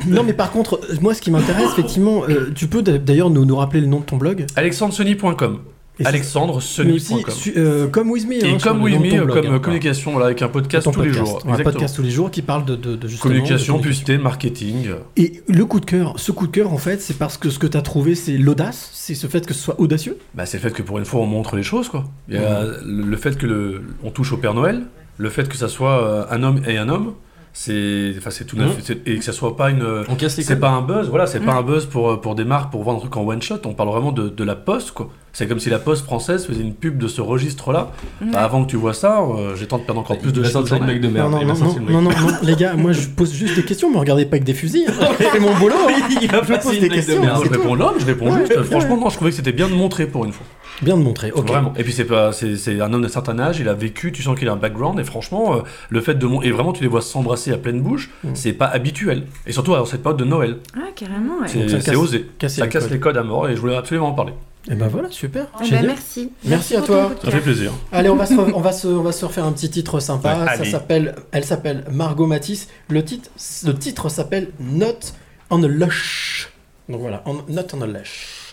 non, mais par contre, moi, ce qui m'intéresse, effectivement, euh, tu peux d'a- d'ailleurs nous, nous rappeler le nom de ton blog? AlexandreSony.com. Et AlexandreSony.com. su- euh, comme With Me. Et hein, comme de Me, euh, blog, comme hein. communication, voilà, avec un podcast tous les jours. Un Exactement. podcast tous les jours qui parle de, de, de justement. Communication, de publicité, marketing. Et le coup de cœur, ce coup de cœur, en fait, c'est parce que ce que tu as trouvé, c'est l'audace, c'est ce fait que ce soit audacieux. Bah, c'est le fait que pour une fois on montre les choses quoi. Il y a le le fait que le, on touche au Père Noël, le fait que ça soit euh, un homme et un homme, c'est enfin c'est tout neuf Mhm. c'est- et que ça soit pas une On casse les c'est pas un buzz, voilà, c'est pas Mhm. un buzz pour pour des marques pour vendre un truc en one shot, on parle vraiment de, de la poste quoi. C'est comme si la poste française faisait une pub de ce registre là. Ouais. avant que tu vois ça, euh, j'ai tendance de perdre encore plus de choses. sortir le mec de merde. non, non, non, non, mec. non, non, les gars, moi je pose juste des questions, me regardez pas avec des fusils. fais mon boulot. hein. Il va Je pose des blague de questions. merde. Je c'est réponds l'homme, je réponds juste. Franchement, non, je trouvais que c'était bien de montrer pour une fois. Bien de montrer, ok. Vraiment. Et puis c'est pas, c'est, c'est un homme d'un certain âge, il a vécu, tu sens qu'il a un background, et franchement, euh, le fait de mon, et vraiment tu les vois s'embrasser à pleine bouche, Mm. c'est pas habituel. Et surtout à cette période de Noël, Ah, carrément, ouais. c'est, Donc ça c'est casse- osé. casser ça les casse codes. les codes à mort, et je voulais absolument en parler. Et ben voilà, super. Ah bah, merci. Merci à toi. Ça fait plaisir. Allez, on va, se, on, va se, on va se refaire un petit titre sympa. Ouais, Ça s'appelle, elle s'appelle Margot Matisse. Le titre, le titre s'appelle Not on a Lush. Donc voilà, on- Not on a Lush.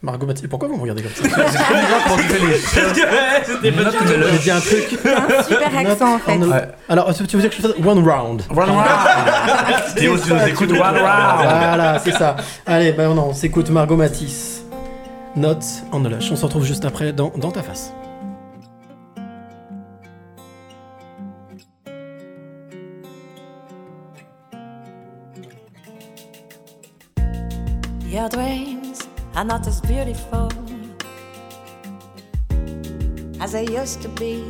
Margot Matisse. Pourquoi vous me regardez comme ça C'était pas du tout. J'ai dit un truc. Un super accent en fait. Ouais. Alors, tu veux dire que je fasse one round One round Théo, tu nous écoutes, one round Voilà, c'est ça. Allez, ben non, on s'écoute Margot Matisse. Not on a Lush. On se retrouve juste après dans, dans ta face. Your dreams are not as beautiful as I used to be.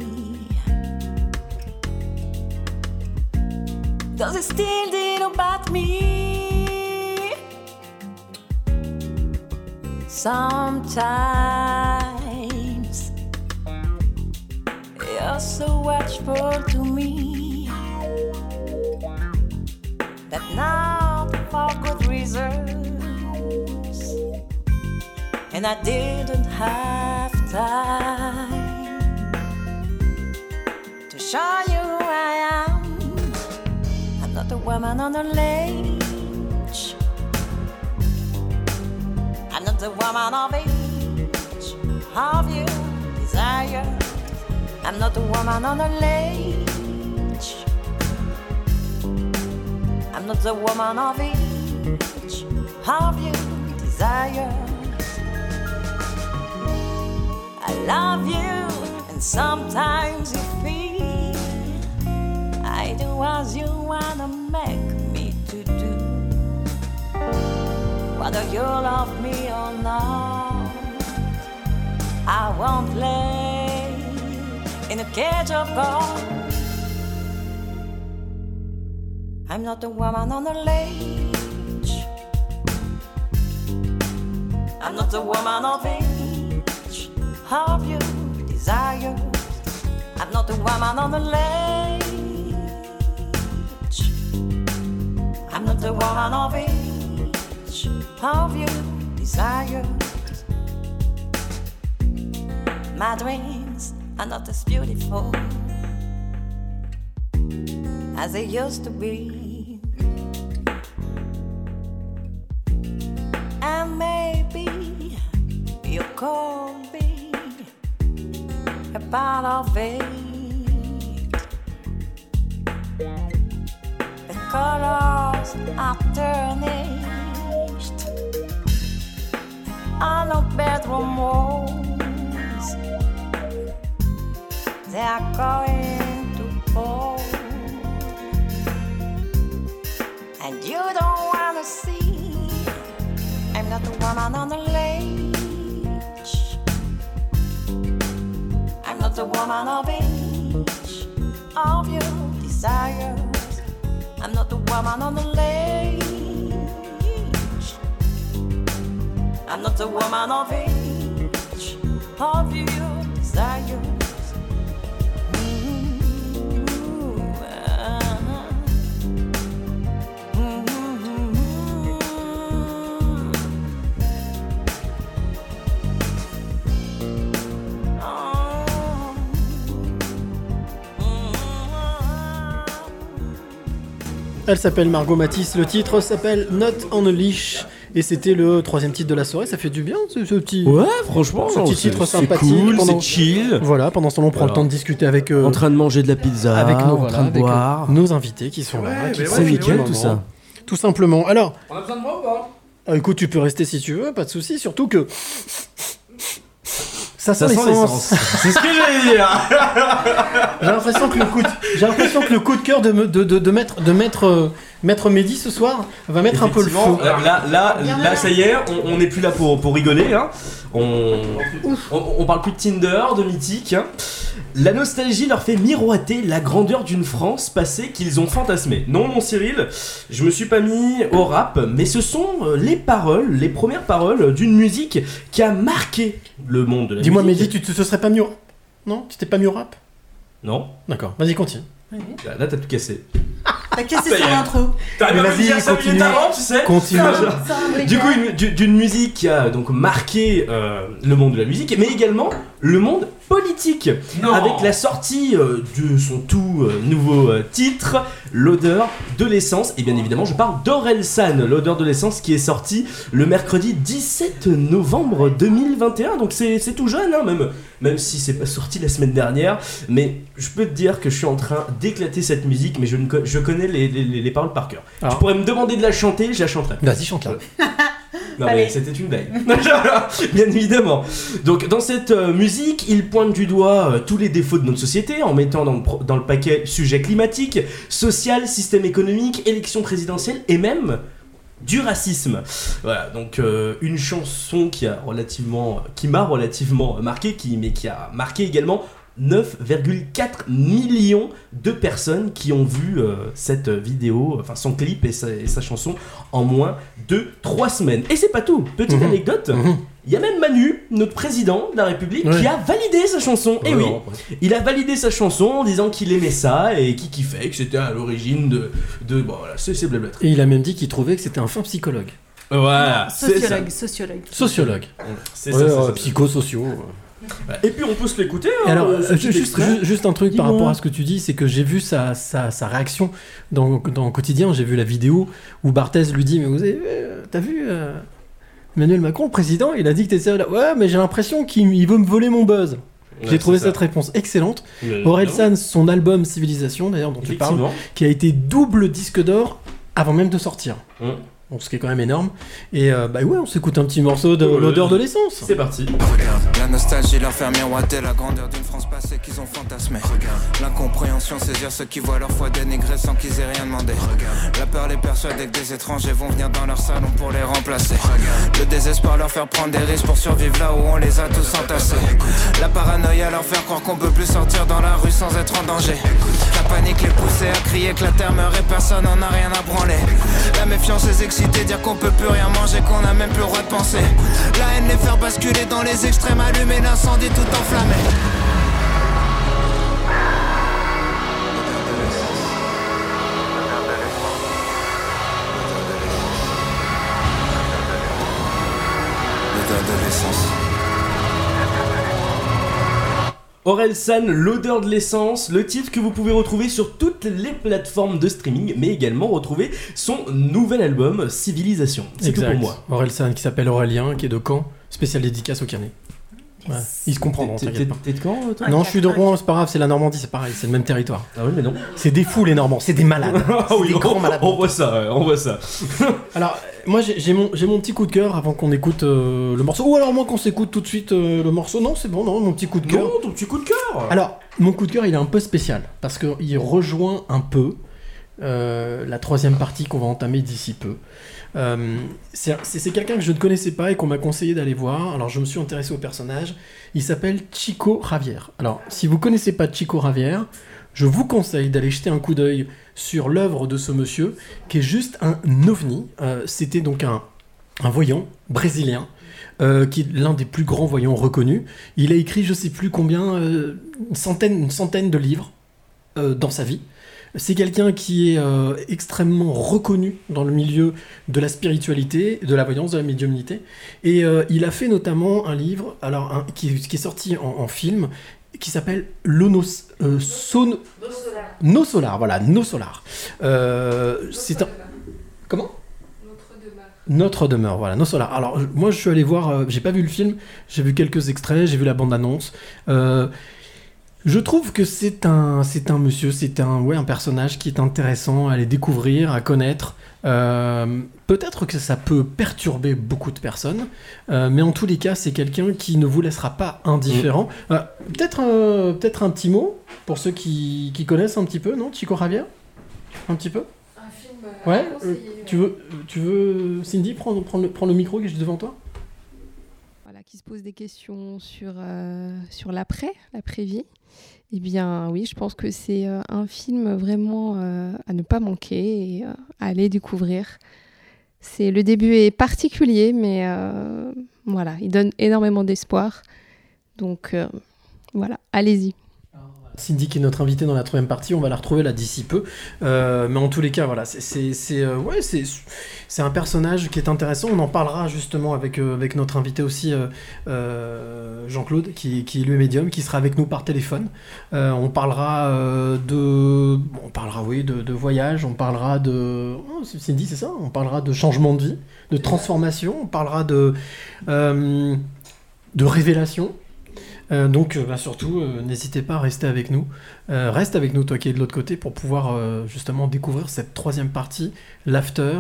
Does it still think about me? Sometimes you're so watchful to me that not for good reasons, and I didn't have time to show you who I am. I'm not a woman on a ledge. I'm not the woman of age of your desire. I'm not the woman on a ledge. I'm not the woman of age of your desire. Love you, and sometimes you feel I do as you wanna make me to do. Whether you love me or not, I won't play in a cage of gold. I'm not a woman on a ledge. I'm not a woman of age of your desires. I'm not a woman on the ledge. I'm not a woman of age of your desires. My dreams are not as beautiful as they used to be. And maybe you could be a part of it. The colors are tarnished on our bedroom walls. They are going to fall, and you don't wanna see. I'm not the woman on the ledge. The woman of age of your desires. I'm not the woman on the ledge. I'm not the woman of age of your desires. Elle s'appelle Margot Matisse, le titre s'appelle Not on a Leash. Et c'était le troisième titre de la soirée, ça fait du bien ce, ce petit. Ouais, franchement, ce petit c'est- titre c'est sympathique. cool, pendant- c'est chill. Voilà, pendant ce temps, on prend Voilà. le temps de discuter avec. euh, En train de manger de la pizza, avec nos, en voilà, train de avec, euh, boire. nos invités qui sont là. Qui là nickel, tout ça. Tout simplement. Alors, On a besoin de moi ou pas? ah, écoute, tu peux rester si tu veux, pas de souci. Surtout que. Ça sent Ça sent l'essence. l'essence. C'est ce que j'allais dire. J'ai l'impression que le coup de, j'ai l'impression que le coup de cœur de, me- de, de, de mettre de mettre euh, Maître Mehdi ce soir va mettre un peu le feu. Euh, Là, là, là, ça y est, on n'est plus là pour, pour rigoler. Hein. On, on, on parle plus de Tinder, de mythique. hein. La nostalgie leur fait miroiter la grandeur d'une France passée qu'ils ont fantasmée. Non, mon Cyril, je me suis pas mis au rap, mais ce sont euh, les paroles, les premières paroles d'une musique qui a marqué le monde de la Dis-moi. Mehdi, tu te te serais pas mis au... Non Tu t'es pas mis au rap Non. D'accord, vas-y, continue. Là, là, t'as tout cassé. T'as cassé son intro. Dire ça continue. minutes avant, tu sais Continue. Du coup, une- du- d'une musique qui a donc marqué euh, le monde de la musique, mais également le monde politique. Non. Avec la sortie euh, de son tout euh, nouveau euh, titre, L'odeur de l'essence. Et bien évidemment, je parle d'Orelsan, L'odeur de l'essence, qui est sorti le mercredi 17 novembre 2021. Donc c'est c'est tout jeune, hein, même, même si c'est pas sorti la semaine dernière. Mais je peux te dire que je suis en train d'éclater cette musique, mais je, ne co- je connais les, les- les- les paroles par cœur. Alors. Tu pourrais me demander de la chanter, je la chanterai. Vas-y, chante-la. Non Allez. mais c'était une blague. Bien évidemment. Donc dans cette euh, musique, il pointe du doigt euh, tous les défauts de notre société en mettant dans le, dans le paquet sujet climatique, social, système économique, élection présidentielle et même du racisme. Voilà, donc euh, une chanson qui a relativement, qui m'a relativement marqué, qui, mais qui a marqué également 9,4 millions de personnes qui ont vu euh, cette vidéo, enfin son clip et sa, et sa chanson en moins de 3 semaines. Et c'est pas tout, petite Mhm. anecdote, il y a même Manu, notre président de la République, Ouais. qui a validé sa chanson. et Ouais, oui, non, il a validé sa chanson en disant qu'il aimait ça et qu'il kiffait, que c'était à l'origine de, de... Bon voilà, c'est c'est blablaterie. Et il a même dit qu'il trouvait que c'était un fin psychologue. Voilà. Sociologue, sociologue. Sociologue. C'est Ouais, ça, c'est ouais, ça. psychosociaux. Et puis on peut se l'écouter. Hein, alors, euh, petit juste, un truc par rapport à ce que tu dis, c'est que j'ai vu sa, sa, sa réaction dans, dans Quotidien, j'ai vu la vidéo où Barthez lui dit Mais vous avez vu, euh, t'as vu euh, Emmanuel Macron, le président, il a dit que t'étais là. Ouais, mais j'ai l'impression qu'il il veut me voler mon buzz. Ouais, J'ai trouvé ça. cette réponse excellente. Aurel. San, son album Civilisation, d'ailleurs, dont tu parles, qui a été double disque d'or avant même de sortir. Hum. Donc, ce qui est quand même énorme. Et euh, bah ouais, on s'écoute un petit morceau de Ouais. l'odeur de l'essence. C'est parti. La nostalgie leur fait miroiter la grandeur d'une France passée qu'ils ont fantasmé. L'incompréhension saisir ceux qui voient leur foi dénigrée sans qu'ils aient rien demandé. La peur les persuader que des étrangers vont venir dans leur salon pour les remplacer. Le désespoir leur faire prendre des risques pour survivre là où on les a tous entassés. La paranoïa leur faire croire qu'on peut plus sortir dans la rue sans être en danger. La panique les pousser à crier que la terre meurt et personne n'en a rien à branler. La méfiance les exciter, dire qu'on peut plus rien manger, qu'on a même plus le droit de penser. La haine les faire basculer dans les extrêmes, allumer l'incendie tout enflammé. Aurel San, l'odeur de l'essence, le titre que vous pouvez retrouver sur toutes les plateformes de streaming, mais également retrouver son nouvel album Civilisation. C'est tout pour moi. Aurel San qui s'appelle Aurélien, qui est de Caen, spécial dédicace au carnet. Ouais. Ils se comprendront, T'es- de toi Non, je suis de Rouen, c'est pas grave, c'est la Normandie, c'est pareil, c'est le même territoire. Ah oui, mais non. C'est des fous les Normands, c'est des malades. Ah oui, des on, grands malades. on voit ça, on voit ça. Alors, moi j'ai j'ai mon, j'ai mon petit coup de cœur avant qu'on écoute euh, le morceau. Ou alors moi qu'on s'écoute tout de suite euh, le morceau. Non, c'est bon, non, mon petit coup de cœur. Non, ton petit coup de cœur Alors, mon coup de cœur, il est un peu spécial parce qu'il rejoint un peu euh, la troisième partie qu'on va entamer d'ici peu. Euh, c'est quelqu'un que je ne connaissais pas et qu'on m'a conseillé d'aller voir. Alors, je me suis intéressé au personnage. Il s'appelle Chico Javier. Alors, si vous connaissez pas Chico Javier, je vous conseille d'aller jeter un coup d'œil sur l'œuvre de ce monsieur qui est juste un ovni. Euh, C'était donc un, voyant brésilien euh, qui est l'un des plus grands voyants reconnus. Il a écrit, je sais plus combien, euh, une, centaine, de livres dans sa vie. C'est quelqu'un qui est euh, extrêmement reconnu dans le milieu de la spiritualité, de la voyance, de la médiumnité. Et euh, il a fait notamment un livre alors, un- qui, qui est sorti en, en film qui s'appelle Lonos, euh, Son- No Solar. Voilà, No Solar. Euh, c'est un. Comment? Notre demeure, voilà, nos Solar. Alors, moi, je suis allé voir, euh, j'ai pas vu le film, j'ai vu quelques extraits, j'ai vu la bande-annonce. Euh, je trouve que c'est un, c'est un monsieur, c'est un, ouais, un personnage qui est intéressant à aller découvrir, à connaître. Euh, Peut-être que ça peut perturber beaucoup de personnes, euh, mais en tous les cas, c'est quelqu'un qui ne vous laissera pas indifférent. Euh, peut-être, un- peut-être un petit mot pour ceux qui, qui connaissent un petit peu, non, Chico Javier? Un petit peu? Un film. Ouais, euh, tu veux, tu veux, Cindy, prendre, prendre, le, prendre le micro qui est juste devant toi? Voilà, qui se pose des questions sur, euh, sur l'après, l'après-vie, eh bien oui, je pense que c'est euh, un film vraiment euh, à ne pas manquer et euh, à aller découvrir. C'est le début est particulier, mais voilà, il donne énormément d'espoir. Donc voilà, allez-y. Cindy qui est notre invitée dans la troisième partie, on va la retrouver là d'ici peu. Euh, mais en tous les cas, voilà, euh, c'est un personnage qui est intéressant. On en parlera justement avec, euh, notre invité aussi, Jean-Claude, qui, qui lui médium, qui sera avec nous par téléphone. On parlera de, on parlera oui de, voyage, on parlera de, oh, Cindy c'est ça, on parlera de changement de vie, de transformation, on parlera de de révélation. Euh, donc euh, bah, surtout, euh, n'hésitez pas à rester avec nous. Reste avec nous, toi qui es de l'autre côté, pour pouvoir justement découvrir cette troisième partie, l'after.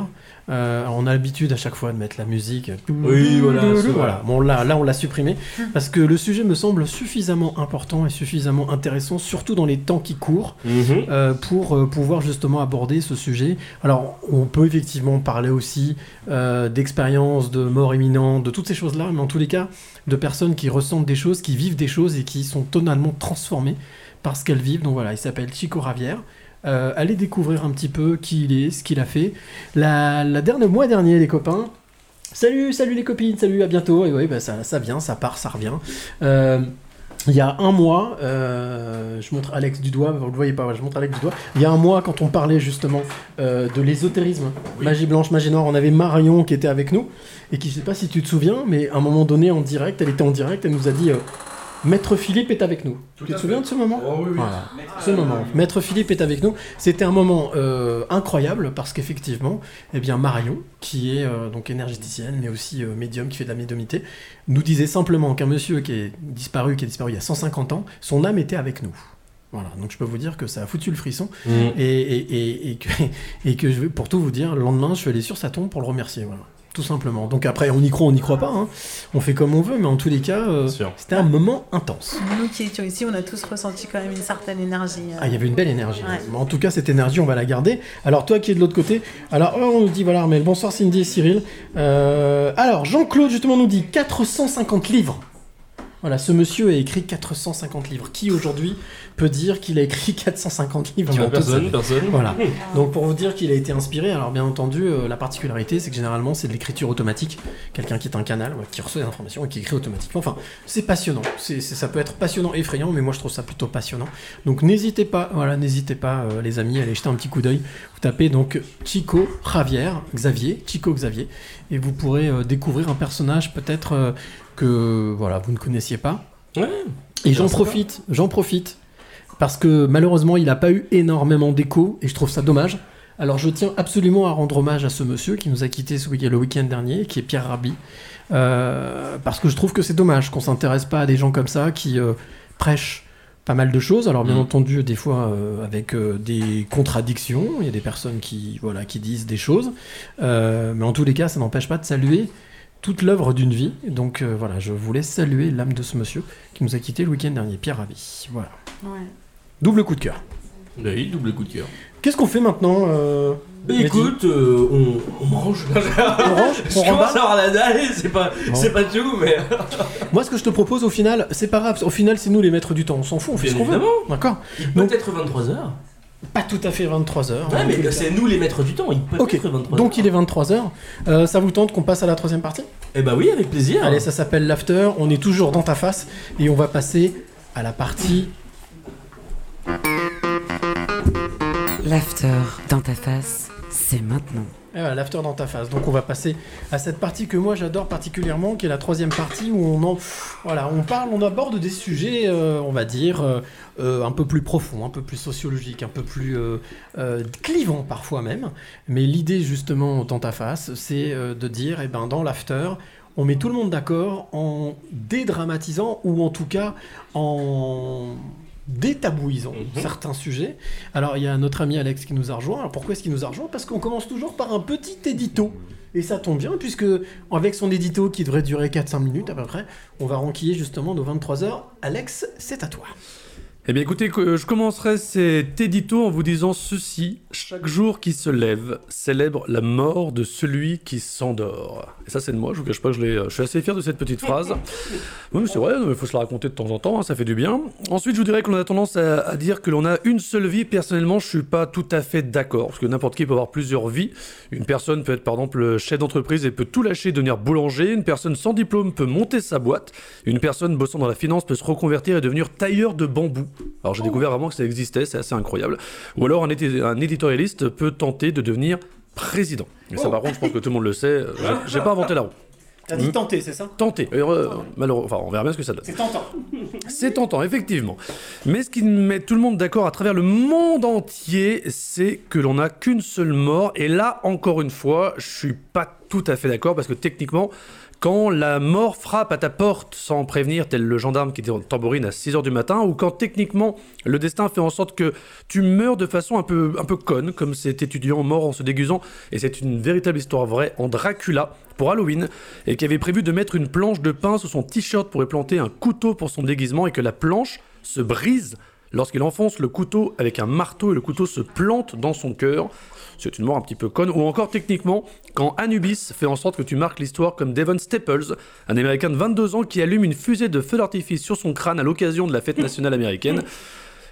Euh, on a l'habitude à chaque fois de mettre la musique. Oui, voilà, voilà. Bon, là, là, on l'a supprimé parce que le sujet me semble suffisamment important et suffisamment intéressant, surtout dans les temps qui courent, Mhm. euh, pour euh, pouvoir justement aborder ce sujet. Alors, on peut effectivement parler aussi d'expériences, de mort imminente, de toutes ces choses-là, mais en tous les cas, de personnes qui ressentent des choses, qui vivent des choses et qui sont totalement transformées par ce qu'elles vivent. Donc voilà, il s'appelle Chico Ravière. Euh, allez découvrir un petit peu qui il est, ce qu'il a fait. La, la dernière mois dernier, les copains. Salut, salut les copines, salut, à bientôt. Et oui, bah, ça, ça vient, ça part, ça revient. Euh, il y a un mois, euh, je montre Alex du doigt, vous le voyez pas, je montre Alex du doigt. Il y a un mois, quand on parlait justement euh, de l'ésotérisme, magie blanche, magie noire, on avait Marion qui était avec nous et qui, je sais pas si tu te souviens, mais à un moment donné en direct, elle était en direct, elle nous a dit Maître Philippe est avec nous. tu te souviens de ce moment Voilà. Ce moment. Maître Philippe est avec nous. C'était un moment euh, incroyable parce qu'effectivement, eh bien Marion, qui est euh, donc énergéticienne, mais aussi euh, médium, qui fait de la médiumnité, nous disait simplement qu'un monsieur qui est disparu, qui est disparu il y a 150 ans, son âme était avec nous. Voilà, donc je peux vous dire que ça a foutu le frisson Mhm. et, et, et, et que, et que je vais, pour tout vous dire, le lendemain, je suis allé sur sa tombe pour le remercier. Voilà. Tout simplement. Donc après, on y croit, on n'y croit pas. hein. On fait comme on veut, mais en tous les cas, euh, c'était un moment intense. Nous qui étions ici, on a tous ressenti quand même une certaine énergie. euh. Ah, il y avait une belle énergie. Ouais. Mais en tout cas, cette énergie, on va la garder. Alors, toi qui es de l'autre côté, alors, oh, on nous dit, voilà, mais bonsoir Cindy et Cyril. Euh, alors, Jean-Claude, justement, nous dit 450 livres. Voilà, ce monsieur a écrit 450 livres. Qui aujourd'hui peut dire qu'il a écrit 450 livres? Bah, personne, personne. Voilà. Donc pour vous dire qu'il a été inspiré, alors bien entendu, euh, la particularité, c'est que généralement, c'est de l'écriture automatique. Quelqu'un qui est un canal, ouais, qui reçoit des informations et qui écrit automatiquement. Enfin, c'est passionnant. C'est, c'est- ça peut être passionnant, effrayant, mais moi je trouve ça plutôt passionnant. Donc n'hésitez pas, voilà, n'hésitez pas, euh, les amis, à aller jeter un petit coup d'œil. Vous tapez donc Chico Javier, Xavier, Chico Xavier, et vous pourrez euh, découvrir un personnage peut-être euh, que voilà, vous ne connaissiez pas. Et j'en profite, j'en profite, parce que malheureusement, il n'a pas eu énormément d'écho, et je trouve ça dommage. Alors je tiens absolument à rendre hommage à ce monsieur qui nous a quitté ce week- le week-end dernier, qui est Pierre Rabhi, Euh, parce que je trouve que c'est dommage qu'on s'intéresse pas à des gens comme ça qui euh, prêchent pas mal de choses. Alors bien Mm. entendu, des fois euh, avec des contradictions, il y a des personnes qui voilà qui disent des choses, mais en tous les cas, ça n'empêche pas de saluer toute l'œuvre d'une vie. Donc euh, voilà, je voulais saluer l'âme de ce monsieur qui nous a quitté le week-end dernier, Pierre Rabhi. Voilà. Ouais. Double coup de cœur. Oui, double coup de cœur. Qu'est-ce qu'on fait maintenant euh, Bah écoute, euh, on, on mange. On range Je On à avoir la dalle, c'est pas, Bon. c'est pas tout, mais. Moi, ce que je te propose au final, c'est pas grave. Au final, c'est nous les maîtres du temps. On s'en fout, on fait Bien ce qu'on veut. D'accord Il peut être 23h. Pas tout à fait 23h. Ouais, mais c'est nous les maîtres du temps, il peut Ok, être 23h. donc il est 23h. Euh, ça vous tente qu'on passe à la troisième partie? Eh bah oui, avec plaisir. Allez, ça s'appelle l'after. On est toujours dans ta face et on va passer à la partie. L'after dans ta face, c'est maintenant. Eh voilà, l'after dans ta face. Donc on va passer à cette partie que moi j'adore particulièrement, qui est la troisième partie où on en, voilà, on parle, on aborde des sujets, euh, on va dire, euh, euh, un peu plus profonds, un peu plus sociologiques, un peu plus clivants parfois même. Mais l'idée justement dans ta face, c'est de dire, eh ben dans l'after, on met tout le monde d'accord en dédramatisant ou en tout cas en détabouisant certains sujets. Alors il y a notre ami Alex qui nous a rejoint. Alors pourquoi est-ce qu'il nous a rejoint? Parce qu'on commence toujours par un petit édito. Et ça tombe bien puisque avec son édito qui devrait durer 4-5 minutes à peu près, on va renquiller justement nos 23 heures. Alex, c'est à toi. Eh bien écoutez, que- je commencerai cet édito en vous disant ceci. Chaque jour qui se lève célèbre la mort de celui qui s'endort. Et ça c'est de moi, je vous cache pas que je, l'ai- je suis assez fier de cette petite phrase. Oui mais c'est vrai, il faut se la raconter de temps en temps, hein, ça fait du bien. Ensuite je vous dirais qu'on a tendance à, à dire que l'on a une seule vie. Personnellement je suis pas tout à fait d'accord, parce que n'importe qui peut avoir plusieurs vies. Une personne peut être par exemple chef d'entreprise et peut tout lâcher et devenir boulanger. Une personne sans diplôme peut monter sa boîte. Une personne bossant dans la finance peut se reconvertir et devenir tailleur de bambou. Alors j'ai découvert vraiment que ça existait, c'est assez incroyable. Ou alors un, édi- un éditorialiste peut tenter de devenir président. Et ça par contre je pense que tout le monde le sait, euh, j'ai- j'ai pas inventé la roue. T'as dit tenter, c'est ça? Tenter. Euh, malheureux- enfin, on verra bien ce que ça donne. C'est tentant. C'est tentant, effectivement. Mais ce qui met tout le monde d'accord à travers le monde entier, c'est que l'on n'a qu'une seule mort. Et là, encore une fois, je suis pas tout à fait d'accord parce que techniquement, quand la mort frappe à ta porte sans prévenir, tel le gendarme qui était en tambourine à 6h du matin, ou quand techniquement le destin fait en sorte que tu meurs de façon un peu, un peu conne, comme cet étudiant mort en se déguisant, et c'est une véritable histoire vraie, en Dracula, pour Halloween, et qui avait prévu de mettre une planche de pain sous son t-shirt pour y planter un couteau pour son déguisement, et que la planche se brise lorsqu'il enfonce le couteau avec un marteau et le couteau se plante dans son cœur. C'est une mort un petit peu conne. Ou encore techniquement, quand Anubis fait en sorte que tu marques l'histoire comme Devon Staples, un Américain de 22 ans qui allume une fusée de feu d'artifice sur son crâne à l'occasion de la fête nationale américaine.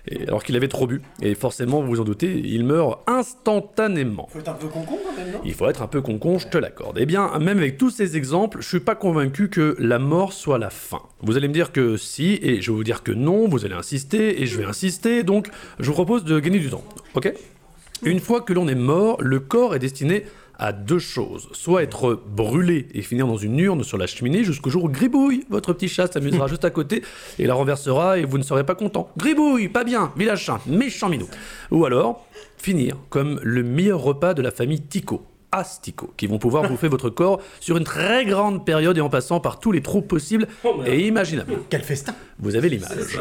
Et alors qu'il avait trop bu. Et forcément, vous vous en doutez, il meurt instantanément. Faut être un peu concon quand même, non? Il faut être un peu concon, je te l'accorde. Eh bien, même avec tous ces exemples, je suis pas convaincu que la mort soit la fin. Vous allez me dire que si, et je vais vous dire que non, vous allez insister, et je vais insister, donc je vous propose de gagner du temps. Ok? Une fois que l'on est mort, le corps est destiné à deux choses. Soit être brûlé et finir dans une urne sur la cheminée jusqu'au jour où Gribouille, votre petit chat, s'amusera juste à côté et la renversera et vous ne serez pas content. Gribouille, pas bien, village saint, méchant minou. Ou alors, finir comme le meilleur repas de la famille Tico. Astico, qui vont pouvoir bouffer votre corps sur une très grande période et en passant par tous les trous possibles et imaginables. Quel festin Vous avez l'image.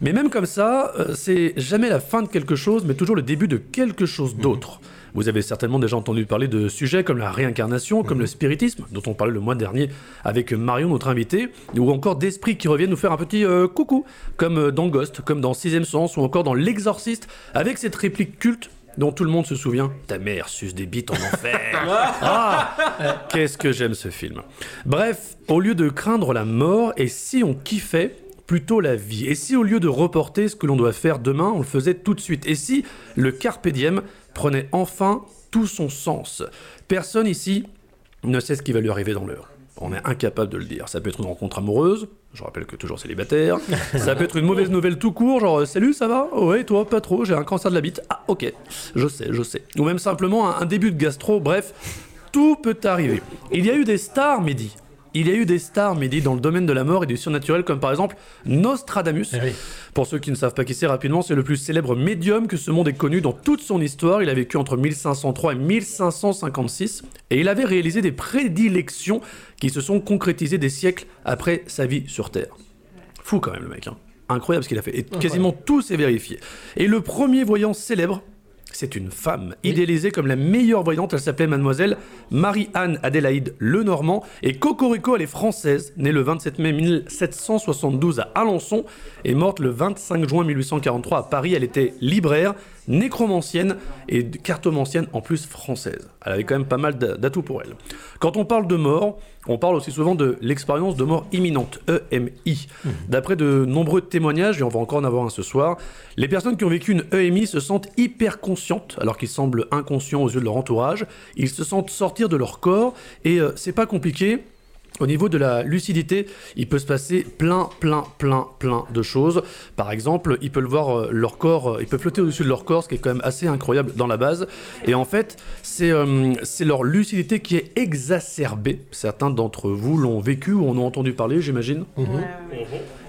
Mais même comme ça, euh, c'est jamais la fin de quelque chose, mais toujours le début de quelque chose d'autre. Vous avez certainement déjà entendu parler de sujets comme la réincarnation, comme le spiritisme, dont on parlait le mois dernier avec Marion, notre invité, ou encore d'esprits qui reviennent nous faire un petit euh, coucou, comme dans Ghost, comme dans Sixième Sens, ou encore dans L'Exorciste, avec cette réplique culte dont tout le monde se souvient. Ta mère suce des bites en enfer. Ah, Qu'est-ce que j'aime ce film. Bref, au lieu de craindre la mort, et si on kiffait plutôt la vie? Et si au lieu de reporter ce que l'on doit faire demain, on le faisait tout de suite? Et si le carpe diem prenait enfin tout son sens? Personne ici ne sait ce qui va lui arriver dans l'heure. On est incapable de le dire. Ça peut être une rencontre amoureuse, je rappelle que toujours célibataire. ça peut être une mauvaise nouvelle tout court, genre salut, ça va? Ouais, toi, pas trop, j'ai un cancer de la bite. Ah, ok, je sais, je sais. Ou même simplement un, un début de gastro, bref, tout peut arriver. Il y a eu des stars, Mehdi. Il y a eu des stars, Mehdi, dans le domaine de la mort et du surnaturel, comme par exemple Nostradamus. Pour ceux qui ne savent pas qui c'est rapidement, c'est le plus célèbre médium que ce monde ait connu dans toute son histoire. Il a vécu entre 1503 et 1556 et il avait réalisé des prédilections qui se sont concrétisées des siècles après sa vie sur Terre. Fou quand même le mec, hein. incroyable ce qu'il a fait. Et quasiment tout s'est vérifié. Et le premier voyant célèbre, c'est une femme, idéalisée comme la meilleure voyante. Elle s'appelait Mademoiselle Marie-Anne Adélaïde Lenormand. Et Cocorico, elle est française, née le 27 mai 1772 à Alençon et morte le 25 juin 1843 à Paris. Elle était libraire, nécromancienne et cartomancienne en plus française. Elle avait quand même pas mal d'a- d'atouts pour elle. Quand on parle de mort, on parle aussi souvent de l'expérience de mort imminente, EMI. D'après de nombreux témoignages, et on va encore en avoir un ce soir, les personnes qui ont vécu une EMI se sentent hyper conscientes, alors qu'ils semblent inconscients aux yeux de leur entourage. Ils se sentent sortir de leur corps, et euh, c'est pas compliqué. Au niveau de la lucidité, il peut se passer plein, plein, plein, plein de choses. Par exemple, ils peuvent voir euh, leur corps, euh, ils peuvent flotter au-dessus de leur corps, ce qui est quand même assez incroyable dans la base. Et en fait, c'est euh, c'est leur lucidité qui est exacerbée. Certains d'entre vous l'ont vécu ou en ont entendu parler, j'imagine.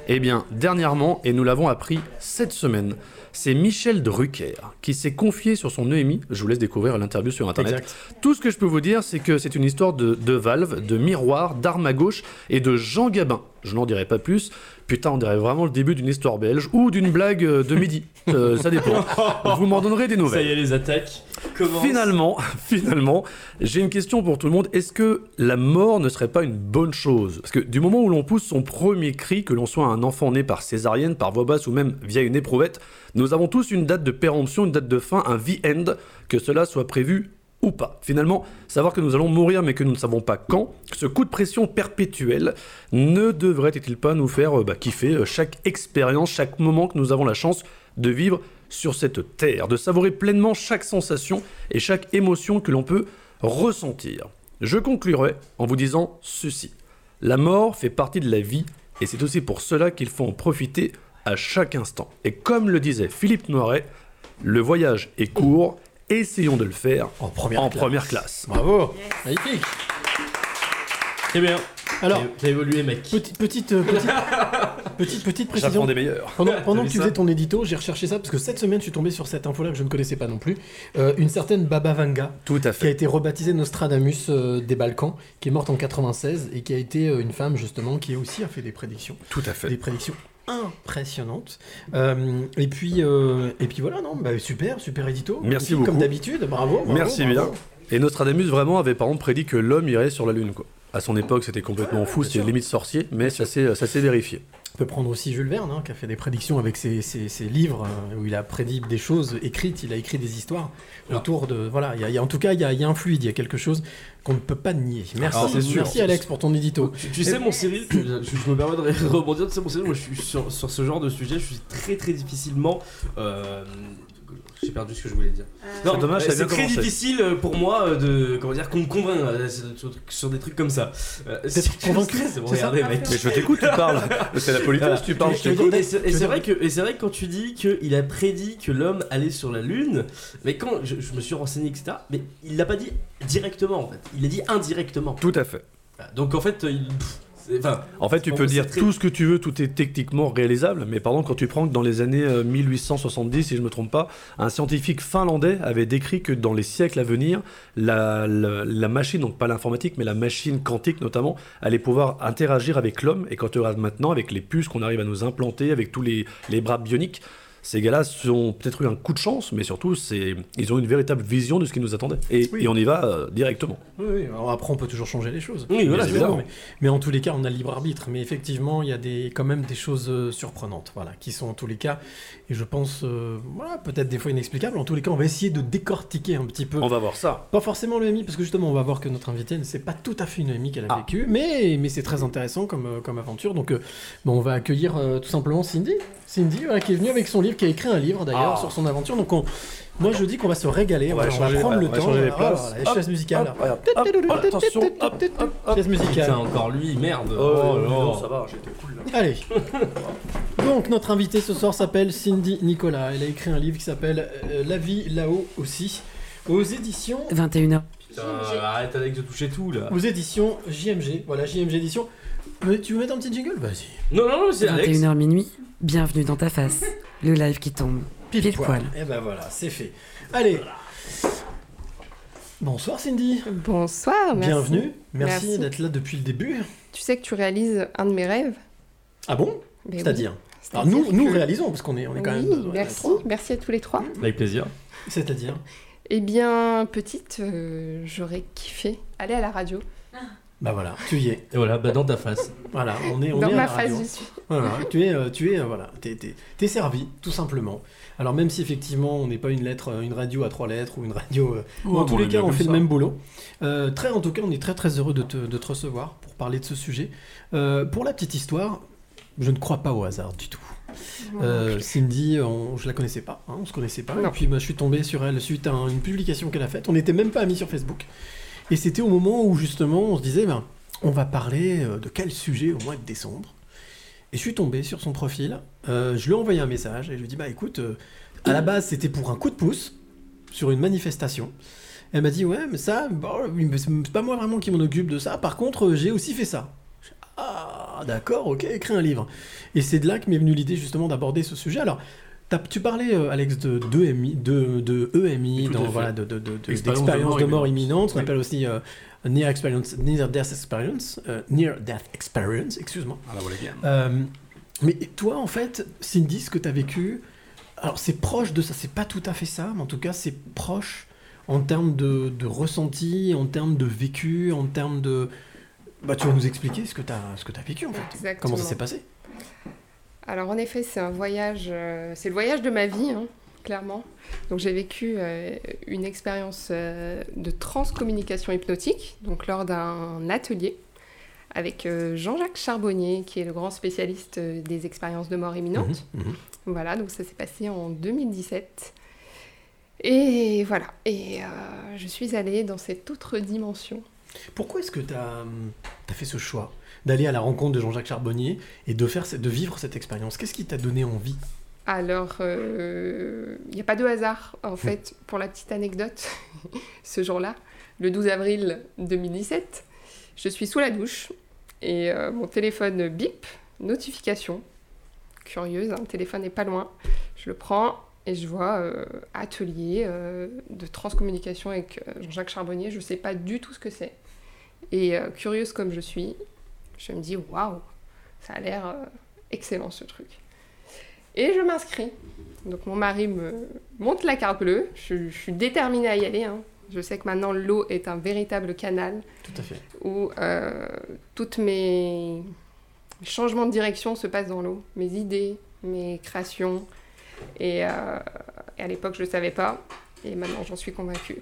Eh bien, dernièrement, et nous l'avons appris cette semaine, c'est Michel Drucker qui s'est confié sur son EMI. Je vous laisse découvrir l'interview sur internet. Exact. Tout ce que je peux vous dire, c'est que c'est une histoire de, de valve, de miroir, d'armes à gauche et de Jean Gabin. Je n'en dirai pas plus. Putain, on dirait vraiment le début d'une histoire belge ou d'une blague euh, de midi. Euh, ça dépend. Vous m'en donnerez des nouvelles. Ça y est, les attaques. Finalement, finalement, j'ai une question pour tout le monde. Est-ce que la mort ne serait pas une bonne chose? Parce que du moment où l'on pousse son premier cri, que l'on soit un enfant né par césarienne, par voix basse ou même via une éprouvette, nous avons tous une date de péremption, une date de fin, un V-end, que cela soit prévu ou pas. Finalement, savoir que nous allons mourir mais que nous ne savons pas quand, ce coup de pression perpétuel ne devrait-il pas nous faire euh, bah, kiffer euh, chaque expérience, chaque moment que nous avons la chance de vivre sur cette terre, de savourer pleinement chaque sensation et chaque émotion que l'on peut ressentir. Je conclurai en vous disant ceci. La mort fait partie de la vie et c'est aussi pour cela qu'il faut en profiter à chaque instant. Et comme le disait Philippe Noiret, le voyage est court, essayons de le faire en première, classe. classe. Bravo Magnifique Très bien. Alors, T'as évolué, mec. Petite, petite, euh, petite, Petite, petite précision. Des meilleurs. Pendant, que tu faisais ton édito, j'ai recherché ça parce que cette semaine, je suis tombé sur cette info-là que je ne connaissais pas non plus. Euh, une certaine Baba Vanga, Tout à qui a été rebaptisée Nostradamus euh, des Balkans, qui est morte en 96 et qui a été euh, une femme justement qui aussi a fait des prédictions. Tout à fait. Des prédictions impressionnantes. Euh, et puis euh, et puis voilà, non, bah, super, super édito. Merci Comme beaucoup. d'habitude, bravo. bravo, Merci bravo. bien. Et Nostradamus vraiment avait par contre prédit que l'homme irait sur la Lune. Quoi. À son époque, c'était complètement fou, c'était limite sorcier, mais ça s'est vérifié. On peut prendre aussi Jules Verne, hein, qui a fait des prédictions avec ses, ses- ses livres, euh, où il a prédit des choses écrites, il a écrit des histoires autour de... Voilà, il y a- il y a- en tout cas, il y, a, il y a un fluide, il y a quelque chose qu'on ne peut pas nier. Merci, Alors, c'est sûr. merci Alex pour ton édito. Tu, tu sais, mon Cyril, je, je me permets de rebondir. Tu sais, mon Cyril, moi, je suis sur, sur ce genre de sujet, je suis très très difficilement. euh, j'ai perdu ce que je voulais dire. C'est dommage, euh, ça a c'est très commencé. difficile euh, pour moi euh, de comment dire qu'on me convainc sur, des trucs comme ça. D'être c'est- convaincu, c'est bon, regardez, mec. Mais je t'écoute, tu parles. C'est la politesse, Voilà. tu parles, je Et- t'écoute. Et c'est vrai que et c'est vrai que quand tu dis qu'il a prédit que l'homme allait sur la lune, mais quand je, je me suis renseigné etc. Mais il l'a pas dit directement en fait. Il l'a dit indirectement. Tout à fait. Donc en fait, il, pff, enfin, En fait, tu peux dire très- tout ce que tu veux, tout est techniquement réalisable, mais pardon, quand tu prends que dans les années euh, 1870, si je me trompe pas, un scientifique finlandais avait décrit que dans les siècles à venir, la, la- la machine, donc pas l'informatique, mais la machine quantique notamment, allait pouvoir interagir avec l'homme, et quand tu regardes maintenant, avec les puces qu'on arrive à nous implanter, avec tous les, les bras bioniques, ces gars-là ont peut-être eu un coup de chance, mais surtout, ils ont une véritable vision de ce qui nous attendait. Et, Oui. et on y va euh, directement. Oui, oui, alors après on peut toujours changer les choses. Oui, voilà, évidemment, mais, mais en tous les cas on a le libre arbitre. Mais effectivement il y a des, quand même des choses euh, surprenantes, voilà, qui sont en tous les cas, et je pense, euh, voilà, peut-être des fois inexplicables. En tous les cas on va essayer de décortiquer un petit peu. On va voir ça. Pas forcément le MI, parce que justement on va voir que notre invitée ne sait pas tout à fait une MI qu'elle a Ah. vécue, mais, mais c'est très intéressant comme, comme aventure. Donc euh, bon, on va accueillir tout simplement Cindy. Cindy voilà, qui est venue avec son livre, qui a écrit un livre d'ailleurs Ah. sur son aventure. Donc on, moi je dis qu'on va se régaler, On va on prendre le on va temps. changer les voilà, places. Chaise musicale. putain, encore lui, merde. Oh, non, ça va, j'étais cool là. Allez. Donc notre invitée ce soir s'appelle Cindy Nicolas. Elle a écrit un livre qui s'appelle euh, La vie là-haut aussi, aux éditions 21h. Putain, arrête Alex de toucher tout là. aux éditions JMG. Voilà JMG édition. Mais tu veux mettre un petit jingle Vas-y. Non, non, non, c'est Alex. 21h minuit. Bienvenue dans ta face. Le live qui tombe. Pile poil. Et ben voilà, c'est fait. Allez. Bonsoir Cindy. Bonsoir, merci. Bienvenue. Merci, Merci. d'être là depuis le début. Tu sais que tu réalises un de mes rêves? Ah bon? Ben C'est-à-dire? Oui. Alors nous, C'est-à-dire nous que- réalisons parce qu'on est, on est quand Oui, même. euh, merci, trois. merci à tous les trois. Avec plaisir. C'est-à-dire? Eh bien, petite, euh, j'aurais kiffé aller à la radio. Bah voilà, tu y es. Et voilà, bah dans ta face. Voilà, on est, on Dans est à ma la face, radio. j'y suis. Voilà, tu es, euh, tu es, euh, voilà, t'es, t'es- t'es servi, tout simplement. Alors même si effectivement on n'est pas une lettre, euh, une radio à trois lettres ou une radio, Ouais, en tous les cas on fait le même boulot. Euh, très, en tout cas, on est très très heureux de te, de te recevoir pour parler de ce sujet. Euh, pour la petite histoire, je ne crois pas au hasard du tout. Euh, Cindy, on, je la connaissais pas, hein, on se connaissait pas. Non. Et puis moi, je suis tombé sur elle suite à une publication qu'elle a faite. On n'était même pas amis sur Facebook. Et c'était au moment où justement on se disait, ben, on va parler euh, de quel sujet au mois de décembre. Et je suis tombé sur son profil. Euh, je lui ai envoyé un message et je lui ai dit, bah écoute, euh, à la base c'était pour un coup de pouce sur une manifestation. Elle m'a dit, ouais, mais ça, bon, mais c'est pas moi vraiment qui m'en occupe de ça. Par contre, j'ai aussi fait ça. Ah, d'accord, ok, écris un livre. Et c'est de là que m'est venue l'idée justement d'aborder ce sujet. Alors, tu parlais, euh, Alex, de, d'EMI, de, de EMI, dans, voilà, de, de, de- de- Expérience d'expérience de de mort mort imminente. imminente, qu'on Oui. appelle aussi euh, Near, experience, near Death Experience. euh, near Death Experience, excuse-moi. Ah. Euh, mais toi, en fait, Cindy, ce que tu as vécu, alors c'est proche de ça, c'est pas tout à fait ça, mais en tout cas, c'est proche en termes de, de ressenti, en termes de vécu, en termes de. Bah, tu vas nous expliquer ce que tu as, ce que as vécu, en fait. Exactement. Comment ça s'est passé? Alors en effet, c'est un voyage, euh, c'est le voyage de ma vie, hein, clairement. Donc j'ai vécu euh, une expérience euh, de transcommunication hypnotique, donc lors d'un atelier avec Jean-Jacques Charbonnier, qui est le grand spécialiste des expériences de mort imminente. Mhm, mhm. Voilà, donc ça s'est passé en 2017. Et voilà, et je suis allée dans cette autre dimension. Pourquoi est-ce que tu as, fait ce choix d'aller à la rencontre de Jean-Jacques Charbonnier et de, faire, de vivre cette expérience? Qu'est-ce qui t'a donné envie? Alors, euh, il n'y a pas de hasard, en fait, pour la petite anecdote. Ce jour-là, le 12 avril 2017, je suis sous la douche et euh, mon téléphone bip, notification, curieuse, hein, le téléphone n'est pas loin. Je le prends et je vois euh, atelier euh, de transcommunication avec euh, Jean-Jacques Charbonnier. Je ne sais pas du tout ce que c'est. Et euh, curieuse comme je suis, je me dis waouh, ça a l'air excellent ce truc. Et je m'inscris. Donc mon mari me monte la carte bleue. Je, je suis déterminée à y aller. hein. Je sais que maintenant l'eau est un véritable canal Tout à fait. où toutes mes changements de direction se passent dans l'eau. Mes idées, mes créations. Et, euh, et à l'époque, je ne le savais pas. Et maintenant, j'en suis convaincue.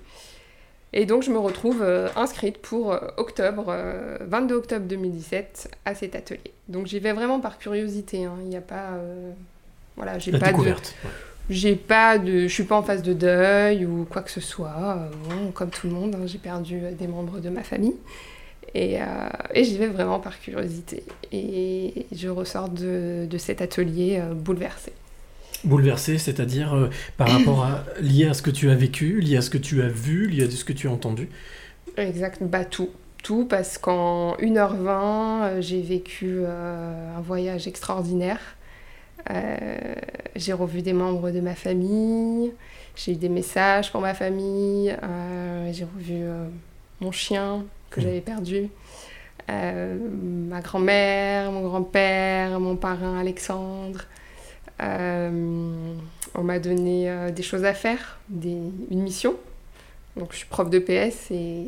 Et donc, je me retrouve euh, inscrite pour euh, octobre, euh, 22 octobre 2017, à cet atelier. Donc, j'y vais vraiment par curiosité. hein. Il n'y a pas. voilà, j'ai pas de. J'ai pas de, je suis pas en phase de deuil ou quoi que ce soit. Bon, comme tout le monde, hein, j'ai perdu des membres de ma famille. Et, euh, et j'y vais vraiment par curiosité. Et je ressors de, de cet atelier euh, bouleversée. Bouleversé, c'est-à-dire euh, par rapport à lié à ce que tu as vécu, lié à ce que tu as vu, lié à ce que tu as entendu. Exact, bah tout. Tout parce qu'en 1h20, euh, j'ai vécu euh, un voyage extraordinaire. Euh, j'ai revu des membres de ma famille, j'ai eu des messages pour ma famille, j'ai revu mon chien que Mhm. j'avais perdu, euh, ma grand-mère, mon grand-père, mon parrain Alexandre. Euh, on m'a donné euh, des choses à faire, des, une mission. Donc je suis prof de PS et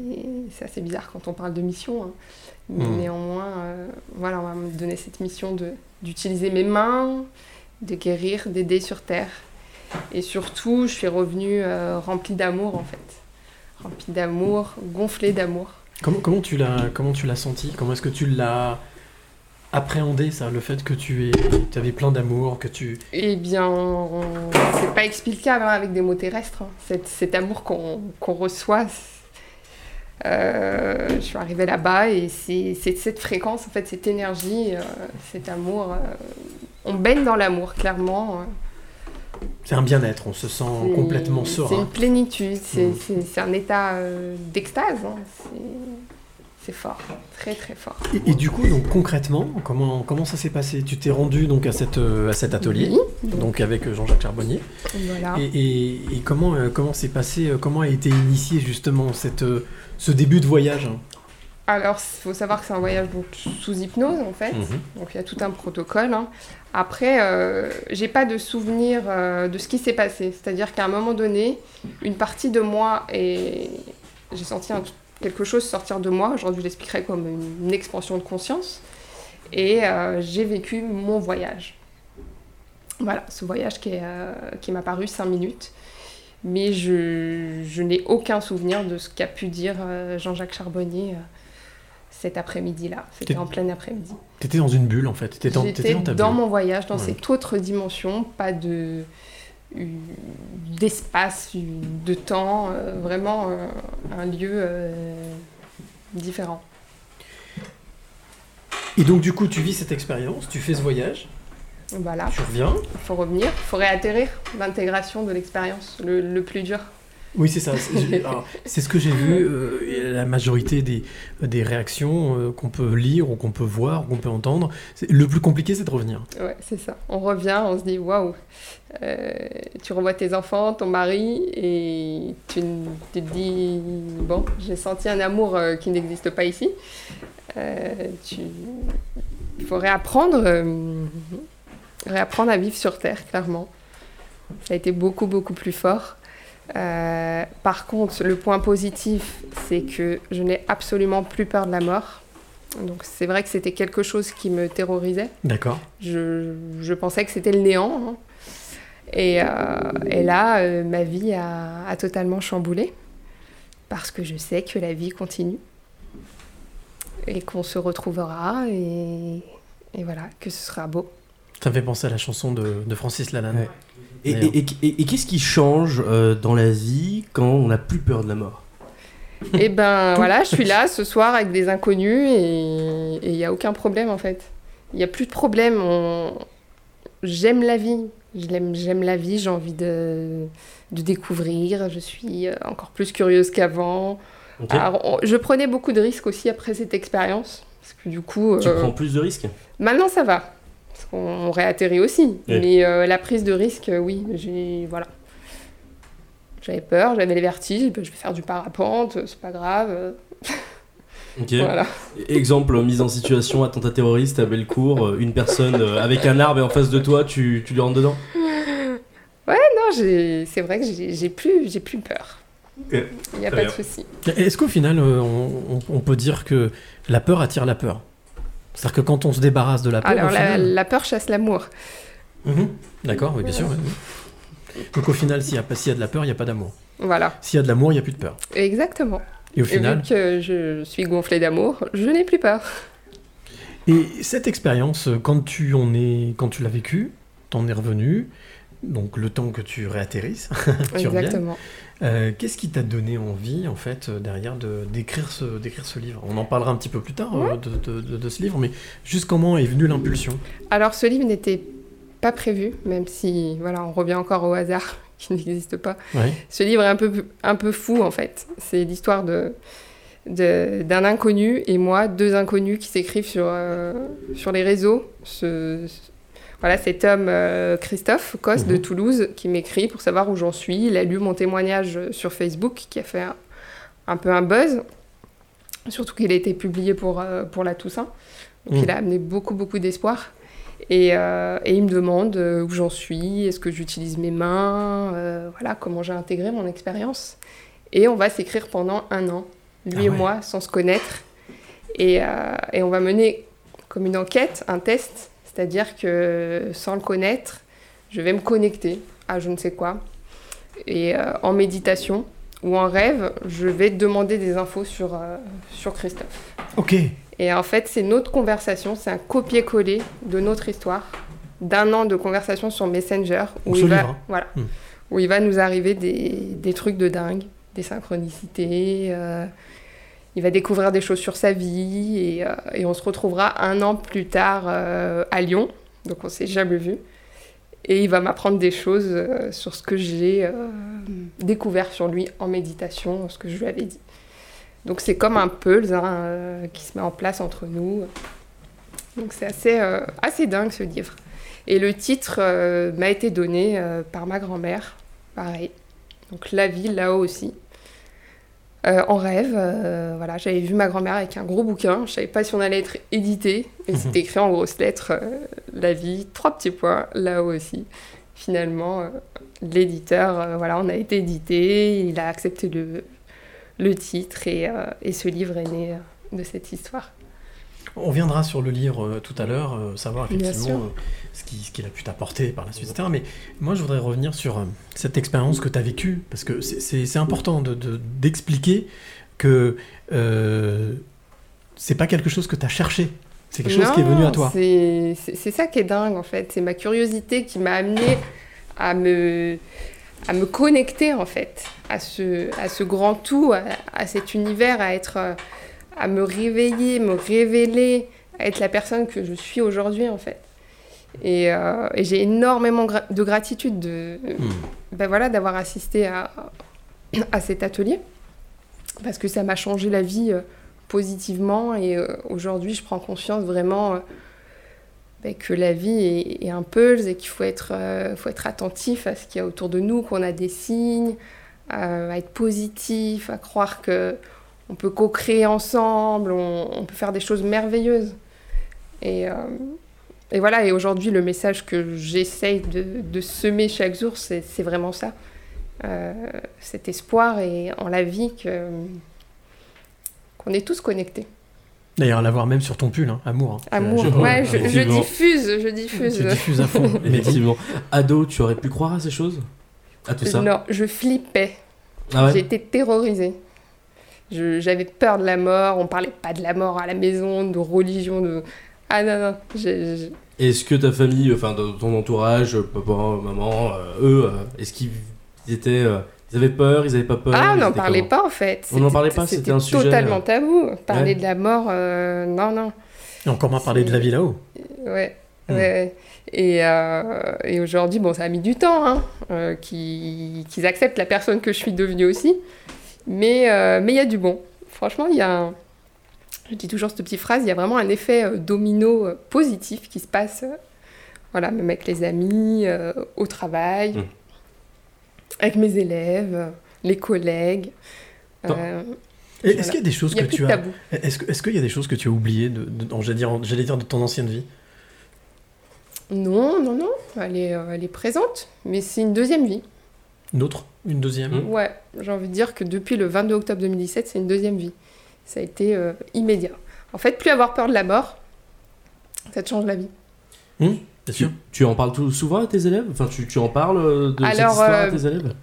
c'est assez bizarre quand on parle de mission. hein. Mais Mhm. néanmoins, euh, voilà, on va me donner cette mission d'utiliser mes mains, de guérir, d'aider sur Terre. Et surtout, je suis revenue euh, remplie d'amour en fait. Remplie d'amour, gonflée d'amour. Comment, comment tu l'as comment tu l'as senti Comment est-ce que tu l'as appréhendé ça, le fait que tu es, tu avais plein d'amour, que tu Eh bien, c'est pas explicable hein, avec des mots terrestres. hein. Cet, cet amour qu'on reçoit. c'est- euh, je suis arrivée là-bas et c'est c'est cette fréquence, en fait, cette énergie, euh, cet amour. euh, on baigne dans l'amour, clairement. euh. c'est un bien-être, on se sent C'est- complètement C'est serein. une plénitude, c'est Mm. c'est- c'est un état d'extase. hein. C'est- fort, très très fort. Et, et du coup, donc concrètement, comment, comment ça s'est passé? Tu t'es rendu donc à, cette, euh, à cet atelier, Oui. donc avec euh, Jean-Jacques Charbonnier. Voilà. Et, et- et comment, euh, comment s'est passé, comment a été initié justement cette, ce début de voyage? Alors, il faut savoir que c'est un voyage donc, sous hypnose, en fait. Mhm. Donc, il y a tout un protocole. hein. Après, euh, j'ai pas de souvenir euh, de ce qui s'est passé. C'est-à-dire qu'à un moment donné, une partie de moi et j'ai senti un- quelque chose sortir de moi. Aujourd'hui, je l'expliquerai comme une, expansion de conscience. Et euh, j'ai vécu mon voyage. Voilà, ce voyage qui, est, euh, qui m'a paru cinq minutes. Mais je, je n'ai aucun souvenir de ce qu'a pu dire euh, Jean-Jacques Charbonnier cet après-midi-là. C'était en plein après-midi. T'étais dans une bulle en fait. T'étais dans, J'étais dans ta dans bulle. mon voyage, dans Ouais. cette autre dimension, pas de d'espace, de temps, euh, vraiment euh, un lieu euh, différent. Et donc du coup, tu vis cette expérience, tu fais ce voyage, Voilà. tu reviens. Il faut revenir, il faut réatterrir l'intégration de l'expérience, le, le plus dur. Oui, c'est ça. C'est ce que j'ai vu. euh, la majorité des, des réactions euh, qu'on peut lire ou qu'on peut voir ou qu'on peut entendre, le plus compliqué, c'est de revenir. Ouais, c'est ça. On revient, on se dit waouh. Euh, tu revois tes enfants, ton mari, et tu, tu te dis bon, j'ai senti un amour euh, qui n'existe pas ici. Tu... Il faut réapprendre, réapprendre à vivre sur Terre, clairement. Ça a été beaucoup, beaucoup plus fort. Euh, par contre, le point positif, c'est que je n'ai absolument plus peur de la mort. Donc c'est vrai que c'était quelque chose qui me terrorisait. D'accord. Je, je pensais que c'était le néant. hein. Et, euh, et là, euh, ma vie a, a totalement chamboulé. Parce que je sais que la vie continue. Et qu'on se retrouvera. Et, et voilà, que ce sera beau. Ça me fait penser à la chanson de, de Francis Lalanne. D'ailleurs. Et- et- et- et qu'est-ce qui change euh, dans la vie quand on n'a plus peur de la mort? Et ben voilà, je suis là ce soir avec des inconnus et il n'y a aucun problème en fait. Il n'y a plus de problème. on- J'aime la vie. J'aime la vie, j'ai envie de, de découvrir. Je suis euh, encore plus curieuse qu'avant. Ok. Alors, on- Je prenais beaucoup de risques aussi après cette expérience. Parce que du coup. Tu euh, prends plus de risques? Maintenant ça va. On réatterrit aussi. Oui. Mais euh, la prise de risque, euh, oui, j'ai. Voilà. J'avais peur, j'avais les vertiges, ben, je vais faire du parapente, c'est pas grave. euh. Ok. Voilà. Exemple, mise en situation, attentat terroriste à Bellecour, euh, une personne euh, avec un arbre et en face de toi, tu, tu lui rentres dedans? Ouais, non, c'est vrai que j'ai plus, j'ai plus peur. Il n'y a Très pas de souci. Est-ce qu'au final, euh, on, on- on peut dire que la peur attire la peur? C'est-à-dire que quand on se débarrasse de la peur, Alors, la, peur chasse l'amour. Mhm. D'accord, oui, bien sûr. oui. Donc au final, s'il y, y a de la peur, il n'y a pas d'amour. Voilà. S'il y a de l'amour, il n'y a plus de peur. Exactement. Et au final- vu que je suis gonflée d'amour, je n'ai plus peur. Et cette expérience, euh, quand tu en es, quand tu l'as vécue, t'en es revenu, donc le temps que tu réatterrisses, tu Exactement. Euh, Qu'est-ce qui t'a donné envie, en fait, euh, derrière, de d'écrire ce, d'écrire ce livre? On en parlera un petit peu plus tard euh, Ouais. de, de- de- de ce livre, mais juste comment est venue l'impulsion? Alors, ce livre n'était pas prévu, même si, voilà, on revient encore au hasard qui n'existe pas. Ouais. Ce livre est un peu, un peu fou, en fait. C'est l'histoire de d'un inconnu et moi, deux inconnus qui s'écrivent sur, euh, sur les réseaux. Voilà, cet homme, euh, Christophe Cosse de Toulouse, qui m'écrit pour savoir où j'en suis. Il a lu mon témoignage sur Facebook, qui a fait un, un peu un buzz. Surtout qu'il a été publié pour, euh, pour la Toussaint. Donc il a amené beaucoup, beaucoup d'espoir. Et, euh, et il me demande où j'en suis, est-ce que j'utilise mes mains, voilà, comment j'ai intégré mon expérience? Et on va s'écrire pendant un an, lui Ah et moi, sans se connaître. Et, et on va mener comme une enquête, un test, c'est-à-dire que sans le connaître, je vais me connecter à je ne sais quoi. Et euh, en méditation ou en rêve, je vais demander des infos sur, euh, sur Christophe. Ok. Et en fait, c'est notre conversation, c'est un copier-coller de notre histoire, d'un an de conversation sur Messenger, où, il va, voilà, Hmm. où il va nous arriver des, des trucs de dingue, des synchronicités, euh, il va découvrir des choses sur sa vie, et, euh, on se retrouvera un an plus tard euh, à Lyon, donc on s'est jamais vu. Et il va m'apprendre des choses euh, sur ce que j'ai découvert sur lui en méditation, ce que je lui avais dit. Donc c'est comme un puzzle hein, qui se met en place entre nous. Donc c'est assez, assez dingue ce livre. Et le titre m'a été donné par ma grand-mère, pareil. Donc la vie là-haut aussi. Euh, en rêve, euh, voilà, j'avais vu ma grand-mère avec un gros bouquin. Je savais pas si on allait être édité. Et c'était écrit en grosses lettres euh, La vie, trois petits points, là-haut aussi. Finalement, l'éditeur, voilà, on a été édité. Il a accepté le, le titre et, et ce livre est né de cette histoire. On viendra sur le livre euh, tout à l'heure, euh, savoir effectivement euh, ce qu'il ce a pu t'apporter par la suite, etc. Mais moi, je voudrais revenir sur cette expérience que tu as vécue, parce que c'est- important d'expliquer de, d'expliquer que euh, c'est pas quelque chose que tu as cherché, c'est quelque chose qui est venu à toi. C'est ça qui est dingue en fait. C'est ma curiosité qui m'a amené à me, à me connecter en fait à ce, à ce grand tout, à, à cet univers, à être, à me réveiller, me révéler, à être la personne que je suis aujourd'hui en fait. Et, euh, et j'ai énormément gra- de gratitude de, ben voilà, d'avoir assisté à, à cet atelier. Parce que ça m'a changé la vie euh, positivement. Et euh, aujourd'hui je prends conscience vraiment ben, que la vie est, est un pulse et qu'il faut être, faut être attentif à ce qu'il y a autour de nous, qu'on a des signes, à être positif, à croire que on peut co-créer ensemble, on, on peut faire des choses merveilleuses. Et, euh, et voilà, et aujourd'hui le message que j'essaye de, de semer chaque jour, c'est vraiment ça. Euh, cet espoir et en la vie qu'on est tous connectés. D'ailleurs, l'avoir même sur ton pull, hein, amour. hein. Amour, Euh, ouais, je, je diffuse, je diffuse. Tu diffuses à fond. Effectivement. Ado, tu aurais pu croire à ces choses? À tout ça? Non, je flippais. Ah ouais? J'étais terrorisée. Je- J'avais peur de la mort, on parlait pas de la mort à la maison, de religion, de... Ah non, non, Est-ce que ta famille, enfin de- ton entourage, papa, maman, euh, eux, euh, est-ce qu'ils étaient, euh, ils avaient peur, ils avaient pas peur Ah, on n'en parlait pas en fait. On n'en parlait pas, c'était un sujet. totalement euh, tabou. Parler ouais. de la mort, euh, non, non. Et encore moins parler de la vie là-haut. Ouais, Hmm. ouais, ouais. Et, euh, et aujourd'hui, bon, ça a mis du temps, hein, euh, qu'ils qu'ils acceptent la personne que je suis devenue aussi. Mais euh, mais il y a du bon. Franchement, il y a un... Je dis toujours cette petite phrase, il y a vraiment un effet euh, domino euh, positif qui se passe euh, Voilà, même avec les amis, euh, au travail, Mm. avec mes élèves, les collègues. Euh, Est-ce voilà. qu'il y a des choses que tu as. Est-ce que- est-ce qu'il y a des choses que tu as oubliées de, j'allais dire, dire de ton ancienne vie? Non, non, non, elle est, elle est présente, mais c'est une deuxième vie. Une autre? Une deuxième Ouais, j'ai envie de dire que depuis le 22 octobre 2017, c'est une deuxième vie. Ça a été euh, immédiat. En fait, plus avoir peur de la mort, ça te change la vie. Hum, bien sûr. Tu en parles tout, souvent à tes élèves? Enfin, tu, tu en parles euh, de cette Alors, histoire à euh, tes élèves?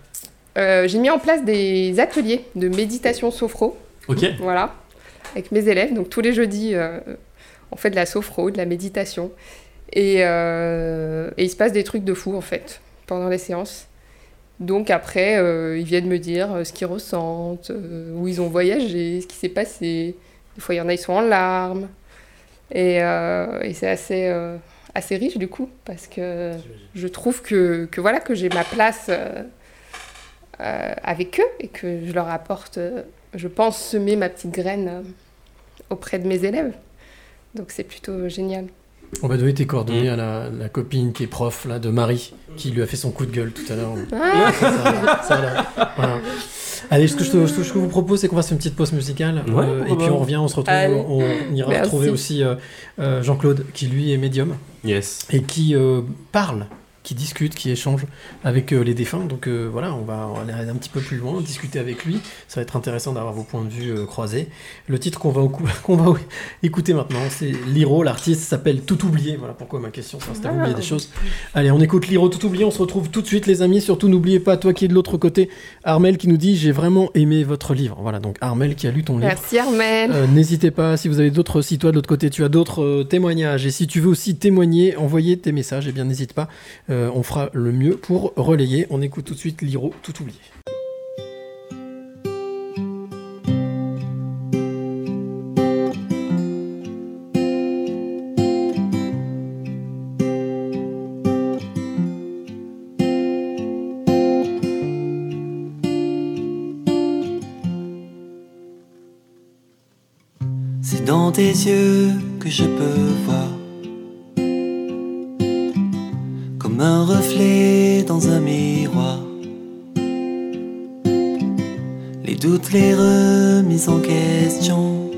Euh, j'ai mis en place des ateliers de méditation sophro. Ok. Voilà, avec mes élèves. Donc tous les jeudis, euh, on fait de la sophro, de la méditation. Et, euh, et il se passe des trucs de fou, en fait, pendant les séances. Donc après, euh, ils viennent me dire euh, ce qu'ils ressentent, euh, où ils ont voyagé, ce qui s'est passé. Des fois, il y en a, ils sont en larmes. Et, euh, et c'est assez, assez riche, du coup, parce que je trouve que, que voilà, que j'ai ma place... avec eux et que je leur apporte, je pense, semer ma petite graine auprès de mes élèves. Donc c'est plutôt génial. On va donner tes coordonnées à la, la copine qui est prof là, de Marie, qui lui a fait son coup de gueule tout à l'heure. Ah. Ça, ça, là. Voilà. Allez, ce que je, te- ce que je vous propose, c'est qu'on fasse une petite pause musicale. Ouais, euh, et puis on revient, on se retrouve, Allez. on, on ira Merci. retrouver aussi euh, euh, Jean-Claude, qui lui est médium. Yes. Et qui euh, parle, qui discute, qui échange avec euh, les défunts. Donc euh, voilà, on va, on va aller un petit peu plus loin, discuter avec lui. Ça va être intéressant d'avoir vos points de vue euh, croisés. Le titre qu'on va, au- qu'on va écouter maintenant, c'est Liro. L'artiste s'appelle Tout oublié. Voilà pourquoi ma question, c'est à oublier des choses. Allez, on écoute Liro Tout oublié. On se retrouve tout de suite, les amis. Surtout, n'oubliez pas, toi qui es de l'autre côté, Armel qui nous dit J'ai vraiment aimé votre livre. Voilà, donc Armel qui a lu ton livre. Merci Armel. N'hésitez pas, si vous avez d'autres, si toi de l'autre côté tu as d'autres témoignages et si tu veux aussi témoigner, envoyer tes messages, eh bien n'hésite pas, Euh, on fera le mieux pour relayer. On écoute tout de suite Liro, tout oublié. C'est dans tes yeux que je peux voir Un reflet dans un miroir. Les doutes, les remises en question.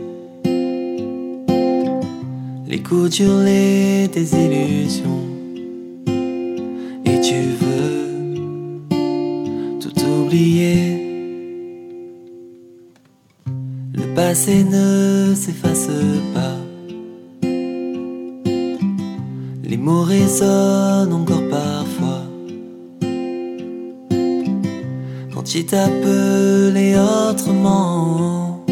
Les coups les désillusions. Et tu veux tout oublier. Le passé ne s'efface pas. Les mots résonnent encore parfois. Quand il t'appelait autrement,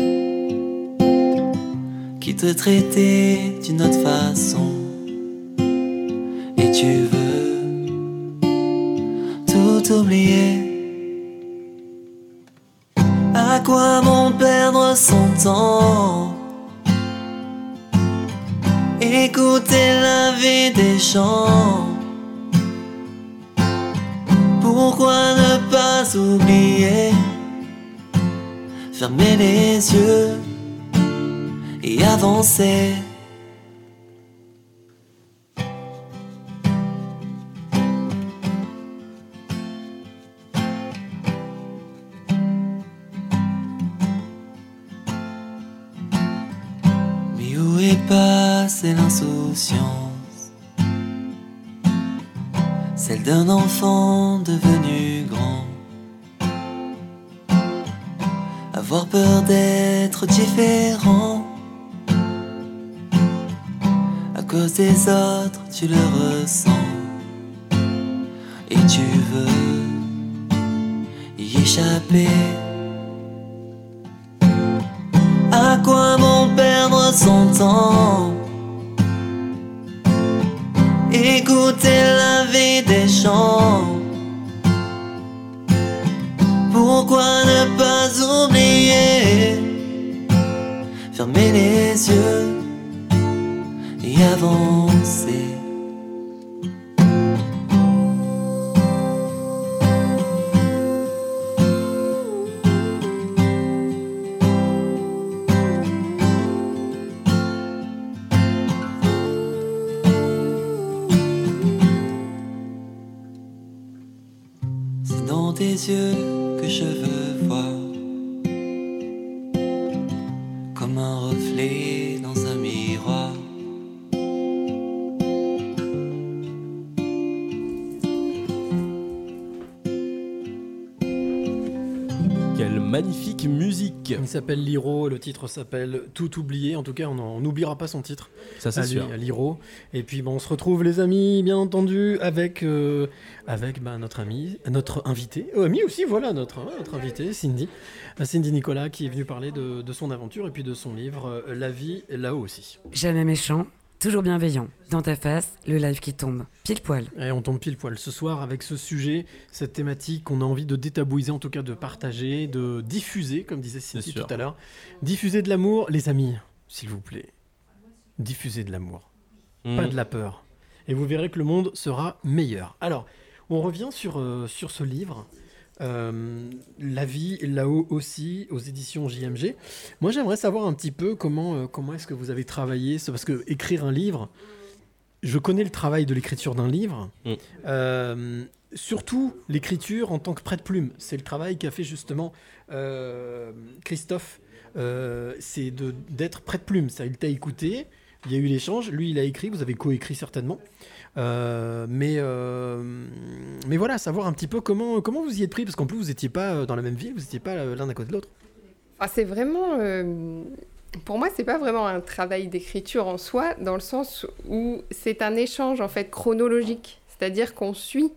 qui te traitait d'une autre façon, et tu veux tout oublier. À quoi bon perdre son temps? Écouter la vie des gens Pourquoi ne pas oublier Fermer les yeux et avancer passée l'insouciance. Celle d'un enfant devenu grand. Avoir peur d'être différent. À cause des autres, tu le ressens. Et tu veux y échapper. À quoi bon perdre son temps? Écouter la vie des gens. Pourquoi ne pas oublier? Fermer les yeux. Et avancer Il s'appelle Liro, le titre s'appelle Tout oublié. En tout cas, on n'oubliera pas son titre. Ça, c'est à lui, sûr. à Liro. Et puis, bon, on se retrouve, les amis, bien entendu, avec, euh, avec bah, notre ami, notre invité. Oh, ami aussi, voilà, notre, hein, notre invité, Cindy. Euh, Cindy Nicolas, qui est venue parler de, de son aventure et puis de son livre euh, La vie là-haut aussi. Jamais méchant, toujours bienveillant. Dans ta face, le live qui tombe. Pile poil. Et on tombe pile poil ce soir avec ce sujet, cette thématique qu'on a envie de détabouiser, en tout cas de partager, de diffuser, comme disait Cindy tout à l'heure. Diffuser de l'amour, les amis, s'il vous plaît. Diffuser de l'amour, Mhm. pas de la peur. Et vous verrez que le monde sera meilleur. Alors, on revient sur, euh, sur ce livre. Euh, la vie là-haut aussi aux éditions JMG. Moi j'aimerais savoir un petit peu comment, euh, comment est-ce que vous avez travaillé ce- parce que écrire un livre, je connais le travail de l'écriture d'un livre, euh, surtout l'écriture en tant que prête-plume. C'est le travail qu'a fait justement Christophe. C'est de- d'être prête-plume. Ça, il t'a écouté, il y a eu l'échange, lui il a écrit, vous avez coécrit certainement. Euh, mais, euh, mais voilà, savoir un petit peu comment, comment vous y êtes pris, parce qu'en plus vous n'étiez pas euh, dans la même ville, vous n'étiez pas euh, l'un à côté de l'autre. Ah, c'est vraiment. euh, pour moi, c'est pas vraiment un travail d'écriture en soi, dans le sens où c'est un échange en fait chronologique. C'est-à-dire qu'on suit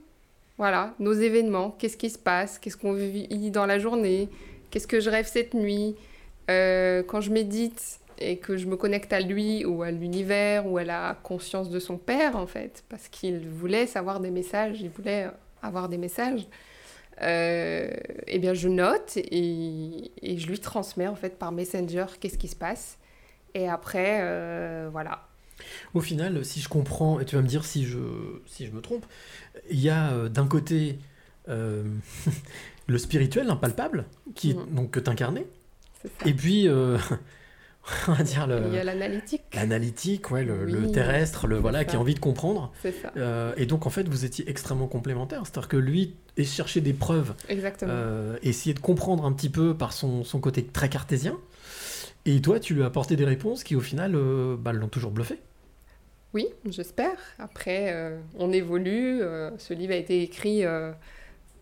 voilà, nos événements, qu'est-ce qui se passe, qu'est-ce qu'on vit dans la journée, qu'est-ce que je rêve cette nuit? Quand je médite et que je me connecte à lui ou à l'univers ou à la conscience de son père, en fait, parce qu'il voulait savoir des messages, il voulait avoir des messages. Euh, eh bien, je note et, et je lui transmets en fait par Messenger qu'est-ce qui se passe. Et après, euh, voilà. Au final, si je comprends, et tu vas me dire si je, si je me trompe, il y a euh, d'un côté euh, le spirituel, l'impalpable, qui, Mhm. donc, que t'incarnais, et puis, on va dire, le, Il y a l'analytique. l'analytique, ouais, le, le Oui, terrestre, le voilà, ça. qui a envie de comprendre. C'est ça. Euh, et donc, en fait, vous étiez extrêmement complémentaires. C'est-à-dire que lui est chercher des preuves, Exactement. euh, essayer de comprendre un petit peu par son, son côté très cartésien. Et toi, tu lui as apporté des réponses qui, au final, euh, bah, l'ont toujours bluffé. Oui, j'espère. Après, on évolue. ce livre a été écrit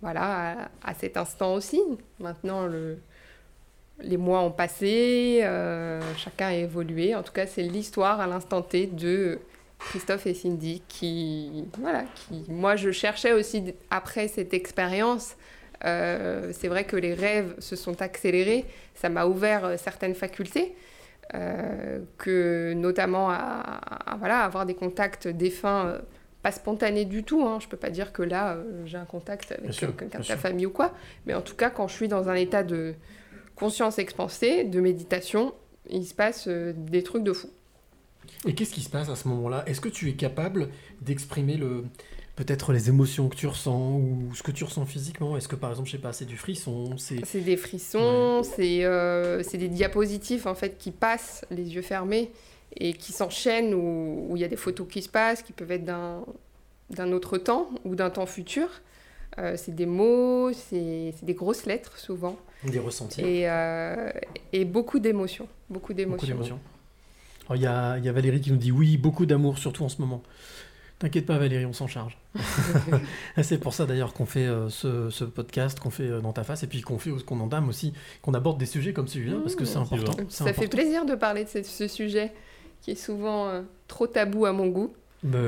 voilà, à, à cet instant aussi. Maintenant, le, les mois ont passé, euh, chacun a évolué. En tout cas, c'est l'histoire à l'instant T de Christophe et Cindy qui, voilà, qui, moi, je cherchais aussi après cette expérience. euh, c'est vrai que les rêves se sont accélérés, ça m'a ouvert euh, certaines facultés, euh, que notamment à, à- à, voilà, avoir des contacts défunts, pas spontanés du tout. Hein. Je peux pas dire que là, euh, j'ai un contact avec quelqu'un de ta famille ou quoi, mais en tout cas, quand je suis dans un état de conscience expansée, de méditation, il se passe euh, des trucs de fou. Et qu'est-ce qui se passe à ce moment-là? Est-ce que tu es capable d'exprimer le peut-être les émotions que tu ressens ou ce que tu ressens physiquement? Est-ce que par exemple, je sais pas, c'est du frisson, c'est des frissons, c'est euh, c'est des diapositives en fait qui passent les yeux fermés et qui s'enchaînent où il y a des photos qui se passent, qui peuvent être d'un autre temps ou d'un temps futur. Euh, c'est des mots, c'est des grosses lettres souvent. Des ressentis Et, euh, et beaucoup d'émotions. Beaucoup d'émotions. Alors, Il y a, il y a Valérie qui nous dit oui, beaucoup d'amour, surtout en ce moment. T'inquiète pas Valérie, on s'en charge. c'est pour ça d'ailleurs qu'on fait euh, ce, ce podcast, qu'on fait euh, dans ta face, et puis qu'on fait qu'on entame aussi, qu'on aborde des sujets comme celui-là, parce que c'est important. Ça fait plaisir de parler de ce, ce sujet qui est souvent euh, trop tabou à mon goût.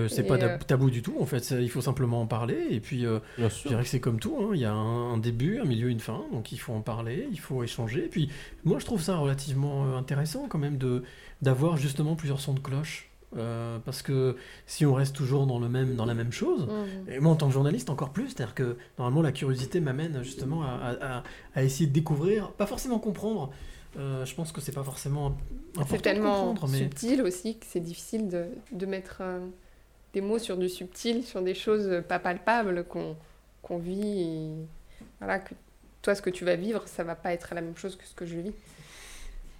C'est pas euh, tabou du tout en fait, il faut simplement en parler. Et puis euh, je dirais que c'est comme tout, hein, il y a un, un début, un milieu, une fin, donc il faut en parler, il faut échanger. Et puis moi je trouve ça relativement euh, intéressant quand même de d'avoir justement plusieurs sons de cloche. euh, parce que si on reste toujours dans, le même, dans la même chose, Mhm. et moi en tant que journaliste encore plus, c'est-à-dire que normalement la curiosité m'amène justement à, à- à- à essayer de découvrir, pas forcément comprendre, euh, je pense que c'est pas forcément important C'est de tellement comprendre, mais... subtil aussi que c'est difficile de, de mettre euh, des mots sur du subtil, sur des choses pas palpables qu'on vit. Voilà, que toi, ce que tu vas vivre, ça va pas être la même chose que ce que je vis.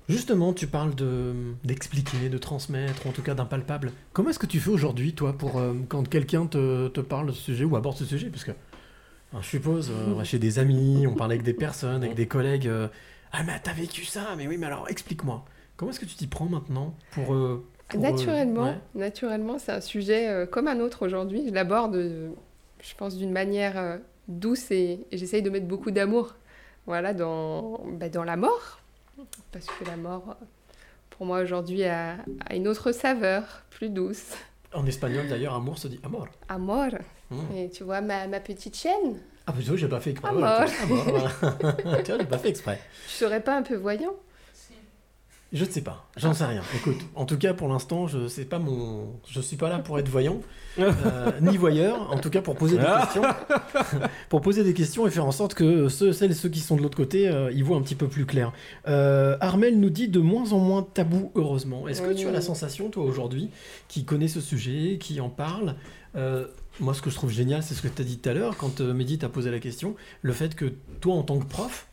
Justement, tu parles de d'expliquer, de transmettre, ou en tout cas d'impalpable. Comment est-ce que tu fais aujourd'hui, toi, pour euh, quand quelqu'un te, te parle de ce sujet ou aborde ce sujet? Parce que je suppose, euh, on va chez des amis, on parle avec des personnes, avec des collègues. euh, ah, mais t'as vécu ça Mais oui, mais alors explique-moi. Comment est-ce que tu t'y prends maintenant pour. Euh, Naturellement, ouais. naturellement, c'est un sujet euh, comme un autre aujourd'hui. Je l'aborde, euh, je pense, d'une manière douce et, et j'essaye de mettre beaucoup d'amour, voilà, dans, bah, dans la mort, parce que la mort, pour moi aujourd'hui, a, a une autre saveur, plus douce. En espagnol d'ailleurs, amour se dit amor. Amor. Mm. Et tu vois ma, ma petite chienne, Ah, vois, j'ai pas fait exprès. Amor. Voilà, amor, voilà. tu vois, j'ai pas fait exprès. tu serais pas un peu voyant Je ne sais pas, j'en sais rien. Écoute, en tout cas pour l'instant, je sais pas mon, je suis pas là pour être voyant, euh, ni voyeur. En tout cas pour poser des Ah. questions, pour poser des questions et faire en sorte que ceux, celles et ceux qui sont de l'autre côté, euh, y voient un petit peu plus clair. Euh, Armel nous dit de moins en moins tabou, heureusement. Est-ce que tu as la sensation, toi aujourd'hui, qui connais ce sujet, qui en parle euh, moi, ce que je trouve génial, c'est ce que tu as dit tout à l'heure, quand Mehdi t'a posé la question, le fait que toi, en tant que prof,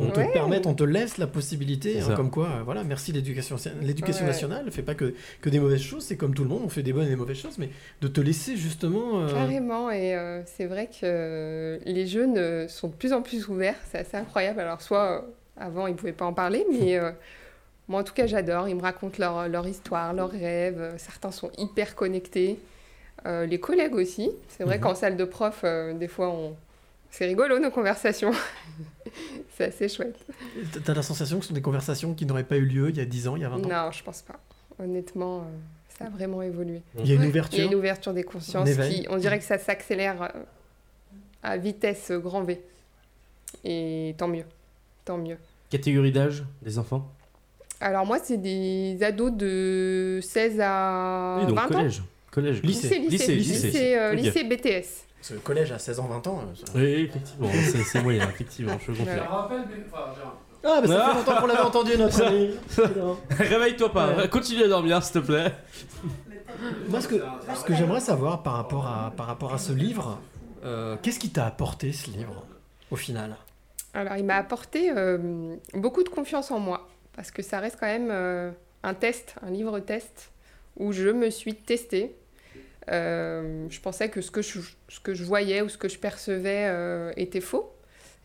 on te permette, on te laisse la possibilité, hein, comme quoi, euh, voilà, merci l'éducation, l'éducation Ouais. nationale, ne fait pas que, que des mauvaises choses, c'est comme tout le monde, on fait des bonnes et des mauvaises choses, mais de te laisser justement. euh, Carrément, et euh, c'est vrai que les jeunes euh, sont de plus en plus ouverts, c'est assez incroyable. Alors, soit avant ils ne pouvaient pas en parler, mais euh, moi en tout cas j'adore. Ils me racontent leur, leur histoire, leurs rêves. Certains sont hyper connectés. Euh, les collègues aussi. C'est vrai Mhm. qu'en salle de prof, euh, des fois on. C'est rigolo nos conversations. c'est assez chouette. T'as la sensation que ce sont des conversations qui n'auraient pas eu lieu il y a 10 ans, il y a 20 ans? Non, je pense pas. Honnêtement, euh, ça a vraiment évolué. Il y a une ouverture Il y a une ouverture des consciences. Qui, on dirait que ça s'accélère euh, à vitesse euh, grand V. Et tant mieux. Tant mieux. Catégorie d'âge des enfants? Alors moi, c'est des ados de 16 à Oui, donc 20 collège. ans. Collège. Lycée, lycée, lycée, euh, lycée BTS. Parce que le collège à 16 ans, 20 ans. euh, ça- Oui, effectivement, c'est c'est moyen, effectivement, je confirme. Ah, bah ça fait longtemps qu'on l'avait entendu, notre ami. Réveille-toi pas, Ouais. continue à dormir, s'il te plaît. Moi, ce que, ce que j'aimerais savoir par rapport à, par rapport à ce livre, euh, qu'est-ce qui t'a apporté ce livre, au final? Alors, il m'a apporté euh, beaucoup de confiance en moi, parce que ça reste quand même euh, un test, un livre test, où je me suis testée. Euh, je pensais que ce que je, ce que je voyais ou ce que je percevais euh, était faux.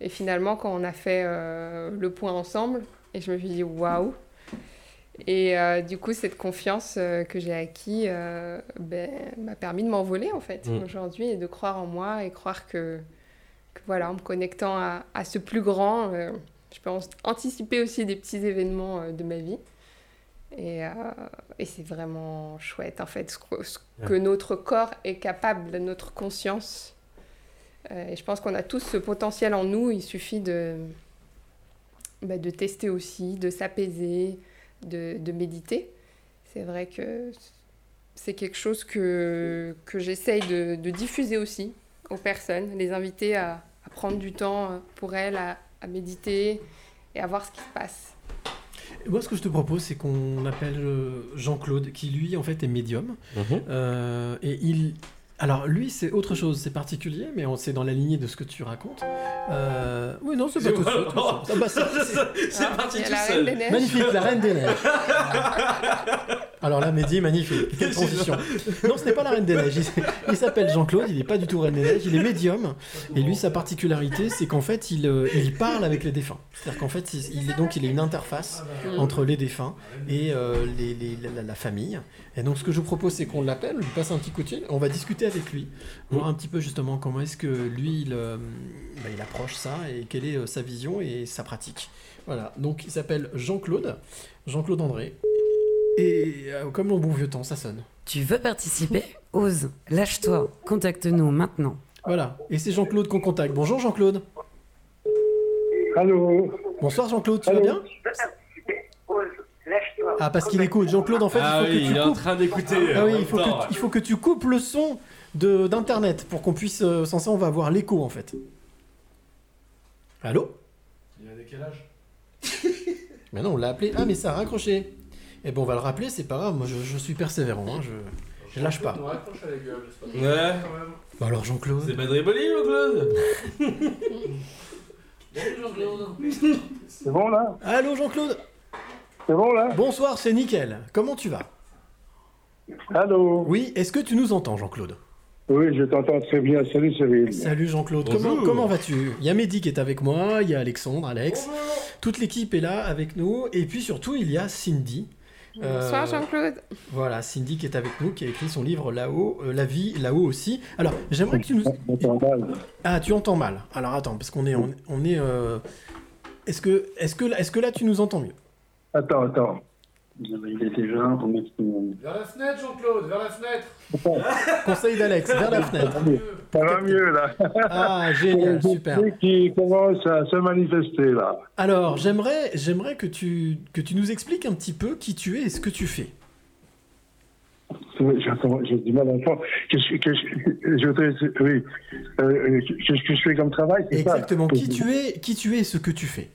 Et finalement, quand on a fait euh, le point ensemble, et je me suis dit waouh! Et du coup, cette confiance que j'ai acquis euh, ben, m'a permis de m'envoler en fait Mm. aujourd'hui et de croire en moi et croire que, que voilà, en me connectant à, à ce plus grand, je peux an- anticiper aussi des petits événements de ma vie. Et, euh, et c'est vraiment chouette en fait ce, que- ce que Ouais. notre corps est capable, notre conscience. Euh, et je pense qu'on a tous ce potentiel en nous, il suffit de, bah, de tester aussi, de s'apaiser, de, de méditer. C'est vrai que c'est quelque chose que, que j'essaye de, de diffuser aussi aux personnes, les inviter à, à prendre du temps pour elles, à, à méditer et à voir ce qui se passe. Moi, ce que je te propose, c'est qu'on appelle euh, Jean-Claude, qui lui, en fait, est médium. Mhm. Euh, et il. Alors, lui, c'est autre chose, c'est particulier, mais on- c'est dans la lignée de ce que tu racontes. Euh, Oui, non, c'est pas tout de suite. Ah bah, c'est- parti tout la seul. Reine des Neiges. Magnifique, la Reine des Neiges. Alors là, Mehdi, magnifique. Quelle transition. Non, ce n'est pas la Reine des Neiges. Il, il s'appelle Jean-Claude, il n'est pas du tout Reine des Neiges, il est médium. Et lui, sa particularité, c'est qu'en fait, il, euh, il parle avec les défunts. C'est-à-dire qu'en fait, il, est donc il est une interface entre les défunts et euh, les- les- la, la famille. Et donc, ce que je vous propose, c'est qu'on l'appelle, on lui passe un petit coup de fil, on va discuter avec lui, voir un petit peu justement comment est-ce que lui, il, euh, bah, il approche ça et quelle est sa vision et sa pratique. Voilà, donc il s'appelle Jean-Claude, Jean-Claude André. Et euh, comme le bon vieux temps, ça sonne. Tu veux participer? Ose, lâche-toi, contacte-nous maintenant. Voilà, et c'est Jean-Claude qu'on contacte. Bonjour Jean-Claude. Allô? Bonsoir Jean-Claude, tu vas bien? Ah, parce qu'il écoute. Jean-Claude, en fait, Ah il faut oui, que il tu est en coupes. train d'écouter, Ah en oui, il faut, que, il faut que tu coupes le son de- d'internet pour qu'on puisse. euh, sans ça, on va avoir l'écho en fait. Allô? Il a un décalage Mais non, on l'a appelé. Ah, mais ça a raccroché. Eh ben, on va le rappeler, c'est pas grave. Moi, je, je suis persévérant. hein, je, je lâche pas. On raccroche à la gueule. Ouais. Bah alors, Jean-Claude. C'est pas Dréboli, Jean-Claude C'est bon là? Allô, Jean-Claude C'est bon là? Bonsoir, c'est nickel. Comment tu vas? Allô? Oui, est-ce que tu nous entends, Jean-Claude? Oui, je t'entends très bien. Salut Cyril. Salut Jean-Claude, Bonjour. comment, comment vas-tu? Il y a Mehdi qui est avec moi, il y a Alexandre, Alex, toute l'équipe est là avec nous, et puis surtout il y a Cindy. Euh, Bonsoir Jean-Claude. Voilà, Cindy qui est avec nous, qui a écrit son livre là-haut, euh, La vie là-haut aussi. Alors, j'aimerais que tu nous... Ah, tu entends mal. Alors attends, parce qu'on est... On, on est euh, Est-ce que, est que, est que là tu nous entends mieux? Attends, attends. Il était genre pour mettre tout Vers la fenêtre, Jean-Claude, vers la fenêtre. Conseil d'Alex, vers la fenêtre. Ça va mieux là. Ah, génial, Il y a super. qui commencent à se manifester là. Alors, j'aimerais, j'aimerais que tu, que tu nous expliques un petit peu qui tu es et ce que tu fais. J'ai du mal à entendre. Qu'est-ce que, je oui, Euh, qu'est-ce que je fais comme travail Exactement, qui tu es, qui tu es et ce que tu fais.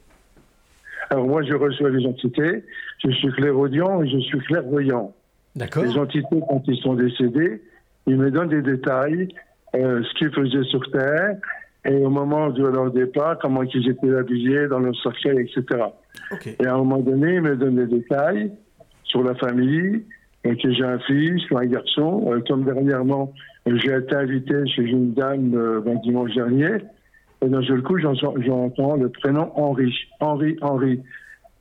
Alors moi, je reçois les entités, je suis clairaudient et je suis clairvoyant. D'accord. Les entités, quand ils sont décédés, ils me donnent des détails, euh, ce qu'ils faisaient sur Terre, et au moment de leur départ, comment ils étaient habillés dans leur cercueil, etc. Et à un moment donné, ils me donnent des détails sur la famille, euh, que j'ai un fils ou un garçon. Euh, comme dernièrement, euh, j'ai été invité chez une dame euh, ben, dimanche dernier, et d'un seul coup, j'entends le prénom Henri. Henri, Henri.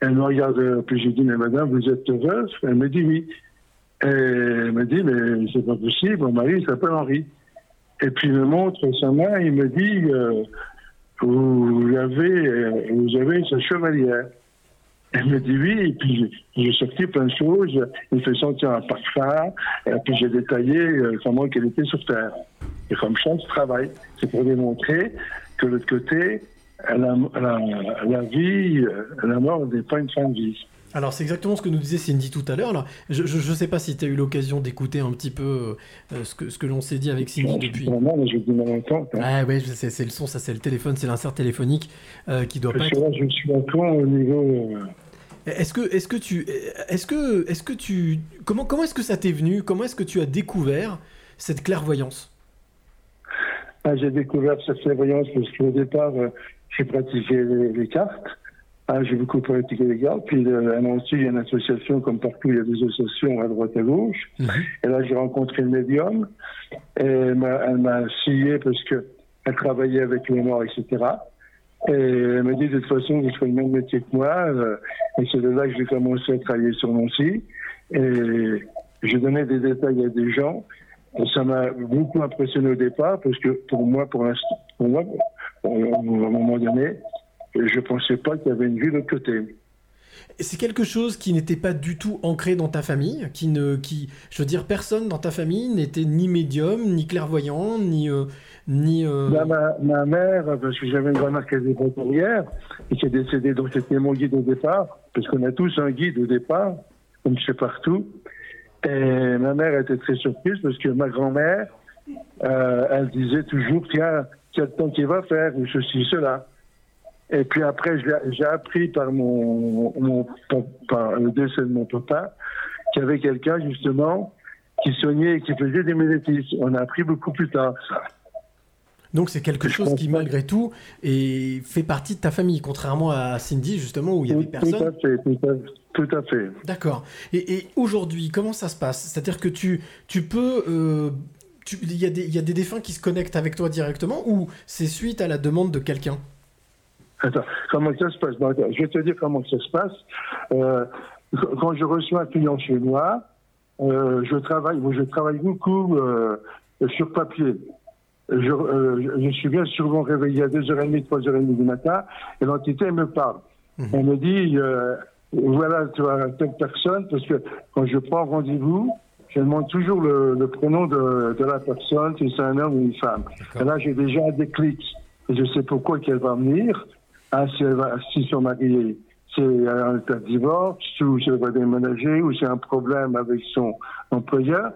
Elle me regarde, euh, puis j'ai dit, mais madame, vous êtes heureuse? Elle me dit oui. Et elle me dit, mais c'est pas possible, mon mari s'appelle Henri. Et puis il me montre sa main, il me dit, euh, vous avez, euh, vous avez sa chevalière. Elle me dit oui, et puis j'ai sorti plein de choses. Il fait sentir un parfum, et puis j'ai détaillé comment qu'elle était sur Terre. Et comme ça, je travaille. C'est pour démontrer que l'autre côté, la, la, la vie, la mort n'est pas une fin de vie. Alors, c'est exactement ce que nous disait Cindy tout à l'heure. là. Je ne sais pas si tu as eu l'occasion d'écouter un petit peu euh, ce que, ce que l'on s'est dit avec Cindy depuis. Vraiment, mais j'ai du mal à entendre. hein. Ah ouais, je sais, c'est le son, ça c'est le téléphone, c'est l'insert téléphonique euh, qui doit pas Parce être. que là, je suis encore au niveau. euh, Est-ce que, est-ce que tu, est-ce que, est-ce que tu, comment, comment est-ce que ça t'est venu? Comment est-ce que tu as découvert cette clairvoyance? Ah, j'ai découvert cette clairvoyance parce qu'au départ, j'ai pratiqué les, les cartes. Ah, j'ai beaucoup pratiqué les cartes. Puis euh, à Nancy, il y a une association, comme partout, il y a des associations à droite à gauche. Et là, j'ai rencontré le médium. Et elle m'a, scié parce que elle travaillait avec les morts, etc. Et elle m'a dit, de toute façon, vous ferez le même métier que moi. euh, Et c'est de là que j'ai commencé à travailler sur Nancy. Et j'ai donné des détails à des gens. Et ça m'a beaucoup impressionné au départ parce que pour moi, pour l'instant, pour moi, à un moment donné, je pensais pas qu'il y avait une vue de l'autre côté. C'est quelque chose qui n'était pas du tout ancré dans ta famille, qui ne, qui, je veux dire, personne dans ta famille n'était ni médium, ni clairvoyant, ni, euh, ni. euh, Bah, ma, ma mère, parce que j'avais une grand-mère qui était batelière et qui est décédée, donc c'était mon guide au départ, parce qu'on a tous un guide au départ, comme je sais partout. Et ma mère était très surprise parce que ma grand-mère, euh, elle disait toujours, tiens, quel temps qu'il va faire, ou ceci, cela. Et puis après, j'ai appris par mon, mon par le décès de mon papa qu'il y avait quelqu'un justement qui soignait et qui faisait des méditis. On a appris beaucoup plus tard ça. Donc c'est quelque chose qui, malgré tout, est, fait partie de ta famille, contrairement à Cindy, justement, où il y avait Tout à personne. fait, tout à, tout à fait. D'accord. Et, et aujourd'hui, comment ça se passe? C'est-à-dire que tu, tu peux... euh, Il y, a des- il y a des défunts qui se connectent avec toi directement ou c'est suite à la demande de quelqu'un? Attends, comment ça se passe? Bon, attends, Je vais te dire comment ça se passe. Euh, quand je reçois un client chez moi, euh, je travaille, je travaille beaucoup euh, sur papier. Je, suis bien souvent réveillé à 2h30, 3h30 du matin, et l'entité me parle. Elle me dit, voilà, tu as telle personne, parce que quand je prends rendez-vous, je demande toujours le, le prénom de, de la personne, si c'est un homme ou une femme. Et là, j'ai déjà un déclic. Et je sais pourquoi qu'elle va venir. Ah, si, elle va, si son mari c'est un état de divorce, ou si elle va déménager, ou c'est un problème avec son employeur.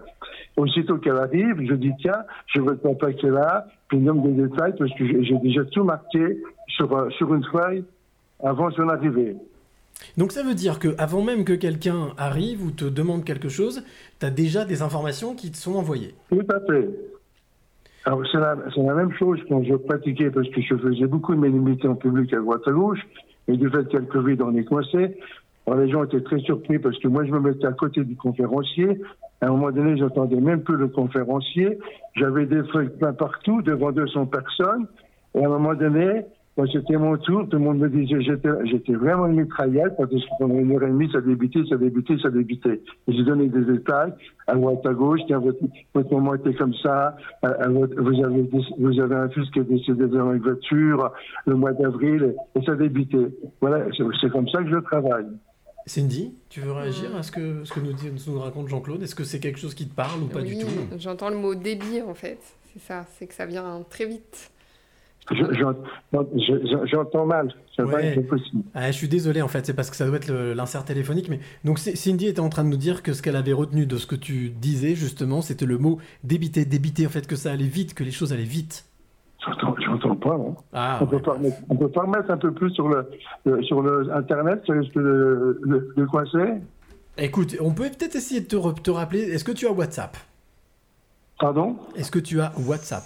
Aussitôt qu'elle arrive, je dis tiens, je veux le qui est là, puis il me donne des détails parce que j'ai j'ai déjà tout marqué sur, euh, sur une feuille avant son arrivée. Donc ça veut dire que avant même que quelqu'un arrive ou te demande quelque chose, tu as déjà des informations qui te sont envoyées. Tout à fait. Alors, c'est la, même chose quand je pratiquais, parce que je faisais beaucoup de ménimité en public à droite à gauche, et du fait qu'il y a le Covid, on est coincé. Alors, les gens étaient très surpris parce que moi, je me mettais à côté du conférencier. À un moment donné, j'entendais même plus le conférencier. J'avais des feuilles plein partout, devant 200 personnes. Et à un moment donné, quand c'était mon tour, tout le monde me disait, j'étais, j'étais vraiment une mitraillette, parce que pendant une heure et demie, ça débutait, ça débutait, ça débutait. Et j'ai donné des détails, à droite, à gauche, tiens, votre, votre moment était comme ça, à- à votre- vous avez, vous avez un fils qui est décédé dans une voiture, le mois d'avril, et, ça débutait. Voilà, c'est, comme ça que je travaille. Cindy, tu veux réagir à ce que, ce que nous, dit- nous raconte Jean-Claude? Est-ce que c'est quelque chose qui te parle ou pas du Oui, tout? J'entends le mot débit en fait. C'est ça, c'est que ça vient très vite. Je- j'en- je- J'entends mal, ça Ouais. possible. Ah, je suis désolé en fait, c'est parce que ça doit être l'insert téléphonique. Mais donc Cindy était en train de nous dire que ce qu'elle avait retenu de ce que tu disais justement, c'était le mot débiter, débiter, en fait que ça allait vite, que les choses allaient vite. J'entends, pas. hein. Ah, on, peut pas remettre, on peut pas remettre un peu plus sur le, le- sur le internet, sur ce que de, de, de quoi c'est? Écoute, on peut peut-être essayer de te, te rappeler. Est-ce que tu as WhatsApp? Pardon? Est-ce que tu as WhatsApp?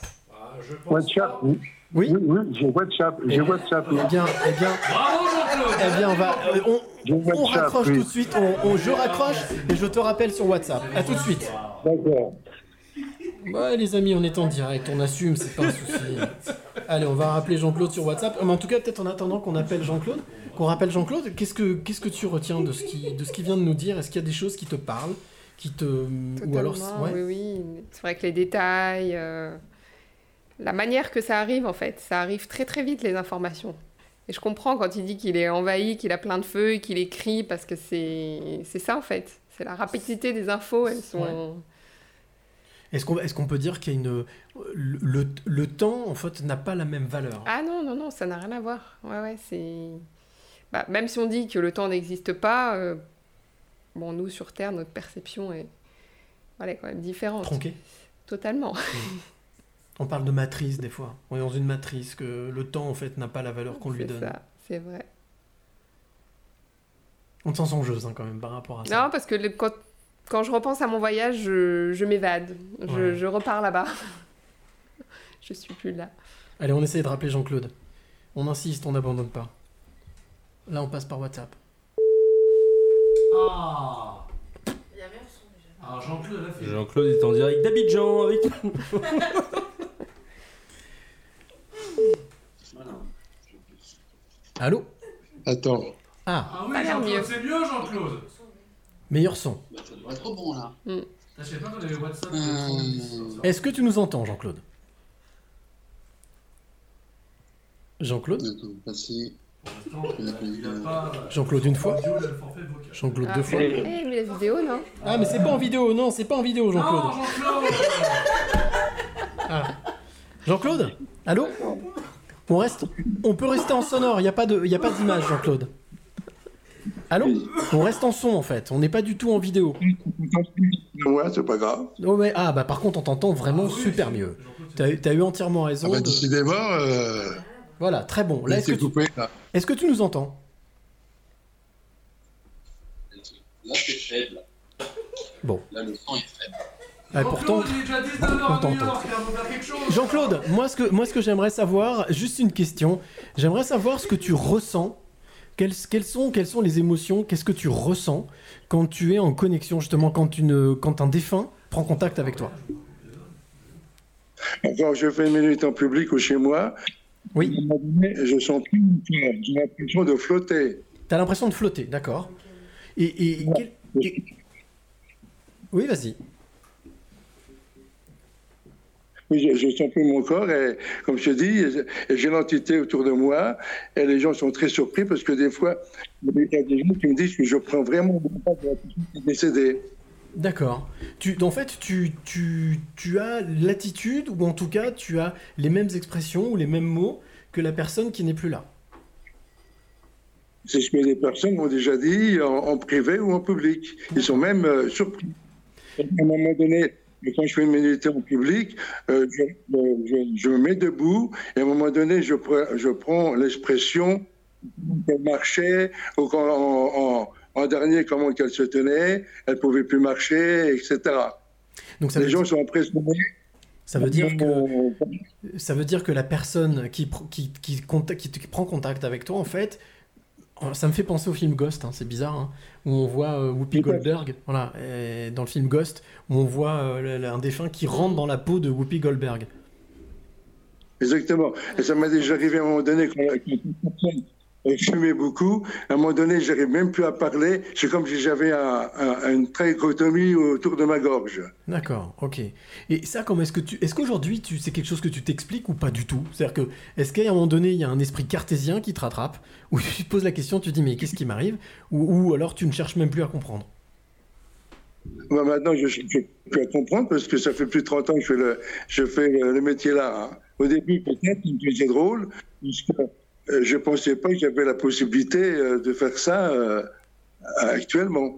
WhatsApp Oui, oui, oui, j'ai WhatsApp. J'ai Eh- WhatsApp. Eh bien, eh bien, eh bien, on va, on, raccroche oui. tout de suite. On, on- je raccroche et je te rappelle sur WhatsApp. À tout de suite. D'accord. Ouais, les amis, on est en direct, on assume, c'est pas un souci. Allez, on va rappeler Jean-Claude sur WhatsApp. Euh, Mais en tout cas, peut-être en attendant qu'on appelle Jean-Claude, qu'on rappelle Jean-Claude, qu'est-ce que qu'est-ce que tu retiens de ce qui de ce qu'il vient de nous dire? Est-ce qu'il y a des choses qui te parlent, qui te ou alors ouais. oui, oui. C'est vrai que les détails, euh, la manière que ça arrive en fait, ça arrive très très vite les informations. Et je comprends quand il dit qu'il est envahi, qu'il a plein de feux, et qu'il écrit parce que c'est c'est ça en fait. C'est la rapidité des infos, elles sont. Est-ce qu'on est-ce qu'on peut dire qu'il y a une le, le, le temps en fait n'a pas la même valeur? Ah non, non, non, ça n'a rien à voir. Ouais, ouais, c'est. Bah, même si on dit que le temps n'existe pas, euh, bon, nous sur Terre, notre perception est voilà, quand même différente. Tronquée. Totalement. On parle de matrice des fois. On est dans une matrice que le temps en fait n'a pas la valeur qu'on lui C'est donne. ça, c'est vrai. On te sent songeuse hein, quand même par rapport à ça. Non, parce que le- quand, quand je repense à mon voyage, je, je m'évade. Je, Ouais. je repars là-bas. je suis plus là. Allez, on essaye de rappeler Jean-Claude. On insiste, on n'abandonne pas. Là, on passe par WhatsApp. Ah Alors Jean-Claude a fait. Jean-Claude est en direct d'Abidjan avec Allô Attends. Ah, Ah oui, Jean-Claude, mieux. c'est mieux Jean-Claude. meilleur son. Ça devrait être bon là. Mm. Ah, Je sais pas avait WhatsApp. Euh, Est-ce que tu nous entends, Jean-Claude Jean-Claude passer. Jean-Claude une fois Jean-Claude deux fois Eh, mais la vidéo, non Ah, mais c'est pas en vidéo, non, c'est pas en vidéo, Jean-Claude Ah. Jean-Claude Allô On reste, on peut rester en sonore, il n'y a pas de, y a pas d'image, Jean-Claude. Allô On reste en son en fait, on n'est pas du tout en vidéo. Ouais, c'est pas grave. Oh, mais, ah bah par contre on t'entend vraiment super mieux. T'as as eu entièrement raison. Ah bah, décidément, euh, Voilà, très bon. Là, est-ce que, tu... que tu nous entends? Là, c'est faible. Bon. Là, le son est faible. Ah, pourtant, Jean-Claude, il est déjà on 19h à t'entend. New York, il va faire quelque chose. Jean-Claude, moi ce que, moi ce que j'aimerais savoir, juste une question, j'aimerais savoir ce que tu ressens, quelles, quelles sont, quelles sont les émotions, qu'est-ce que tu ressens quand tu es en connexion, justement, quand, une, quand un défunt prend contact avec toi? Quand je fais une minute en public ou chez moi, oui. je sens. J'ai l'impression de flotter. T'as l'impression de flotter, d'accord. Et, quel- Oui, vas-y. Oui, sens plus mon corps et, comme je te dis, j'ai l'entité autour de moi et les gens sont très surpris parce que des fois, il y a des gens qui me disent que je prends vraiment pas de la personne qui est décédée. D'accord. Tu, en fait, tu, tu, tu as l'attitude, ou en tout cas, tu as les mêmes expressions ou les mêmes mots que la personne qui n'est plus là. C'est ce que les personnes m'ont déjà dit en, en privé ou en public. Ils sont même euh, surpris. À un moment donné, quand je fais une minute en public, euh, je, je- je me mets debout et à un moment donné, je, pre- je prends l'expression qu'elle marchait ou quand, en, en- en dernier, comment qu'elle se tenait, elle pouvait plus marcher, etc. Donc ça les gens dire- sont impressionnés. Ça veut dire que ça veut dire que la personne qui, qui, qui, qui, qui prend contact avec toi, en fait, Ça me fait penser au film Ghost, hein, c'est bizarre, hein, où on voit euh, Whoopi Goldberg, voilà, et dans le film Ghost, où on voit euh, un défunt qui rentre dans la peau de Whoopi Goldberg. Exactement. Et ça m'est déjà arrivé à un moment donné quand fumait beaucoup. À un moment donné, j'arrive même plus à parler. C'est comme si j'avais un- un- une trachéotomie autour de ma gorge. D'accord, ok. Et ça, comment est-ce que tu, est-ce qu'aujourd'hui, tu, c'est quelque chose que tu t'expliques ou pas du tout? C'est-à-dire que, est-ce qu'à un moment donné, il y a un esprit cartésien qui te rattrape, où tu te poses la question, tu te dis mais qu'est-ce qui m'arrive, ou, ou alors tu ne cherches même plus à comprendre? Bah, maintenant, je je peux comprendre parce que ça fait plus de 30 ans que je fais le, je fais le, le métier là. hein. Au début, peut-être, il me faisait drôle, puisque euh, je pensais pas que j'avais la possibilité euh, de faire ça euh, actuellement.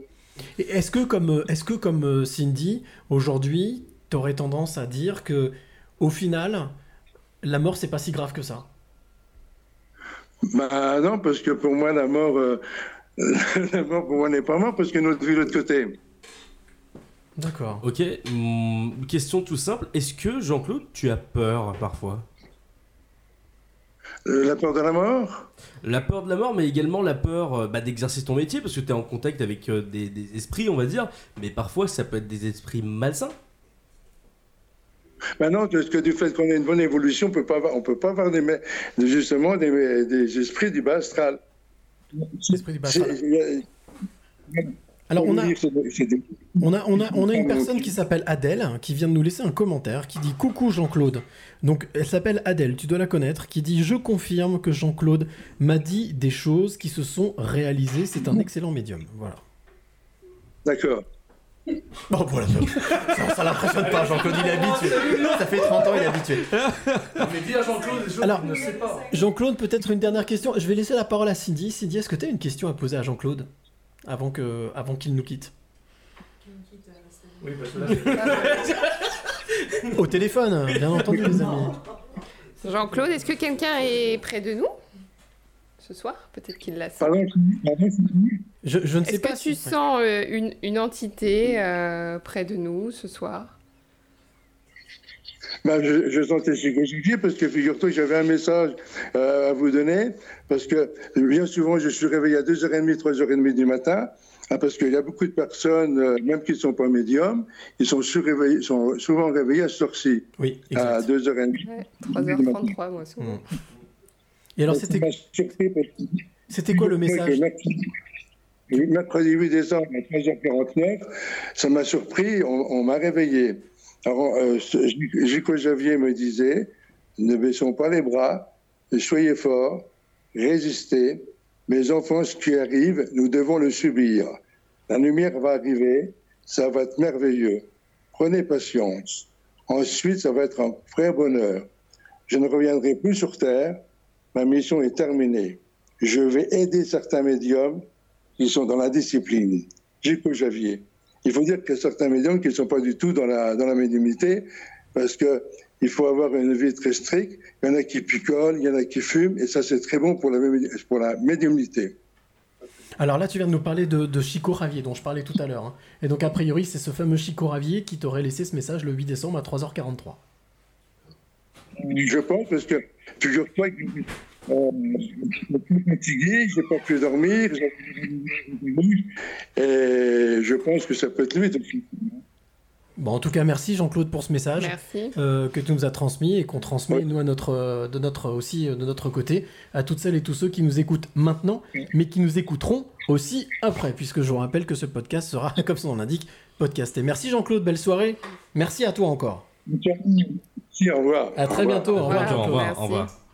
Est-ce que comme, est-ce que comme Cindy, aujourd'hui, tu aurais tendance à dire que, au final, la mort c'est pas si grave que ça? Bah non, parce que pour moi, la mort, euh, la mort pour moi n'est pas mort parce que notre vie de l'autre côté. D'accord. Ok, hum, question tout simple. Est-ce que, Jean-Claude, tu as peur parfois? Euh, la peur de la mort La peur de la mort, mais également la peur euh, bah, d'exercer ton métier, parce que tu es en contact avec euh, des, des esprits, on va dire, mais parfois ça peut être des esprits malsains. Bah non, parce que du fait qu'on ait une bonne évolution, on peut pas avoir, on peut pas avoir des, justement des, des esprits du bas astral. Esprits du bas astral. Alors on a, C'est des- c'est des- on a, on a, on a une personne qui s'appelle Adèle hein, qui vient de nous laisser un commentaire qui dit coucou Jean-Claude. Donc elle s'appelle Adèle, tu dois la connaître, qui dit je confirme que Jean-Claude m'a dit des choses qui se sont réalisées. C'est un excellent médium. Voilà. D'accord. Bon voilà. Ça, ça l'impressionne pas, Jean-Claude il est habitué. Ça fait 30 ans il est habitué. Mais dis à Jean-Claude des choses Alors, ne sait pas. Jean-Claude, peut-être une dernière question. Je vais laisser la parole à Cindy. Cindy, est-ce que tu as une question à poser à Jean-Claude? Avant que, avant qu'il nous quitte. Oui, parce que là, Au téléphone, bien entendu, les amis. Jean-Claude, est-ce que quelqu'un est près de nous ce soir? Peut-être qu'il l'a Je, je ne sais Est-ce pas. que tu sens euh, une, une entité euh, près de nous ce soir? Bah, je, je sentais psychosifié parce que figure-toi j'avais un message euh, à vous donner parce que bien souvent je suis réveillé à 2h30, 3h30 du matin hein, parce qu'il y a beaucoup de personnes, euh, même qui ne sont pas médiums, ils sont, surréveillés, sont souvent réveillés à ce heure-ci, Oui, à 2h30. Ouais, 3h33, moi, souvent. Et alors, c'était. C'était quoi le message mercredi 8 décembre à 13h49, ça m'a surpris, on, on m'a réveillé. Alors, euh, ce- Gico Javier me disait ne baissons pas les bras, soyez forts, résistez. Mes enfants, ce qui arrive, nous devons le subir. La lumière va arriver, ça va être merveilleux. Prenez patience. Ensuite, ça va être un vrai bonheur. Je ne reviendrai plus sur Terre, ma mission est terminée. Je vais aider certains médiums qui sont dans la discipline. Gico Javier. Il faut dire qu'il y a certains médiums qui ne sont pas du tout dans la, dans la médiumnité parce que il faut avoir une vie très stricte. Il y en a qui picolent, il y en a qui fument, et ça, c'est très bon pour la, pour la médiumnité. Alors là, tu viens de nous parler de, de Chico Ravier, dont je parlais tout à l'heure. hein. Et donc, a priori, c'est ce fameux Chico Ravier qui t'aurait laissé ce message le 8 décembre à 3h43. Je pense parce que, figure-toi euh, je suis plus fatigué, je n'ai pas pu dormir, j'ai- et je pense que ça peut être lui. aussi. Bon, en tout cas, merci Jean-Claude pour ce message euh, que tu nous as transmis et qu'on transmet nous à notre, euh, de notre aussi euh, de notre côté à toutes celles et tous ceux qui nous écoutent maintenant, mais qui nous écouteront aussi après, puisque je vous rappelle que ce podcast sera, comme son nom l'indique, podcasté. Merci Jean-Claude, belle soirée. Merci à toi encore. Merci, au revoir. À très Au revoir. bientôt. Au revoir. Au revoir, Merci. au revoir.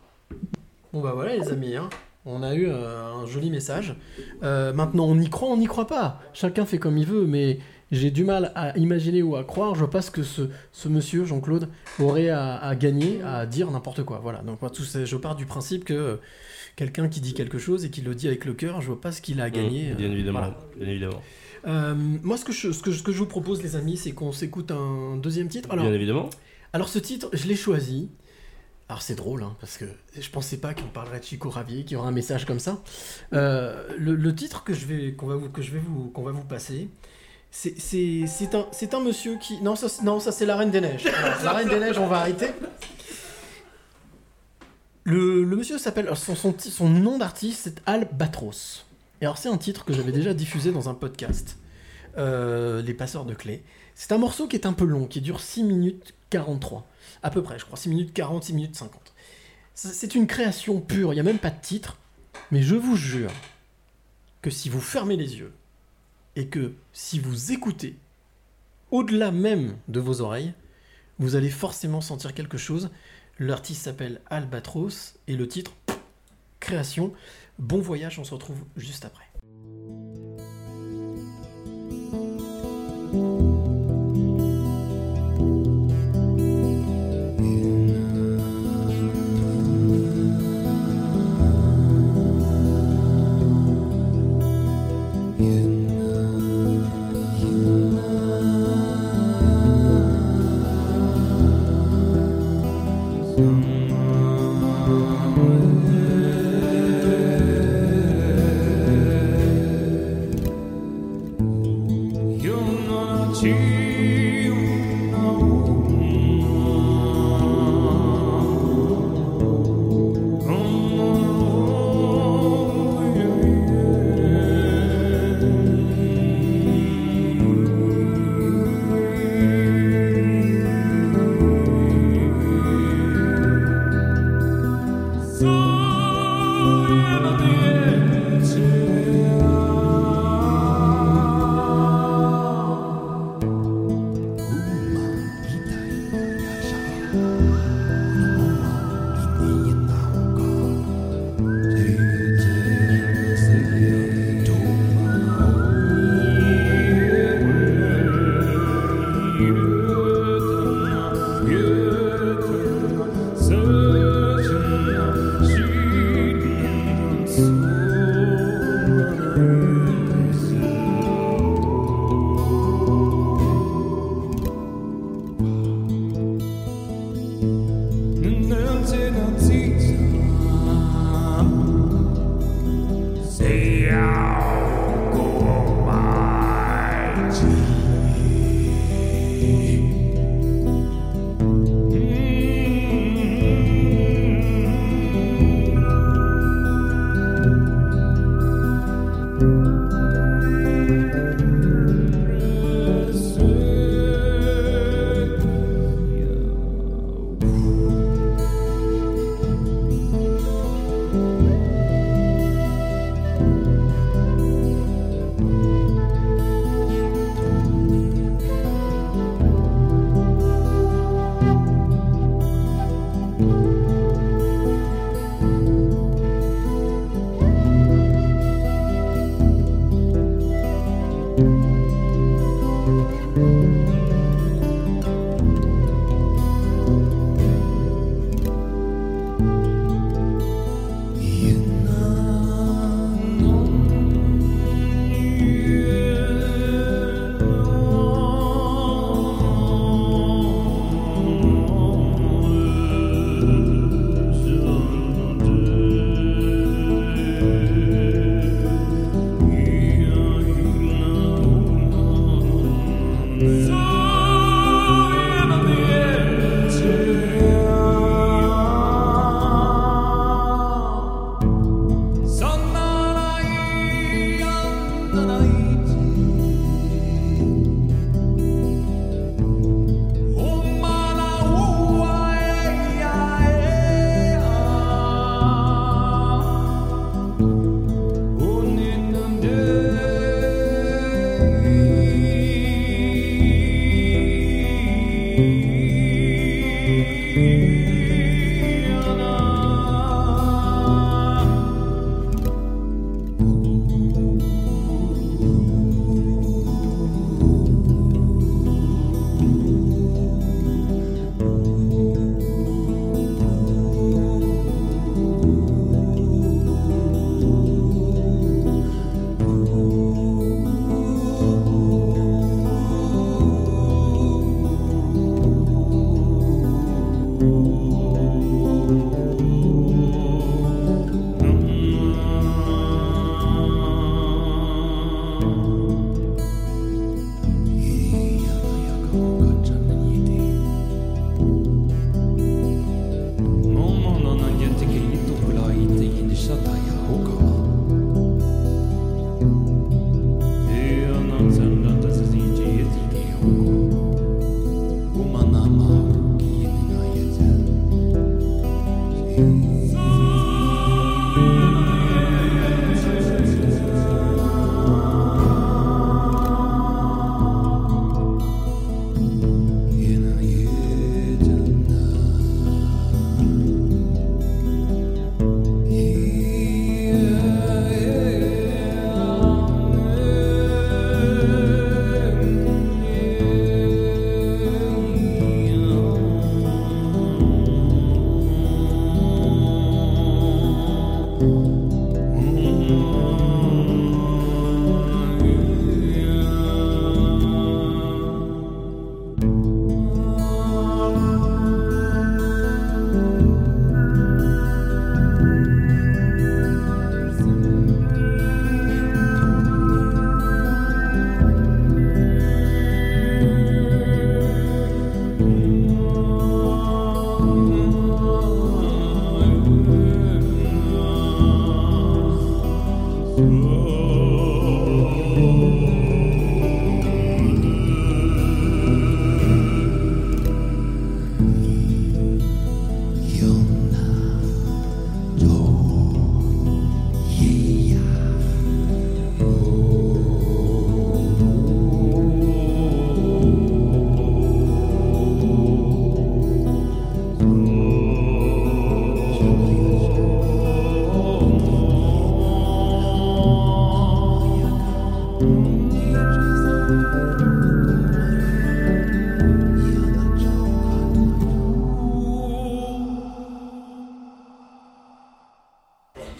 Bon bah voilà les amis, hein. on a eu euh, un joli message. Euh, maintenant on y croit, on n'y croit pas. Chacun fait comme il veut, mais j'ai du mal à imaginer ou à croire. Je vois pas ce que ce, ce monsieur Jean-Claude aurait à, à gagner à dire n'importe quoi. Voilà. Donc moi, tout ça, je pars du principe que euh, quelqu'un qui dit quelque chose et qui le dit avec le cœur, je vois pas ce qu'il a à gagner. Mmh, bien euh, évidemment. voilà. Bien évidemment. Moi, ce que, je, ce, que, je- ce que je vous propose, les amis, c'est qu'on s'écoute un deuxième titre. Alors, Bien évidemment. alors ce titre, je l'ai choisi. Alors c'est drôle, hein, parce que je pensais pas qu'on parlerait de Chico Ravier, qu'il y aura un message comme ça. Euh, le, titre que je vais, qu'on va vous, que je vais vous, qu'on va vous passer, c'est, un, c'est un monsieur qui, non ça, non ça c'est la Reine des Neiges. La Reine des Neiges, on va arrêter. Le, monsieur s'appelle. Son, son nom d'artiste, c'est Albatros. Et alors, c'est un titre que j'avais déjà diffusé dans un podcast. euh, Les passeurs de clés. C'est un morceau qui est un peu long, qui dure 6 minutes 43. À peu près, je crois. 6 minutes 40, 6 minutes 50. C'est une création pure, il n'y a même pas de titre. Mais je vous jure que si vous fermez les yeux et que si vous écoutez au-delà même de vos oreilles, vous allez forcément sentir quelque chose. L'artiste s'appelle Albatros et le titre Création. Bon voyage, on se retrouve juste après.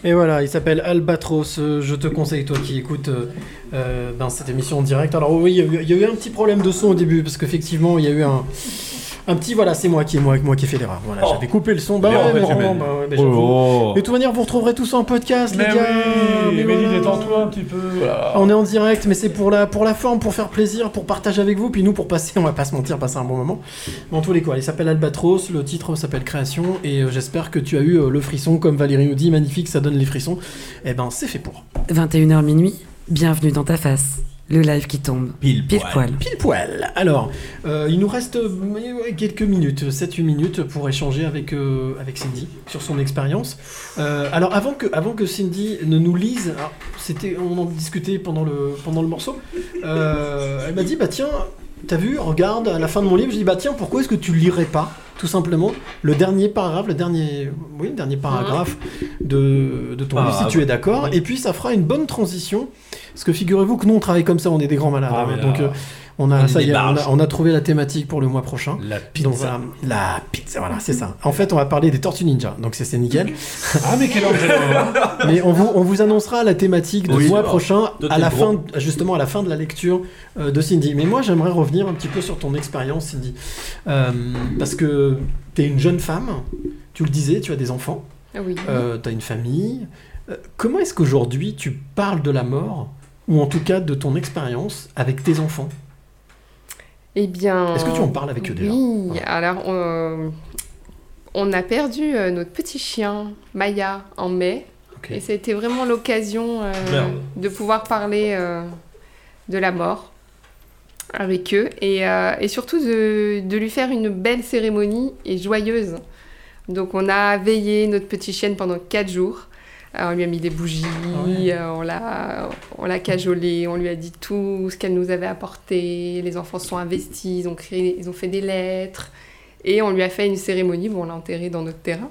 Et voilà, il s'appelle Albatros. Euh, Je te conseille, toi qui écoutes euh, euh, ben, cette émission en direct. Alors oui, il y, y a eu un petit problème de son au début, parce qu'effectivement, il y a eu un, un petit... Voilà, c'est moi qui, moi, moi qui ai fait l'erreur. Voilà, Oh. J'avais coupé le son. Bah Mais ouais, mais vraiment, bah ouais, mais Oh. Et de toute manière, vous retrouverez tout ça en podcast, Mais les gars. oui, Mais mais voilà. détends-toi un petit peu. voilà. On est en direct, mais c'est pour la, pour la forme, pour faire plaisir, pour partager avec vous, puis nous pour passer, on va pas se mentir, passer un bon moment. Mais en tous les cas, il s'appelle Albatros, le titre s'appelle Création, et euh, j'espère que tu as eu euh, le frisson, comme Valérie nous dit, magnifique, ça donne les frissons. Et ben, c'est fait pour. 21h minuit, bienvenue dans ta face. Le live qui tombe. Pile poil. Pile poil. Alors, euh, il nous reste euh, quelques minutes, 7-8 minutes pour échanger avec, euh, avec Cindy sur son expérience. Euh, alors, avant que, avant que Cindy ne nous lise, alors, c'était, on en discutait pendant le, pendant le morceau, euh, elle m'a dit, bah tiens, t'as vu, regarde, à la fin de mon livre, je dis, bah tiens, pourquoi est-ce que tu lirais pas? Tout simplement le dernier paragraphe, le dernier, oui, le dernier paragraphe de, de ton livre, si Paragraphe. tu es d'accord. Et puis ça fera une bonne transition, parce que figurez-vous que nous on travaille comme ça, on est des grands malades. Ah, hein. donc euh, on a, on ça des y est, on a, on a trouvé la thématique pour le mois prochain. La pizza. Donc voilà, la pizza, voilà, c'est ça. En fait, on va parler des Tortues Ninja, donc c'est c'est nickel. Ah, mais quel angelo Mais on vous, on vous annoncera la thématique du Oui. mois prochain à la fin, justement à la fin de la lecture euh, de Cindy. Mais moi, j'aimerais revenir un petit peu sur ton expérience, Cindy, Euh, parce que tu es une jeune femme. Tu le disais, tu as des enfants. Ah oui. tu as une famille. Euh, comment est-ce qu'aujourd'hui tu parles de la mort, ou en tout cas de ton expérience avec tes enfants? Eh bien. Est-ce que tu en parles avec eux déjà Oui, alors on, on a perdu euh, notre petit chien, Maya, en mai. Et c'était vraiment l'occasion euh, de pouvoir parler euh, de la mort avec eux et, euh, et surtout de, de lui faire une belle cérémonie et joyeuse. Donc on a veillé notre petite chienne pendant 4 jours. Euh, on lui a mis des bougies, euh, on l'a, on l'a cajolée, on lui a dit tout ce qu'elle nous avait apporté. Les enfants sont investis, ils ont, créé, ils ont fait des lettres. Et on lui a fait une cérémonie, bon, on l'a enterrée dans notre terrain.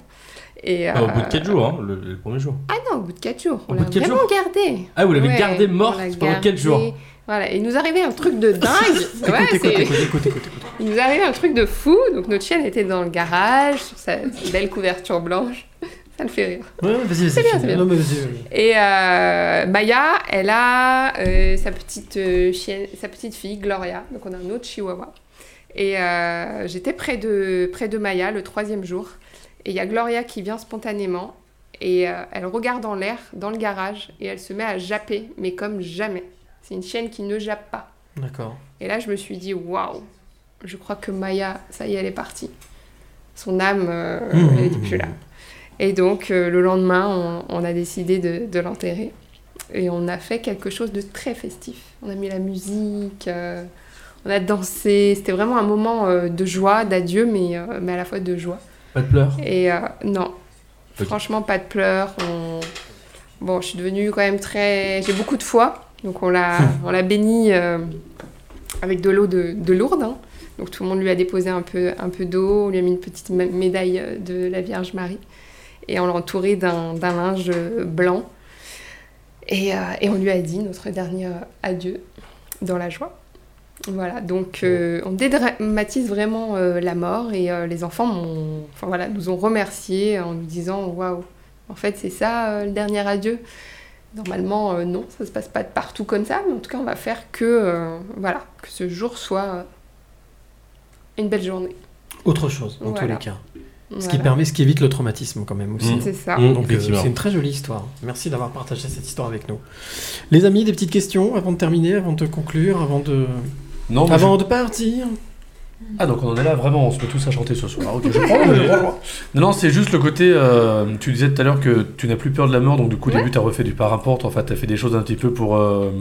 Et, Ah, au bout de euh, 4 jours, hein, le, le premier jour. Ah non, au bout de 4 jours. Au on bout l'a vraiment jours gardé. Ah, vous l'avez gardée morte pendant gardé. jours. Voilà, il nous arrivait un truc de dingue. Ouais, écoute, écoute, écoute. Il nous arrivait un truc de fou. Donc notre chienne était dans le garage, sur sa belle couverture blanche. Ça le fait rire. Ouais, vas-y, vas-y. C'est bien, bien. Non, mais vas-y, vas-y. Et euh, Maya, elle a euh, sa, petite, euh, chienne, sa petite fille, Gloria. Donc on a un autre chihuahua. Et j'étais près de, près de Maya le troisième jour. Et il y a Gloria qui vient spontanément. Et elle regarde en l'air, dans le garage. Et elle se met à japper, mais comme jamais. C'est une chienne qui ne jappe pas. D'accord. Et là, je me suis dit, waouh, je crois que Maya, ça y est, elle est partie. Son âme, Mmh. elle n'était plus là. Et donc, euh, le lendemain, on, on a décidé de, de l'enterrer. Et on a fait quelque chose de très festif. On a mis la musique, euh, on a dansé. C'était vraiment un moment euh, de joie, d'adieu, mais, euh, mais à la fois de joie. Pas de pleurs? Et non, franchement, pas de pleurs. On- Bon, je suis devenue quand même très. J'ai beaucoup de foi, donc on l'a, on l'a béni avec de l'eau de, de Lourdes. hein. Donc tout le monde lui a déposé un peu, un peu d'eau, on lui a mis une petite mé- médaille de la Vierge Marie et on l'a entouré d'un, linge blanc. Et, euh, et on lui a dit notre dernier adieu dans la joie. Voilà, donc euh, on dédramatise vraiment euh, la mort et euh, les enfants m'ont- enfin, voilà, nous ont remerciés en nous disant waouh, en fait c'est ça euh, le dernier adieu. Normalement euh, non, ça se passe pas partout comme ça, mais en tout cas on va faire que euh, voilà, que ce jour soit euh, une belle journée. Autre chose, tous Voilà. les cas. Ce qui permet, ce qui évite le traumatisme quand même aussi. Mm. C'est ça. Donc euh, c'est une très jolie histoire. Merci d'avoir partagé cette histoire avec nous. Les amis, des petites questions avant de terminer, avant de conclure, avant de, Non, mais avant je- de partir? Ah donc on en est là vraiment, on se met tous à chanter ce soir. Ok, je prends, je prends. Non, non, c'est juste le côté. euh, tu disais tout à l'heure que tu n'as plus peur de la mort, donc du coup au Ouais. début tu as refait du parapente. En fait, tu as fait des choses un petit peu pour, euh,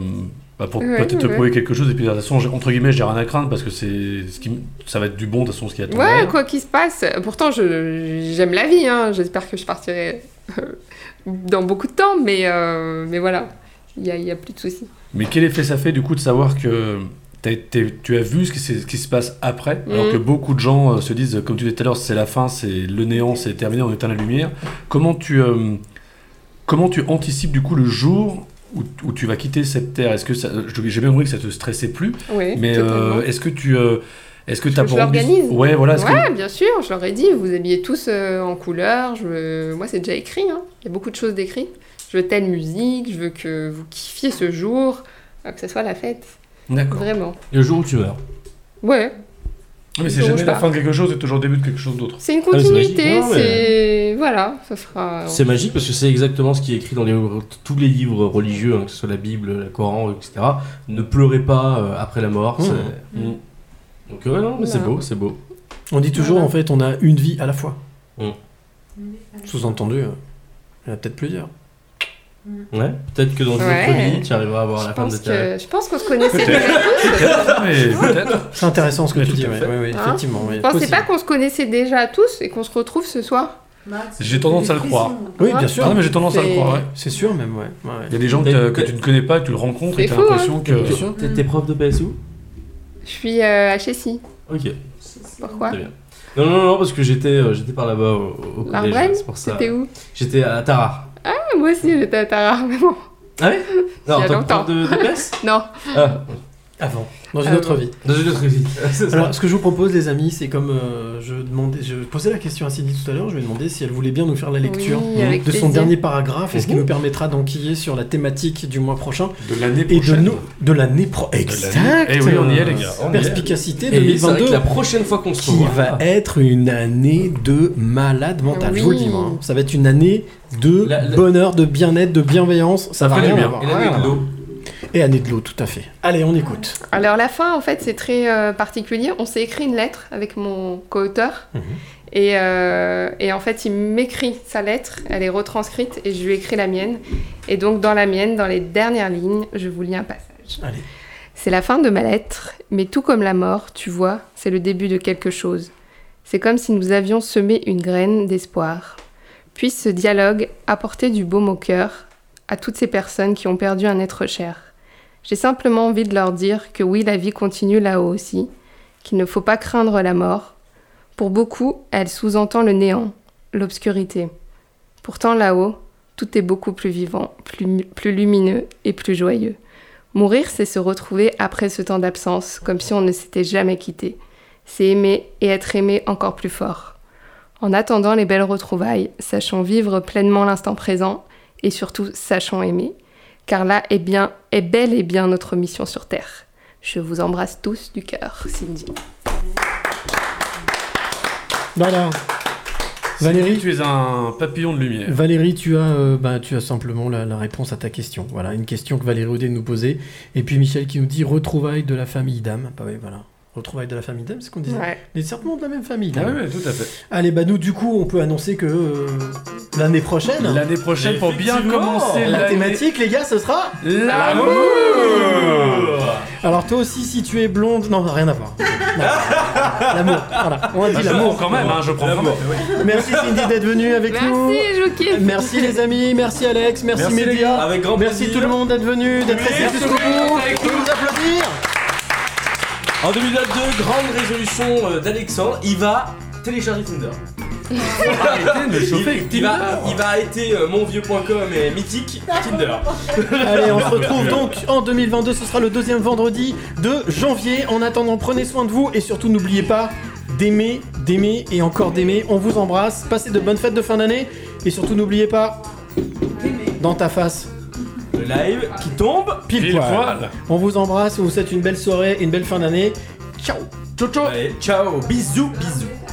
bah, pour Ouais, peut-être te ouais. prouver quelque chose. Et puis de toute façon, entre guillemets, j'ai rien à craindre parce que c'est ce qui, ça va être du bon de toute façon ce qui a Ouais, quoi qu'il se passe. Pourtant, j'aime la vie. Hein. J'espère que je partirai euh, dans beaucoup de temps, mais, euh, mais voilà, il n'y a, a plus de soucis. Mais quel effet ça fait du coup de savoir que tu as vu ce qui, ce qui se passe après, alors Mhm. que beaucoup de gens euh, se disent, comme tu disais tout à l'heure, c'est la fin, c'est le néant, c'est terminé, on éteint la lumière. Comment tu, euh, comment tu anticipes du coup le jour où, où tu vas quitter cette terre, est-ce que ça, j'ai bien compris que ça te stressait plus, Oui, mais euh, est-ce que tu, euh, est-ce que t'as Je pour l'organise. Ouais, voilà. que- Ouais, bien sûr, je leur ai dit, vous habillez tous euh, en couleur. Je Moi, c'est déjà écrit. hein. Il y a beaucoup de choses d'écrit. Je veux telle musique, je veux que vous kiffiez ce jour, que ce soit la fête. D'accord. Vraiment. Et le jour où tu meurs. Ouais. Mais c'est jamais la fin de quelque chose, c'est toujours le début de quelque chose d'autre. C'est une Ah, c'est continuité, mais- c'est. Voilà, ça sera. C'est magique parce que c'est exactement ce qui est écrit dans les, tous les livres religieux, hein, que ce soit la Bible, le Coran, etc. Ne pleurez pas euh, après la mort. Mmh. c'est- Mmh. Donc ouais, non, mais c'est Voilà. beau, c'est beau. On dit toujours, en fait, on a une vie à la fois. Mmh. Sous-entendu, euh, il y en a peut-être plusieurs. Ouais, peut-être que dans une Ouais. autre vie, tu arriveras à voir la Je femme de ta que... je pense qu'on se connaissait déjà tous. C'est intéressant ce que Mais tu dis, ouais, ouais, Hein effectivement. pensez possible. pas qu'on se connaissait déjà tous et qu'on se retrouve ce soir? J'ai tendance à le croire. Oui, bien sûr. Ah non, mais j'ai tendance à le croire, ouais. C'est sûr, même, ouais. ouais. Il y a des gens que, que tu ne connais pas, que tu le rencontres et C'est tu as fou, hein. l'impression que. T'es prof de PSU Je suis euh, à Chessy. Ok. Pourquoi? Très bien. Non, non, non, parce que j'étais euh, j'étais par là-bas au, au collège. C'est pour ça. T'étais où? J'étais à Tarare. Ah, moi aussi j'étais à Tarare, mais bon. Ah ouais Non, prof de, de PS? Non. Ah. Avant, dans une Avant. autre vie. Dans une autre vie. Alors, ce que je vous propose, les amis, c'est comme euh, je demandais, je posais la question à Cindy tout à l'heure, je lui ai demandé si elle voulait bien nous faire la lecture Oui, de son dernier paragraphe, et ce qui Mhm. nous permettra d'enquiller sur la thématique du mois prochain. De l'année Et de, prochaine. nous, de l'année pro. Exact. Eh oui, on y est, les gars, on y est. Perspicacité Et c'est vrai 2022. que la prochaine fois qu'on se qui revoit. va être une année de malade mental. Je vous le dis, moi. hein. Ça va être une année de La- la- bonheur, de bien-être, de bienveillance. Ça va rien bien. avoir. Et l'année Rien de l'eau. Et année de l'eau, tout à fait. Allez, on écoute. Alors la fin, en fait, c'est très euh, particulier. On s'est écrit une lettre avec mon co-auteur. Mhm. Et, euh, et en fait, il m'écrit sa lettre, elle est retranscrite et je lui écris la mienne. Et donc, dans la mienne, dans les dernières lignes, je vous lis un passage. Allez. C'est la fin de ma lettre, mais tout comme la mort, tu vois, c'est le début de quelque chose. C'est comme si nous avions semé une graine d'espoir. Puisse ce dialogue apporter du baume au cœur à toutes ces personnes qui ont perdu un être cher. J'ai simplement envie de leur dire que oui, la vie continue là-haut aussi, qu'il ne faut pas craindre la mort. Pour beaucoup, elle sous-entend le néant, l'obscurité. Pourtant là-haut, tout est beaucoup plus vivant, plus, lumineux et plus joyeux. Mourir, c'est se retrouver après ce temps d'absence, comme si on ne s'était jamais quitté. C'est aimer et être aimé encore plus fort. En attendant les belles retrouvailles, sachons vivre pleinement l'instant présent et surtout sachons aimer, car là est bien, est bel et bien notre mission sur Terre. Je vous embrasse tous du cœur, Cindy. Voilà. Valérie, tu es un papillon de lumière. Valérie, tu as, euh, bah, tu as simplement la, la réponse à ta question. Voilà, une question que Valérie Audet nous posait. Et puis Michel qui nous dit retrouvailles de la famille d'âme. Bah oui, voilà. Retrouvailles de la famille d'âme, c'est ce qu'on disait. Ouais. Les serpents de la même famille. Ah oui, tout à fait. Allez, bah nous, du coup, on peut annoncer que euh, l'année prochaine, L'année prochaine, pour bien commencer la thématique, les gars, ce sera L'amour Alors toi aussi, si tu es blonde, non, rien à voir. L'amour, voilà. On a dit Bah, l'amour. quand même, hein, je prends quand même. Merci Cindy d'être venue avec Merci, nous. je vous kiffe. Merci les amis, merci Alex, merci, Merci les Média. gars. Avec grand merci plaisir. tout le monde d'être venu, d'être resté Merci jusqu'au tout le monde bout. avec Faut nous. nous applaudir. En 2022, grande résolution euh, d'Alexandre, il va télécharger Tinder. Arrêtez de me chauffer il, va, il va arrêter euh, monvieux.com et mythique Tinder. Allez, on se retrouve donc en 2022, ce sera le deuxième vendredi de janvier. En attendant, prenez soin de vous et surtout n'oubliez pas d'aimer, d'aimer et encore d'aimer. On vous embrasse, passez de bonnes fêtes de fin d'année et surtout n'oubliez pas dans ta face. Live qui tombe. Pile, Pile poil. poil. On vous embrasse, on vous souhaite une belle soirée, une belle fin d'année. Ciao Ciao ciao. Allez, ciao, bisous, bisous.